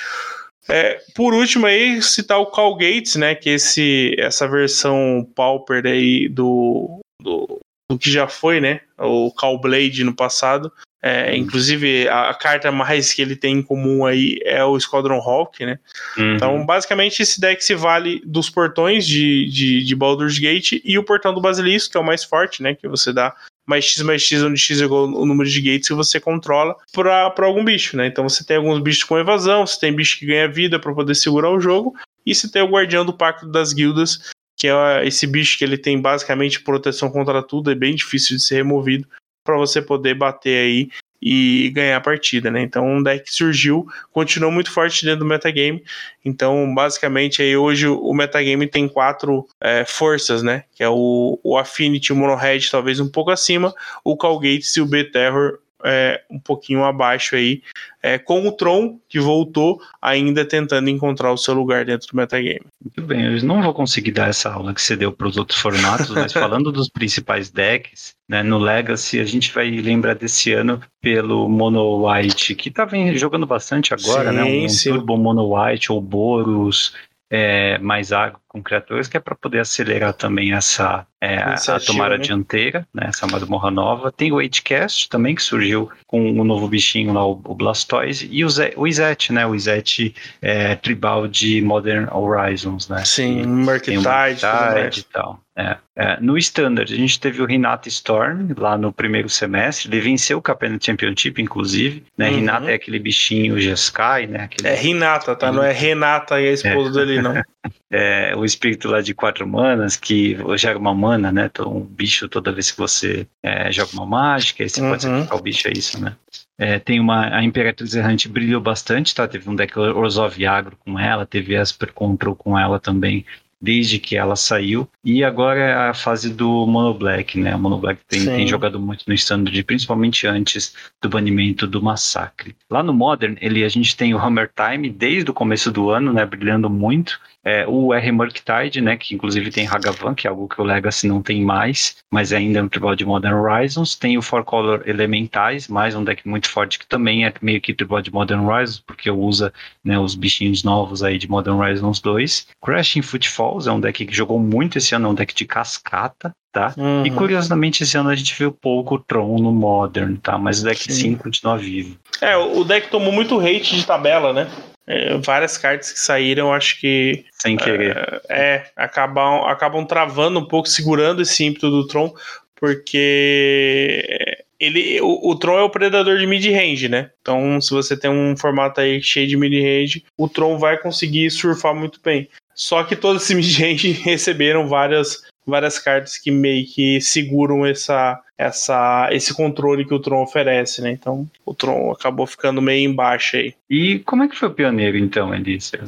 É, por último aí, citar o Call Gates, né? Que esse, essa versão Pauper aí do, do, do que já foi, né? O Call Blade no passado. É, inclusive, a, a, carta mais que ele tem em comum aí é o Squadron Hawk, né? Uhum. Então, basicamente, esse deck se vale dos portões de, de, de Baldur's Gate e o portão do Basilisco, que é o mais forte, né? Que você dá mais X mais X, onde X é igual o número de gates que você controla para algum bicho, né? Então você tem alguns bichos com evasão, você tem bicho que ganha vida para poder segurar o jogo, e você tem o Guardião do Pacto das Guildas, que é esse bicho que ele tem basicamente proteção contra tudo, é bem difícil de ser removido para você poder bater aí e ganhar a partida, né? Então um deck surgiu, continuou muito forte dentro do metagame. Então, basicamente, aí hoje o metagame tem quatro é, forças, né? Que é o, o Affinity, o Mono Red, talvez um pouco acima, o Calgates e o B-Terror é, um pouquinho abaixo aí, é, com o Tron, que voltou, ainda tentando encontrar o seu lugar dentro do metagame. Muito bem, eu não vou conseguir dar essa aula que você deu para os outros formatos, mas falando dos principais decks, né, no Legacy a gente vai lembrar desse ano pelo Mono White, que tá jogando bastante agora, sim, né? Um sim. Turbo Mono White ou Boros, é, mais água com criaturas, que é para poder acelerar também essa é, a tomar a né? dianteira, né, essa masmorra nova. Tem o Agecast também, que surgiu com o um novo bichinho lá, o, Blastoise, e o, Zé, o Izet, né, o Izet é, tribal de Modern Horizons, né. Sim, Mercantile e tal. É, é, no Standard, a gente teve o Renata Storm lá no primeiro semestre. Ele venceu o Capena Championship, inclusive. Né? Uhum. Renata é aquele bichinho Jeskai, né? Aquele... É Renata, tá? Não é Renata e a esposa é. dele, não. É, o espírito lá de quatro manas, que joga uma mana, né? Então, um bicho toda vez que você é, joga uma mágica, aí você uhum. pode sacrificar o bicho, é isso, né? É, tem uma. A Imperatriz Errante brilhou bastante, tá? Teve um deck Orzhov Agro com ela, teve Esper Control com ela também desde que ela saiu. E agora é a fase do Mono Black, né? O Mono Black tem, tem, jogado muito no standard, principalmente antes do banimento do Massacre. Lá no Modern, ele, a gente tem o Hammer Time desde o começo do ano, né? Brilhando muito. É, o R Murktide, né, que inclusive tem Hagavan, que é algo que o Legacy não tem mais, mas ainda é um tribal de Modern Horizons. Tem o Four Color Elementais, mais um deck muito forte que também é meio que tribal de Modern Horizons, porque usa né, os bichinhos novos aí de Modern Horizons 2. Crashing Footfalls é um deck que jogou muito esse ano, é um deck de cascata, tá? Uhum. E curiosamente esse ano a gente viu pouco Tron no Modern, tá? Mas o deck sim, sim continua vivo. É, o deck tomou muito hate de tabela, né? É, várias cartas que saíram, acho que. Sem querer. É, é, acabam, acabam travando um pouco, segurando esse ímpeto do Tron, porque ele, o, o Tron é o predador de mid-range, né? Então, se você tem um formato aí cheio de mid-range, o Tron vai conseguir surfar muito bem. Só que todos esses mid-range receberam várias várias cartas que meio que seguram essa, essa, esse controle que o Tron oferece, né? Então o Tron acabou ficando meio embaixo aí. E como é que foi o pioneiro, então, Elícia?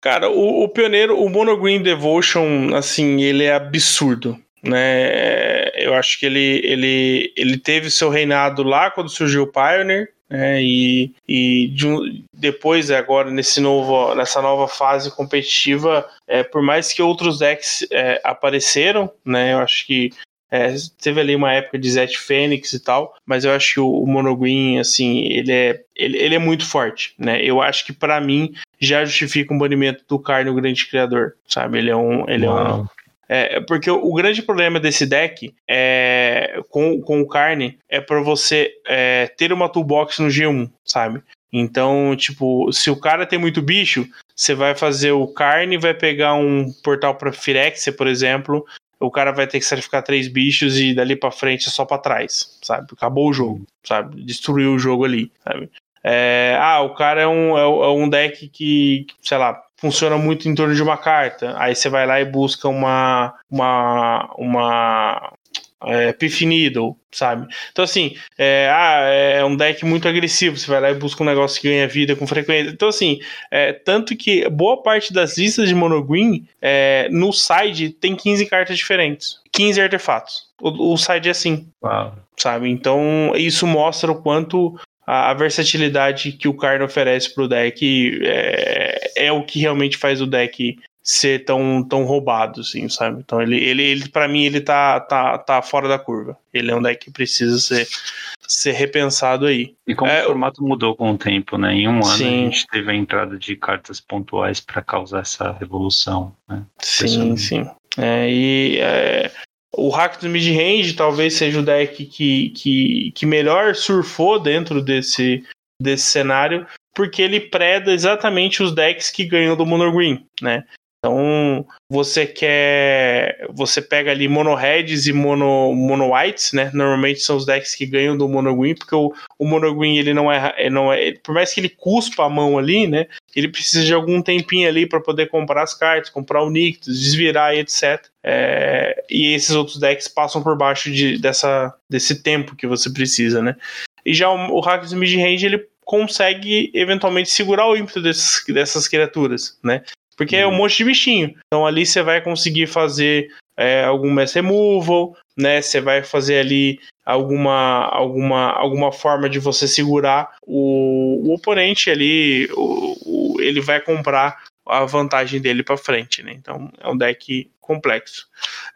Cara, o, o pioneiro, o Mono Green Devotion, assim, ele é absurdo. Né, eu acho que ele, ele, ele teve seu reinado lá quando surgiu o Pioneer, né? E, e de, depois, agora, nesse novo, nessa nova fase competitiva, é, por mais que outros decks é, apareceram, né? Eu acho que é, teve ali uma época de Zet Fênix e tal, mas eu acho que o, o assim, ele é, ele, ele, é muito forte, né? Eu acho que para mim já justifica um banimento do Carne, grande criador, sabe? Ele é um, ele é um, é, porque o, grande problema desse deck é, com, com o carne é para você é, ter uma toolbox no G1, sabe? Então, tipo, se o cara tem muito bicho, você vai fazer o carne, vai pegar um portal para Firexia, por exemplo, o cara vai ter que sacrificar três bichos e dali para frente é só para trás, sabe? Acabou o jogo, sabe? Destruiu o jogo ali, sabe? É, ah, o cara é um, é, é um deck que, sei lá, funciona muito em torno de uma carta. Aí você vai lá e busca uma uma uma é, Piff Needle, sabe? Então, assim, é, ah, é um deck muito agressivo. Você vai lá e busca um negócio que ganha vida com frequência. Então, assim, é, tanto que boa parte das listas de monogreen é, no side tem 15 cartas diferentes, 15 artefatos. O, o side é assim, Uau. sabe? Então, isso mostra o quanto a, a versatilidade que o card oferece pro deck é, é o que realmente faz o deck ser tão, tão roubado, assim, sabe? Então ele, ele, ele para mim, ele tá, tá, tá fora da curva. Ele é um deck que precisa ser, ser repensado aí. E como É, o formato mudou com o tempo, né? Em um ano Sim. a gente teve a entrada de cartas pontuais para causar essa revolução, né? Sim, sim. É, e é, o hack do mid-range talvez seja o deck que, que, que melhor surfou dentro desse, desse cenário, porque ele preda exatamente os decks que ganham do Mono Green, né? Então, você quer. Você pega ali mono reds e mono, mono whites, né? Normalmente são os decks que ganham do mono green, porque o, o mono green ele não é, é- não é. Por mais que ele cuspa a mão ali, né? Ele precisa de algum tempinho ali para poder comprar as cartas, comprar o Nictus, desvirar e etc. É, e esses outros decks passam por baixo de, dessa, desse tempo que você precisa, né? E já o, o Hackers Mid-Range ele consegue eventualmente segurar o ímpeto desses, dessas criaturas, né? Porque é um monte de bichinho. Então ali você vai conseguir fazer é, algum mass removal, né? Você vai fazer ali alguma, alguma, alguma forma de você segurar o, o oponente ali. O, o- ele vai comprar a vantagem dele para frente, né? Então é um deck complexo.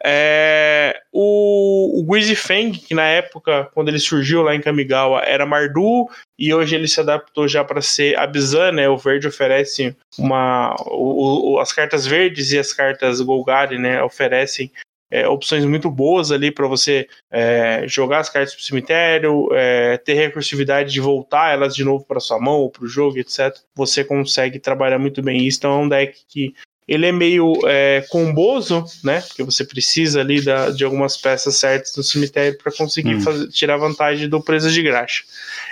É, o, o Greasy Fang, que na época, quando ele surgiu lá em Kamigawa, era Mardu, e hoje ele se adaptou já para ser Abzan, né? O verde oferece uma. o- o- as cartas verdes e as cartas Golgari, né? Oferecem é, opções muito boas ali para você é, jogar as cartas pro cemitério, é, ter recursividade de voltar elas de novo para sua mão ou pro jogo, etc. Você consegue trabalhar muito bem isso. Então é um deck que ele é meio é, comboso, né? Porque você precisa ali da- de algumas peças certas no cemitério para conseguir Hum. fazer- tirar vantagem do presa de graxa.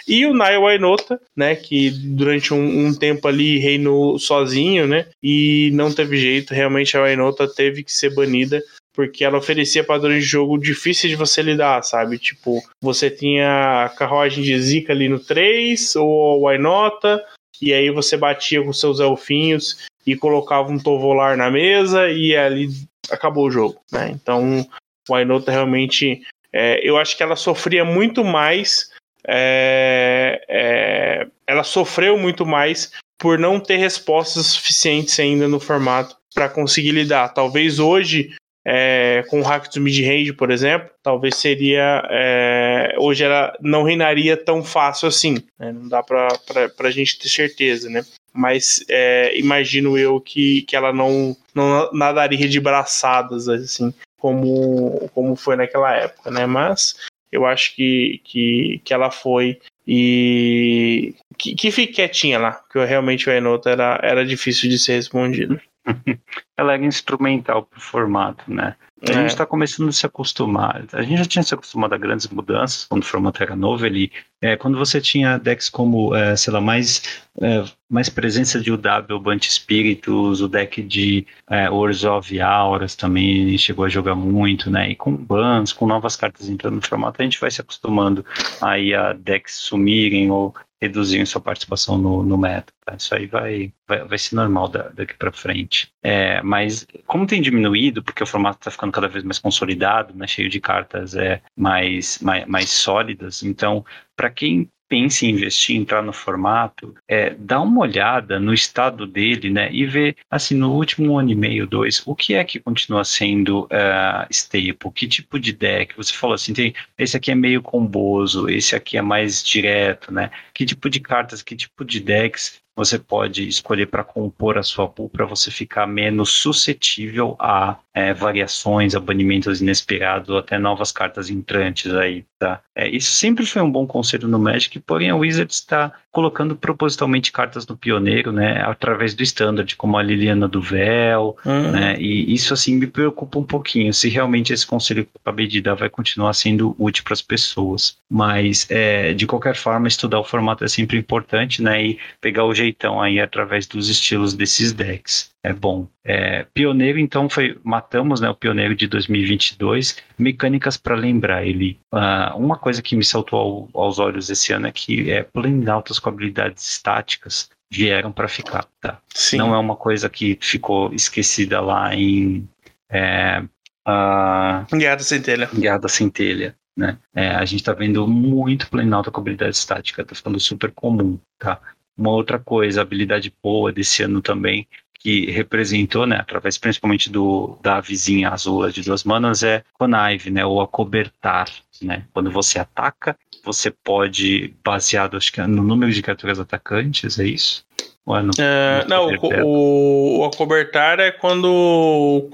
E o Nai Wainota, né? Que durante um, um tempo ali reinou sozinho, né? E não teve jeito. Realmente a Wainota teve que ser banida porque ela oferecia padrões de jogo difíceis de você lidar, sabe? Tipo, você tinha a carruagem de Zika ali no 3, ou o Wainota, e aí você batia com seus elfinhos e colocava um Tovolar na mesa, e ali acabou o jogo, né? Então, o Wainota realmente. é, eu acho que ela sofria muito mais. é, é, ela sofreu muito mais por não ter respostas suficientes ainda no formato para conseguir lidar. Talvez hoje é, com o hack do mid-range, por exemplo, talvez seria. é, hoje ela não reinaria tão fácil assim. né? Não dá pra, pra gente ter certeza, né? Mas é, imagino eu que, que ela não, não nadaria de braçadas, assim, como, como foi naquela época, né? Mas eu acho que, que, que ela foi e. Que, que fique quietinha lá, porque realmente o Enota era, era difícil de ser respondido. Ela era instrumental pro formato, né? A É. gente está começando a se acostumar. A gente já tinha se acostumado a grandes mudanças quando o formato era novo. Ele, é, quando você tinha decks como, é, sei lá, mais, é, mais presença de UW, Bant Spiritus, o deck de é, Orzhov Auras também chegou a jogar muito, né? E com bans, com novas cartas entrando no formato, a gente vai se acostumando aí a decks sumirem ou reduzirem sua participação no, no meta. tá? Isso aí vai, vai, vai ser normal da- daqui para frente. É, mas como tem diminuído, porque o formato está ficando cada vez mais consolidado, né, cheio de cartas é, mais, mais, mais sólidas, então, para quem pensa em investir, entrar no formato, é, dá uma olhada no estado dele, né, e ver, assim, no último ano e meio, dois, o que é que continua sendo é, staple, que tipo de deck, você falou assim, tem, esse aqui é meio comboso, esse aqui é mais direto, né, que tipo de cartas, que tipo de decks você pode escolher para compor a sua pool para você ficar menos suscetível a é, variações, a banimentos inesperados ou até novas cartas entrantes aí, tá? É, isso sempre foi um bom conselho no Magic, porém a Wizards está colocando propositalmente cartas no pioneiro, né, através do standard, como a Liliana do Véu, Hum. né? E isso assim me preocupa um pouquinho, se realmente esse conselho que eu acabei de dar vai continuar sendo útil para as pessoas. Mas é, de qualquer forma, estudar o formato é sempre importante, né? E pegar o jeitão aí através dos estilos desses decks. É bom. É, pioneiro, então, foi. Matamos né, o pioneiro de 2022. Mecânicas para lembrar ele. Uh, uma coisa que me saltou ao, aos olhos esse ano é que é planaltas com habilidades estáticas vieram para ficar. Tá? Sim. Não é uma coisa que ficou esquecida lá em. É, uh, Guerra da Centelha. Guerra da Centelha. Né? É, a gente está vendo muito Planalto com habilidade estática, está ficando super comum. Tá? Uma outra coisa, habilidade boa desse ano também, que representou, né, através principalmente do da vizinha azul de duas manas, é Connive, né, ou acobertar. Né? Quando você ataca, você pode, baseado acho que é no número de criaturas atacantes, é isso? Ou é no, é, não, o, o, o acobertar é quando.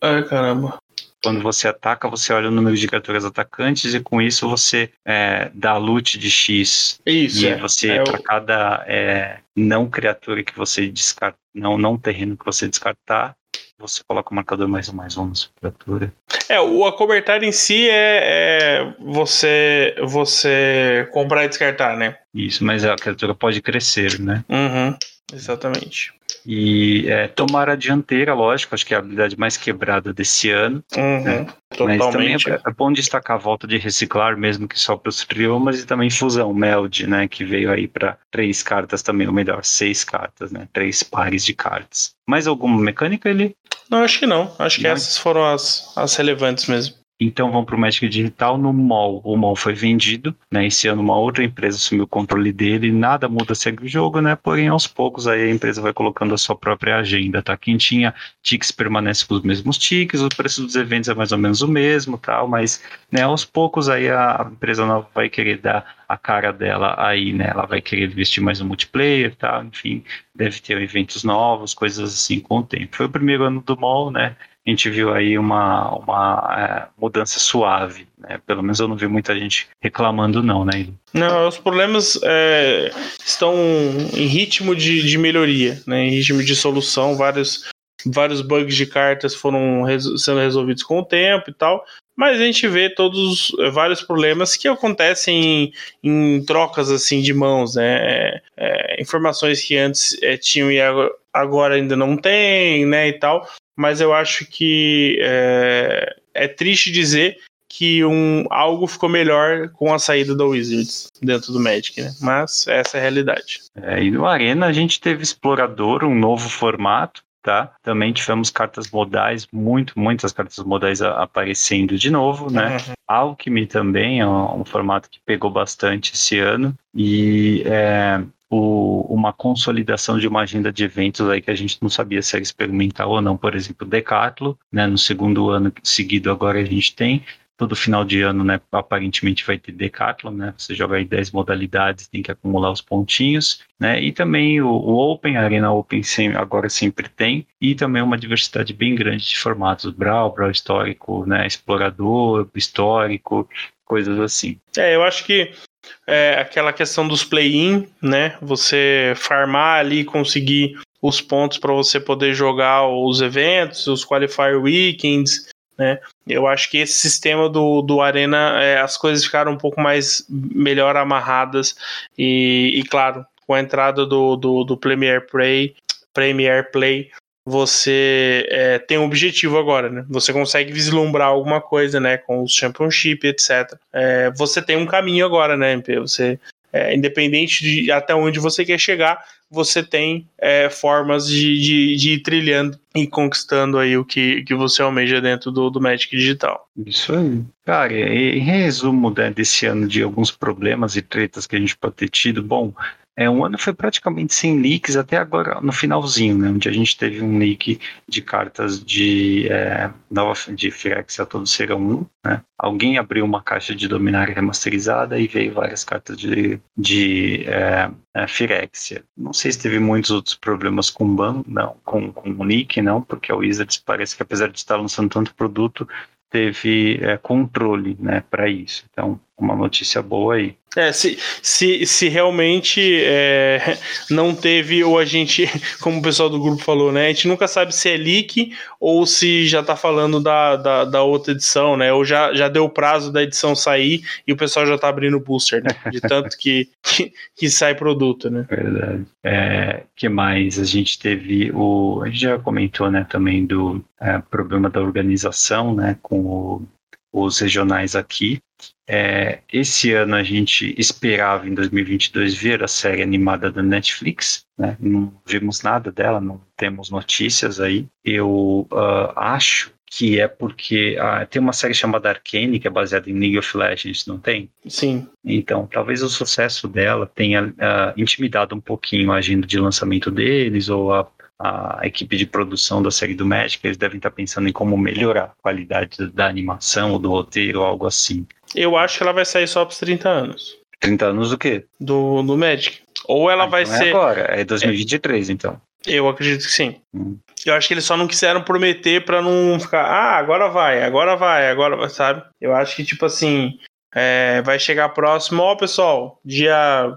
Ai, caramba. Quando você ataca, você olha o número de criaturas atacantes e com isso você é, dá loot de X. Isso. E é, você, é para o... cada é, não criatura que você descarta, não, não terreno que você descartar, você coloca o marcador mais um mais um na sua criatura. É, o acobertar em si é, é, você você comprar e descartar, né? Isso, mas a criatura pode crescer, né? Uhum, exatamente. E é, tomar a dianteira, lógico, acho que é a habilidade mais quebrada desse ano. Uhum, né? Mas também é, é, bom destacar a volta de reciclar, mesmo que só para os triomas, e também fusão, Meld, né? Que veio aí para três cartas também, ou melhor, seis cartas, né? Três pares de cartas. Mais alguma mecânica ele? Não, acho que não. Acho que não. essas foram as, as relevantes mesmo. Então vão para o Magic Digital no mall. O mall foi vendido, né? Esse ano uma outra empresa assumiu o controle dele. Nada muda segue o jogo, né? Porém, aos poucos aí a empresa vai colocando a sua própria agenda, tá? Quem tinha tickets permanece com os mesmos tickets, o preço dos eventos é mais ou menos o mesmo, tal. Mas, né? Aos poucos aí a empresa nova vai querer dar a cara dela aí, né? Ela vai querer investir mais no multiplayer, tal. Enfim, deve ter eventos novos, coisas assim com o tempo. Foi o primeiro ano do mall, né? A gente viu aí uma, uma é, mudança suave. Né? Pelo menos eu não vi muita gente reclamando, não, né? Não, os problemas é, estão em ritmo de, de melhoria, né? em ritmo de solução. Vários, vários bugs de cartas foram sendo resolvidos com o tempo e tal. Mas a gente vê todos é, vários problemas que acontecem em, em trocas assim de mãos, né? É, é informações que antes é, tinham e agora ainda não tem, né? E tal mas eu acho que é, é triste dizer que um, algo ficou melhor com a saída da Wizards dentro do Magic, né? Mas essa é a realidade. É, e no Arena a gente teve Explorador, um novo formato, tá? Também tivemos cartas modais, muito, muitas cartas modais aparecendo de novo, né? Uhum. Alchemy também é um, um, formato que pegou bastante esse ano. E é, o, uma consolidação de uma agenda de eventos aí que a gente não sabia se era experimental ou não, por exemplo, Decathlon, né, no segundo ano seguido agora a gente tem, todo final de ano, né, aparentemente vai ter Decathlon, né, você joga aí 10 modalidades, tem que acumular os pontinhos, né, e também o, o Open, a Arena Open sem, agora sempre tem, e também uma diversidade bem grande de formatos, Brawl, Brawl histórico, né, explorador, histórico, coisas assim. É, eu acho que é, aquela questão dos play-in, né? Você farmar ali conseguir os pontos para você poder jogar os eventos, os qualifier weekends, né? Eu acho que esse sistema do, do Arena, é, as coisas ficaram um pouco mais melhor amarradas e, e claro, com a entrada do, do, do Premier Play, Premier Play, você é, tem um objetivo agora, né? Você consegue vislumbrar alguma coisa, né? Com os Championship, etc. É, você tem um caminho agora, né, MP? Você, é, independente de até onde você quer chegar, você tem é, formas de, de, de, ir trilhando e conquistando aí o que, que você almeja dentro do, do Magic Digital. Isso aí. Cara, em resumo né, desse ano de alguns problemas e tretas que a gente pode ter tido, bom, é, um ano foi praticamente sem leaks até agora no finalzinho, né, onde a gente teve um leak de cartas de é, nova de Phyrexia Todo Serão 1. Né? Alguém abriu uma caixa de Dominária remasterizada e veio várias cartas de, de é, é. Não sei se teve muitos outros problemas com o ban, não, com, com o leak, não, porque a Wizards parece que apesar de estar lançando tanto produto, teve é, controle né, para isso. Então, uma notícia boa aí. É, se, se, se realmente é, não teve, ou a gente, como o pessoal do grupo falou, né? A gente nunca sabe se é leak ou se já tá falando da, da, da outra edição, né? Ou já, já deu o prazo da edição sair e o pessoal já tá abrindo o booster, né? De tanto que, que, que sai produto, né? Verdade. É, que mais? A gente teve o. A gente já comentou, né, também do é, problema da organização, né? Com o, os regionais aqui. É, esse ano a gente esperava em 2022 ver a série animada da Netflix, né? não vimos nada dela, não temos notícias aí. Eu uh, acho que é porque uh, tem uma série chamada Arcane, que é baseada em League of Legends, não tem? Sim. Então, talvez o sucesso dela tenha uh, intimidado um pouquinho a agenda de lançamento deles, ou a, a equipe de produção da série do Magic, eles devem estar pensando em como melhorar a qualidade da animação ou do roteiro, ou algo assim. Eu acho que ela vai sair só pros 30 anos. 30 anos do quê? Do, do Magic. Ou ela Ah, vai então é ser. agora, é 2023, então. Eu acredito que sim. Hum. Eu acho que eles só não quiseram prometer pra não ficar, ah, agora vai, agora vai, agora vai, sabe? Eu acho que, tipo assim, é, vai chegar próximo, ó, pessoal, dia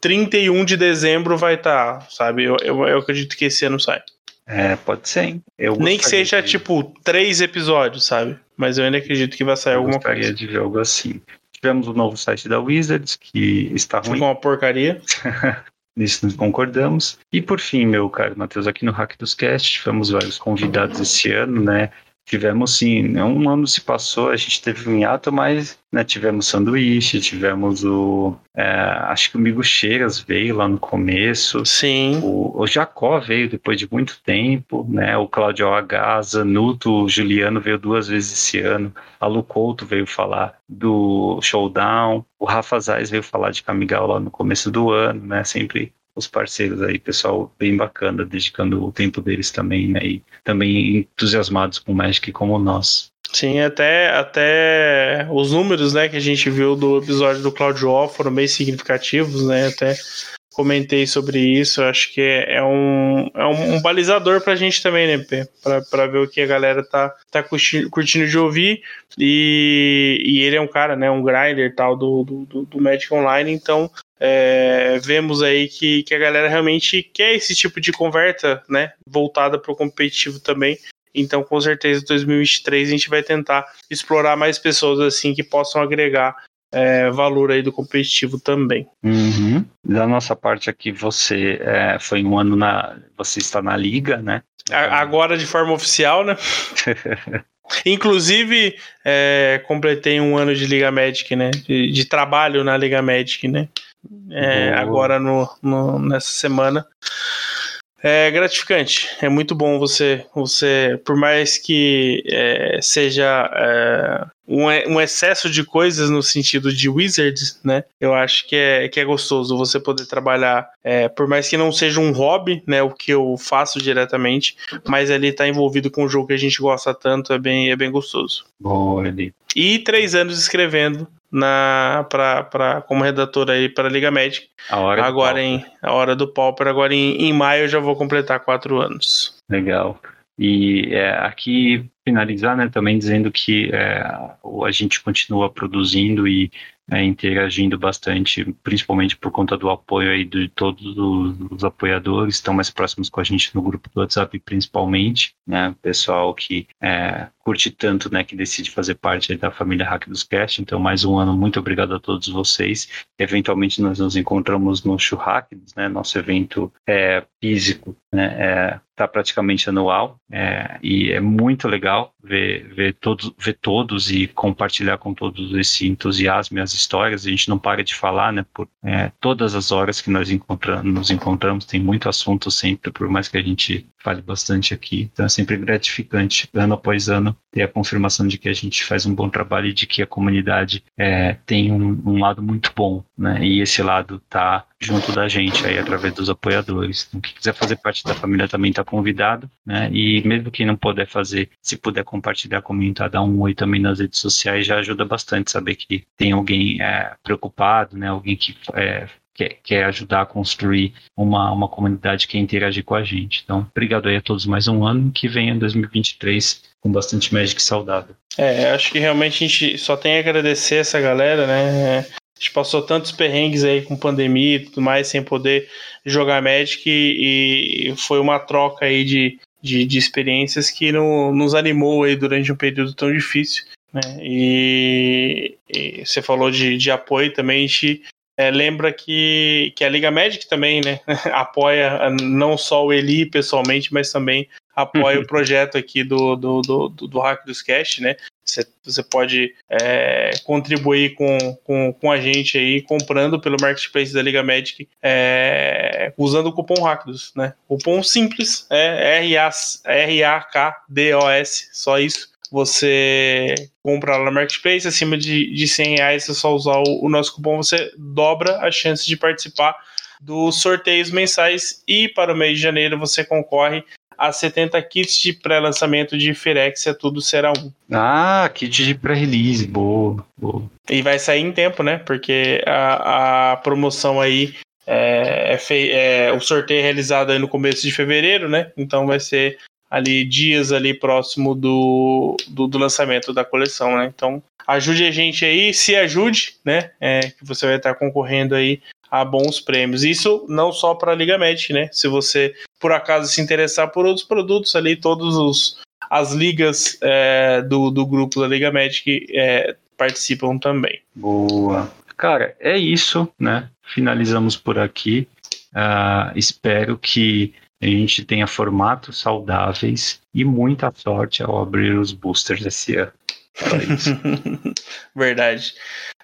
31 de dezembro vai estar, sabe? Eu, eu, eu acredito que esse ano sai. É, pode ser, hein? Eu Nem que seja, de- tipo, três episódios, sabe? Mas eu ainda acredito que vai sair eu alguma gostaria coisa. de ver algo assim. Tivemos o novo site da Wizards, que está ruim. Ficou uma porcaria. Nisso nós concordamos. E por fim, meu caro Matheus, aqui no Hack dos Cast, tivemos vários convidados esse ano, né? Tivemos sim, né, um ano se passou, a gente teve um hiato, mas né, tivemos sanduíche, tivemos o. é, acho que o Migo Cheiras veio lá no começo. Sim. O, o Jacó veio depois de muito tempo, né? O Claudio OH, Zanuto, o Juliano veio duas vezes esse ano. A Lu Couto veio falar do Showdown. O Rafa Zais veio falar de Camigal lá no começo do ano, né? Sempre os parceiros aí, pessoal bem bacana, dedicando o tempo deles também, né? E também entusiasmados com o Magic como nós. Sim, até, até os números né, que a gente viu do episódio do Claudio O foram bem significativos, né? Até comentei sobre isso. Acho que é, é um, é um, um balizador pra gente também, né, P? Pra, pra ver o que a galera tá, tá curtindo, curtindo de ouvir. E, e ele é um cara, né? Um grinder tal do, do- do Magic Online, então. É, vemos aí que, que a galera realmente quer esse tipo de conversa, né? Voltada para o competitivo também. Então, com certeza, em 2023 a gente vai tentar explorar mais pessoas assim que possam agregar é, valor aí do competitivo também. Uhum. Da nossa parte aqui, você é, foi um ano na. Você está na liga, né? A- Agora de forma oficial, né? Inclusive, é, completei um ano de Liga Magic, né? De, de trabalho na Liga Magic, né? É, agora no, no- nessa semana. É gratificante. É muito bom você, você por mais que é, seja é, um, um excesso de coisas no sentido de Wizards, né? Eu acho que é, que é gostoso você poder trabalhar, é, por mais que não seja um hobby, né? O que eu faço diretamente, mas ali tá envolvido com um jogo que a gente gosta tanto, é bem, é bem gostoso. Boa, Eli. E três anos escrevendo na pra, pra, como redator aí para a Liga Magic. A hora Agora em a hora do Pauper, agora em, em maio eu já vou completar quatro anos. Legal. E é, aqui finalizar, né, também dizendo que é, a gente continua produzindo e é, interagindo bastante, principalmente por conta do apoio aí de todos os, os apoiadores, estão mais próximos com a gente no grupo do WhatsApp, principalmente, né, pessoal que é, curte tanto, né, que decide fazer parte da família Hack dos Cast. Então, mais um ano, muito obrigado a todos vocês. Eventualmente, nós nos encontramos no Churrascos, né, nosso evento é, físico, né, é, tá praticamente anual é, e é muito legal ver, ver, todos, ver todos e compartilhar com todos esse entusiasmo e as histórias. A gente não para de falar, né? Por é, todas as horas que nós encontramos, nos encontramos, tem muito assunto sempre, por mais que a gente fale bastante aqui. Então é sempre gratificante, ano após ano, ter a confirmação de que a gente faz um bom trabalho e de que a comunidade é, tem um, um lado muito bom, né? E esse lado tá junto da gente aí através dos apoiadores. Então, quem quiser fazer parte da família também está convidado, né? E mesmo quem não puder fazer, se puder compartilhar, comentar, dar um oi também nas redes sociais, já ajuda bastante saber que tem alguém é, preocupado, né? Alguém que é, quer, quer ajudar a construir uma, uma comunidade que interagir com a gente. Então, obrigado aí a todos mais um ano, que venha 2023 com bastante Magic saudável. É, acho que realmente a gente só tem a agradecer essa galera, né? A gente passou tantos perrengues aí com pandemia e tudo mais, sem poder jogar Magic, e, e foi uma troca aí de, de, de experiências que no, nos animou aí durante um período tão difícil. Né? E, e você falou de, de apoio também, a gente é, lembra que, que a Liga Magic também né, apoia não só o Eli pessoalmente, mas também apoia o projeto aqui do, do, do, do, do Hack dos Cast, né? Você, você pode é, contribuir com, com, com a gente aí comprando pelo marketplace da Liga Magic é, usando o cupom Hackdos, né? Cupom simples, é R-A-K-D-O-S, só isso você compra lá no Marketplace, acima de, de 100 reais, você só usar o, o nosso cupom, você dobra a chance de participar dos sorteios mensais e para o mês de janeiro você concorre a 70 kits de pré-lançamento de Firexia, tudo será um. Ah, kit de pré-release, boa, boa. E vai sair em tempo, né? Porque a, a promoção aí é, é, é, o sorteio é realizado aí no começo de fevereiro, né? Então vai ser ali dias ali próximo do, do, do, lançamento da coleção, né? Então ajude a gente aí, se ajude, né? É, que você vai estar concorrendo aí a bons prêmios. Isso não só para a Liga Magic, né? Se você por acaso se interessar por outros produtos ali, todos os as ligas é, do, do grupo da Liga Magic é, participam também. Boa. Cara, é isso, né? Finalizamos por aqui. Uh, espero que a gente tenha formatos saudáveis e muita sorte ao abrir os boosters esse ano. Verdade.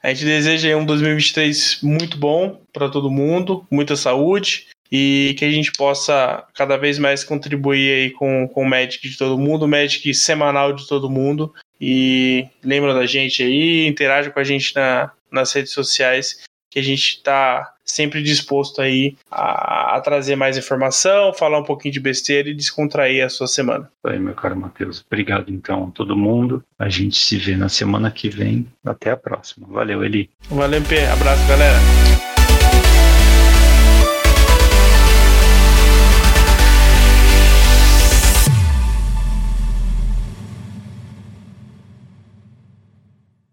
A gente deseja um 2023 muito bom para todo mundo, muita saúde e que a gente possa cada vez mais contribuir aí com, com o Magic de todo mundo, o Magic semanal de todo mundo. E lembra da gente aí, interaja com a gente na, nas redes sociais que a gente está sempre disposto aí a, a, trazer mais informação, falar um pouquinho de besteira e descontrair a sua semana. Aí, meu caro Matheus. Obrigado então a todo mundo. A gente se vê na semana que vem. Até a próxima. Valeu, Eli. Valeu, MP. Abraço, galera.